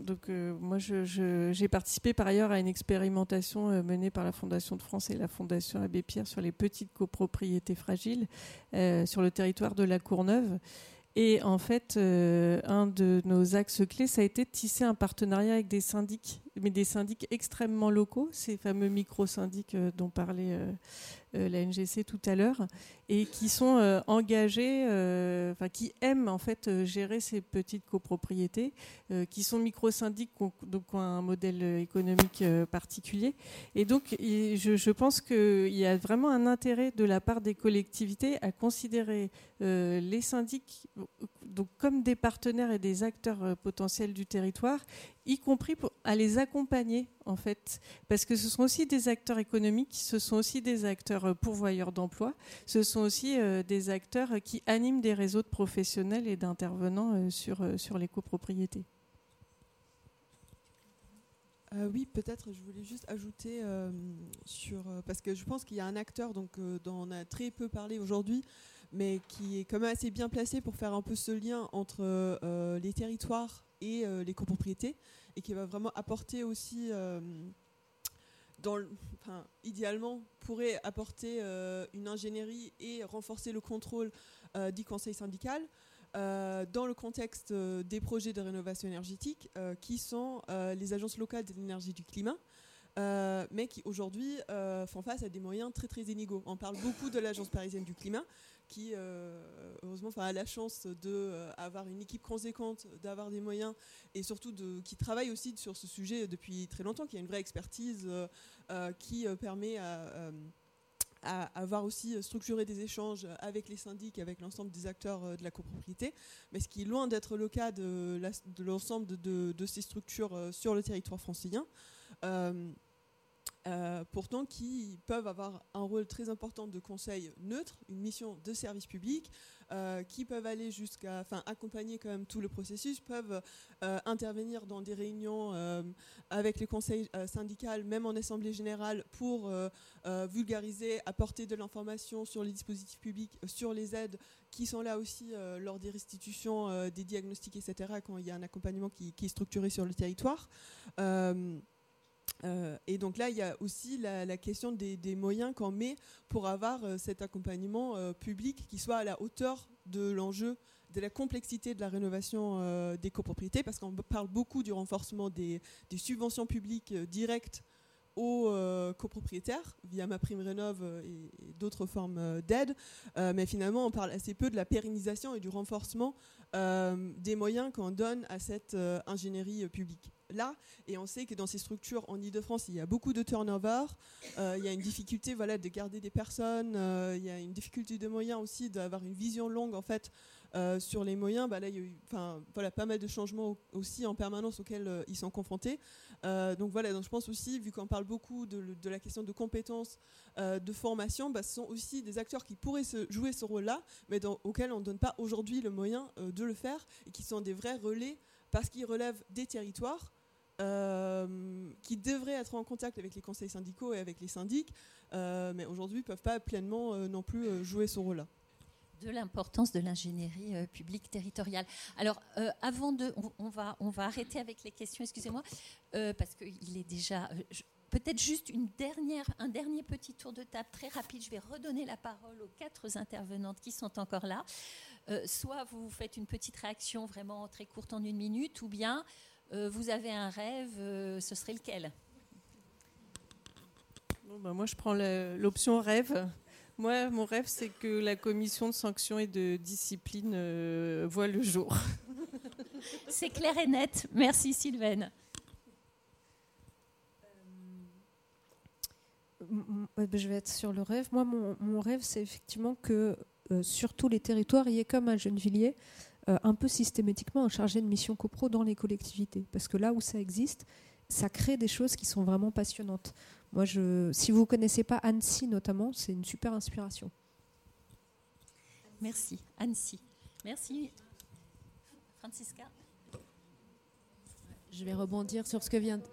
donc moi j'ai participé par ailleurs à une expérimentation menée par la Fondation de France et la Fondation Abbé Pierre sur les petites copropriétés fragiles sur le territoire de la Courneuve. Et en fait, euh, un de nos axes clés, ça a été de tisser un partenariat avec des syndics, mais des syndics extrêmement locaux, ces fameux micro-syndics euh, dont parlait euh, la NGC tout à l'heure, et qui sont euh, engagés, euh, enfin qui aiment en fait euh, gérer ces petites copropriétés, qui sont micro-syndics, donc ont un modèle économique particulier. Et donc, je pense qu'il y a vraiment un intérêt de la part des collectivités à considérer les syndics donc comme des partenaires et des acteurs potentiels du territoire y compris à les accompagner en fait, parce que ce sont aussi des acteurs économiques, ce sont aussi des acteurs euh, pourvoyeurs d'emplois, ce sont aussi euh, des acteurs qui animent des réseaux de professionnels et d'intervenants euh, sur, sur les copropriétés. oui, peut-être je voulais juste ajouter sur parce que je pense qu'il y a un acteur donc dont on a très peu parlé aujourd'hui, mais qui est quand même assez bien placé pour faire un peu ce lien entre les territoires et euh, les copropriétés, et qui va vraiment apporter aussi, euh, idéalement, pourrait apporter euh, une ingénierie et renforcer le contrôle du conseil syndical. dans le contexte des projets de rénovation énergétique qui sont les agences locales de l'énergie du climat. mais qui aujourd'hui font face à des moyens très très inégaux. On parle beaucoup de l'Agence parisienne du climat, qui heureusement a la chance d'avoir une équipe conséquente, d'avoir des moyens et surtout de, qui travaille aussi sur ce sujet depuis très longtemps, qui a une vraie expertise qui permet à avoir aussi structuré des échanges avec les syndics, avec l'ensemble des acteurs euh, de la copropriété, mais ce qui est loin d'être le cas de l'ensemble de, ces structures euh, sur le territoire francilien. Euh, euh, pourtant qui peuvent avoir un rôle très important de conseil neutre, une mission de service public, euh, qui peuvent aller jusqu'à, enfin, accompagner quand même tout le processus, peuvent euh, intervenir dans des réunions avec les conseils syndicaux, même en assemblée générale, pour vulgariser, apporter de l'information sur les dispositifs publics, sur les aides qui sont là aussi lors des restitutions, des diagnostics, etc., quand il y a un accompagnement qui, qui est structuré sur le territoire. Euh, et donc là, il y a aussi la, question des, moyens qu'on met pour avoir euh, cet accompagnement euh, public qui soit à la hauteur de l'enjeu, de la complexité de la rénovation des copropriétés, parce qu'on parle beaucoup du renforcement des, subventions publiques directes aux copropriétaires via ma prime rénov et, d'autres formes d'aide, mais finalement on parle assez peu de la pérennisation et du renforcement des moyens qu'on donne à cette ingénierie publique là. Et on sait que dans ces structures en Ile-de-France, il y a beaucoup de turnover. Euh, il y a une difficulté voilà, de garder des personnes. Euh, il y a une difficulté de moyens aussi d'avoir une vision longue en fait, euh, sur les moyens. Bah, il y a eu voilà, pas mal de changements aussi en permanence auxquels ils sont confrontés. donc voilà, donc je pense aussi, vu qu'on parle beaucoup de, la question de compétences, de formation, bah, ce sont aussi des acteurs qui pourraient se jouer ce rôle-là, mais auxquels on ne donne pas aujourd'hui le moyen de le faire et qui sont des vrais relais parce qu'ils relèvent des territoires euh, qui devraient être en contact avec les conseils syndicaux et avec les syndics, euh, mais aujourd'hui ne peuvent pas pleinement euh, non plus jouer ce rôle-là de l'importance de l'ingénierie publique territoriale. Alors, avant de, on, va, on va arrêter avec les questions, excusez-moi, parce qu'il est déjà. Peut-être juste une dernière, un dernier petit tour de table très rapide. Je vais redonner la parole aux quatre intervenantes qui sont encore là. soit vous faites une petite réaction vraiment très courte en une minute, ou bien euh, vous avez un rêve, euh, ce serait lequel? Bah, Moi, je prends l'option rêve. Moi, mon rêve, c'est que la commission de sanctions et de discipline euh, voit le jour. c'est clair et net. Merci, Sylvaine. Je vais être sur le rêve. Moi, mon, rêve, c'est effectivement que sur tous les territoires, il y ait comme un Gennevilliers euh, un peu systématiquement un chargé de mission copro dans les collectivités. Parce que là où ça existe, ça crée des choses qui sont vraiment passionnantes. Moi, je, si vous ne connaissez pas Annecy notamment, c'est une super inspiration. Merci. Annecy. Merci. Francisca. Je vais rebondir sur ce que vient de...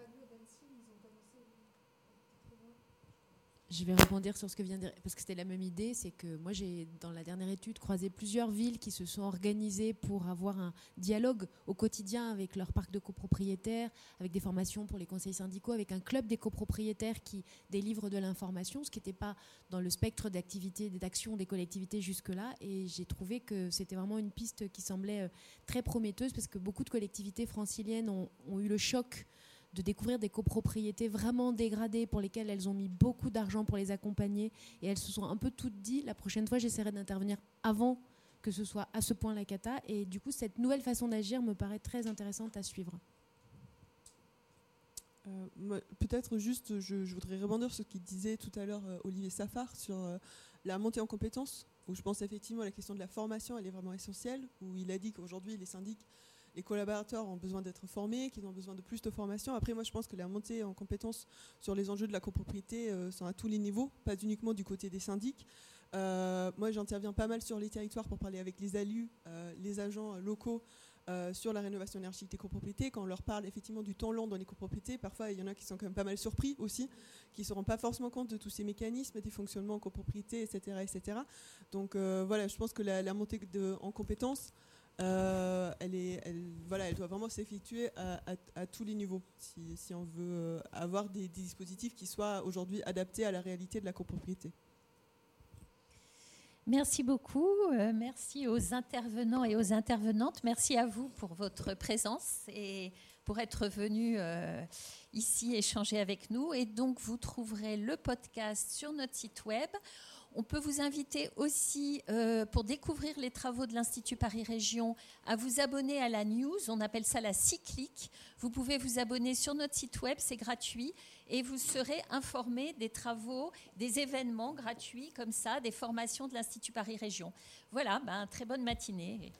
Je vais rebondir sur ce que vient de dire, parce que c'était la même idée, c'est que moi j'ai, dans la dernière étude, croisé plusieurs villes qui se sont organisées pour avoir un dialogue au quotidien avec leur parc de copropriétaires, avec des formations pour les conseils syndicaux, avec un club des copropriétaires qui délivre de l'information, ce qui n'était pas dans le spectre d'activité, d'action des collectivités jusque-là. Et j'ai trouvé que c'était vraiment une piste qui semblait euh, très prometteuse, parce que beaucoup de collectivités franciliennes ont, ont eu le choc de découvrir des copropriétés vraiment dégradées pour lesquelles elles ont mis beaucoup d'argent pour les accompagner et elles se sont un peu toutes dit la prochaine fois j'essaierai d'intervenir avant que ce soit à ce point la cata et du coup cette nouvelle façon d'agir me paraît très intéressante à suivre. Euh, peut-être juste, je, voudrais rebondir sur ce qu'il disait tout à l'heure euh, Olivier Safar sur euh, la montée en compétences, où je pense effectivement la question de la formation, elle est vraiment essentielle, où il a dit qu'aujourd'hui les syndics les collaborateurs ont besoin d'être formés, qu'ils ont besoin de plus de formation. Après, moi, je pense que la montée en compétences sur les enjeux de la copropriété euh, sont à tous les niveaux, pas uniquement du côté des syndics. Euh, moi, j'interviens pas mal sur les territoires pour parler avec les ALU, euh, les agents locaux, sur la rénovation énergétique des copropriétés. Quand on leur parle effectivement du temps long dans les copropriétés, parfois il y en a qui sont quand même pas mal surpris aussi, qui ne se rendent pas forcément compte de tous ces mécanismes, des fonctionnements en copropriété, etc. etc. Donc voilà, je pense que la, montée en compétences, euh, elle, doit vraiment s'effectuer à, tous les niveaux si, on veut euh, avoir des, dispositifs qui soient aujourd'hui adaptés à la réalité de la copropriété. Merci beaucoup. Euh, merci aux intervenants et aux intervenantes. Merci à vous pour votre présence et pour être venu ici échanger avec nous. Et donc, vous trouverez le podcast sur notre site web. On peut vous inviter aussi, euh, pour découvrir les travaux de l'Institut Paris Région, à vous abonner à la news. On appelle ça la cyclique. Vous pouvez vous abonner sur notre site web, c'est gratuit. Et vous serez informé des travaux, des événements gratuits comme ça, des formations de l'Institut Paris Région. Voilà, ben, très bonne matinée.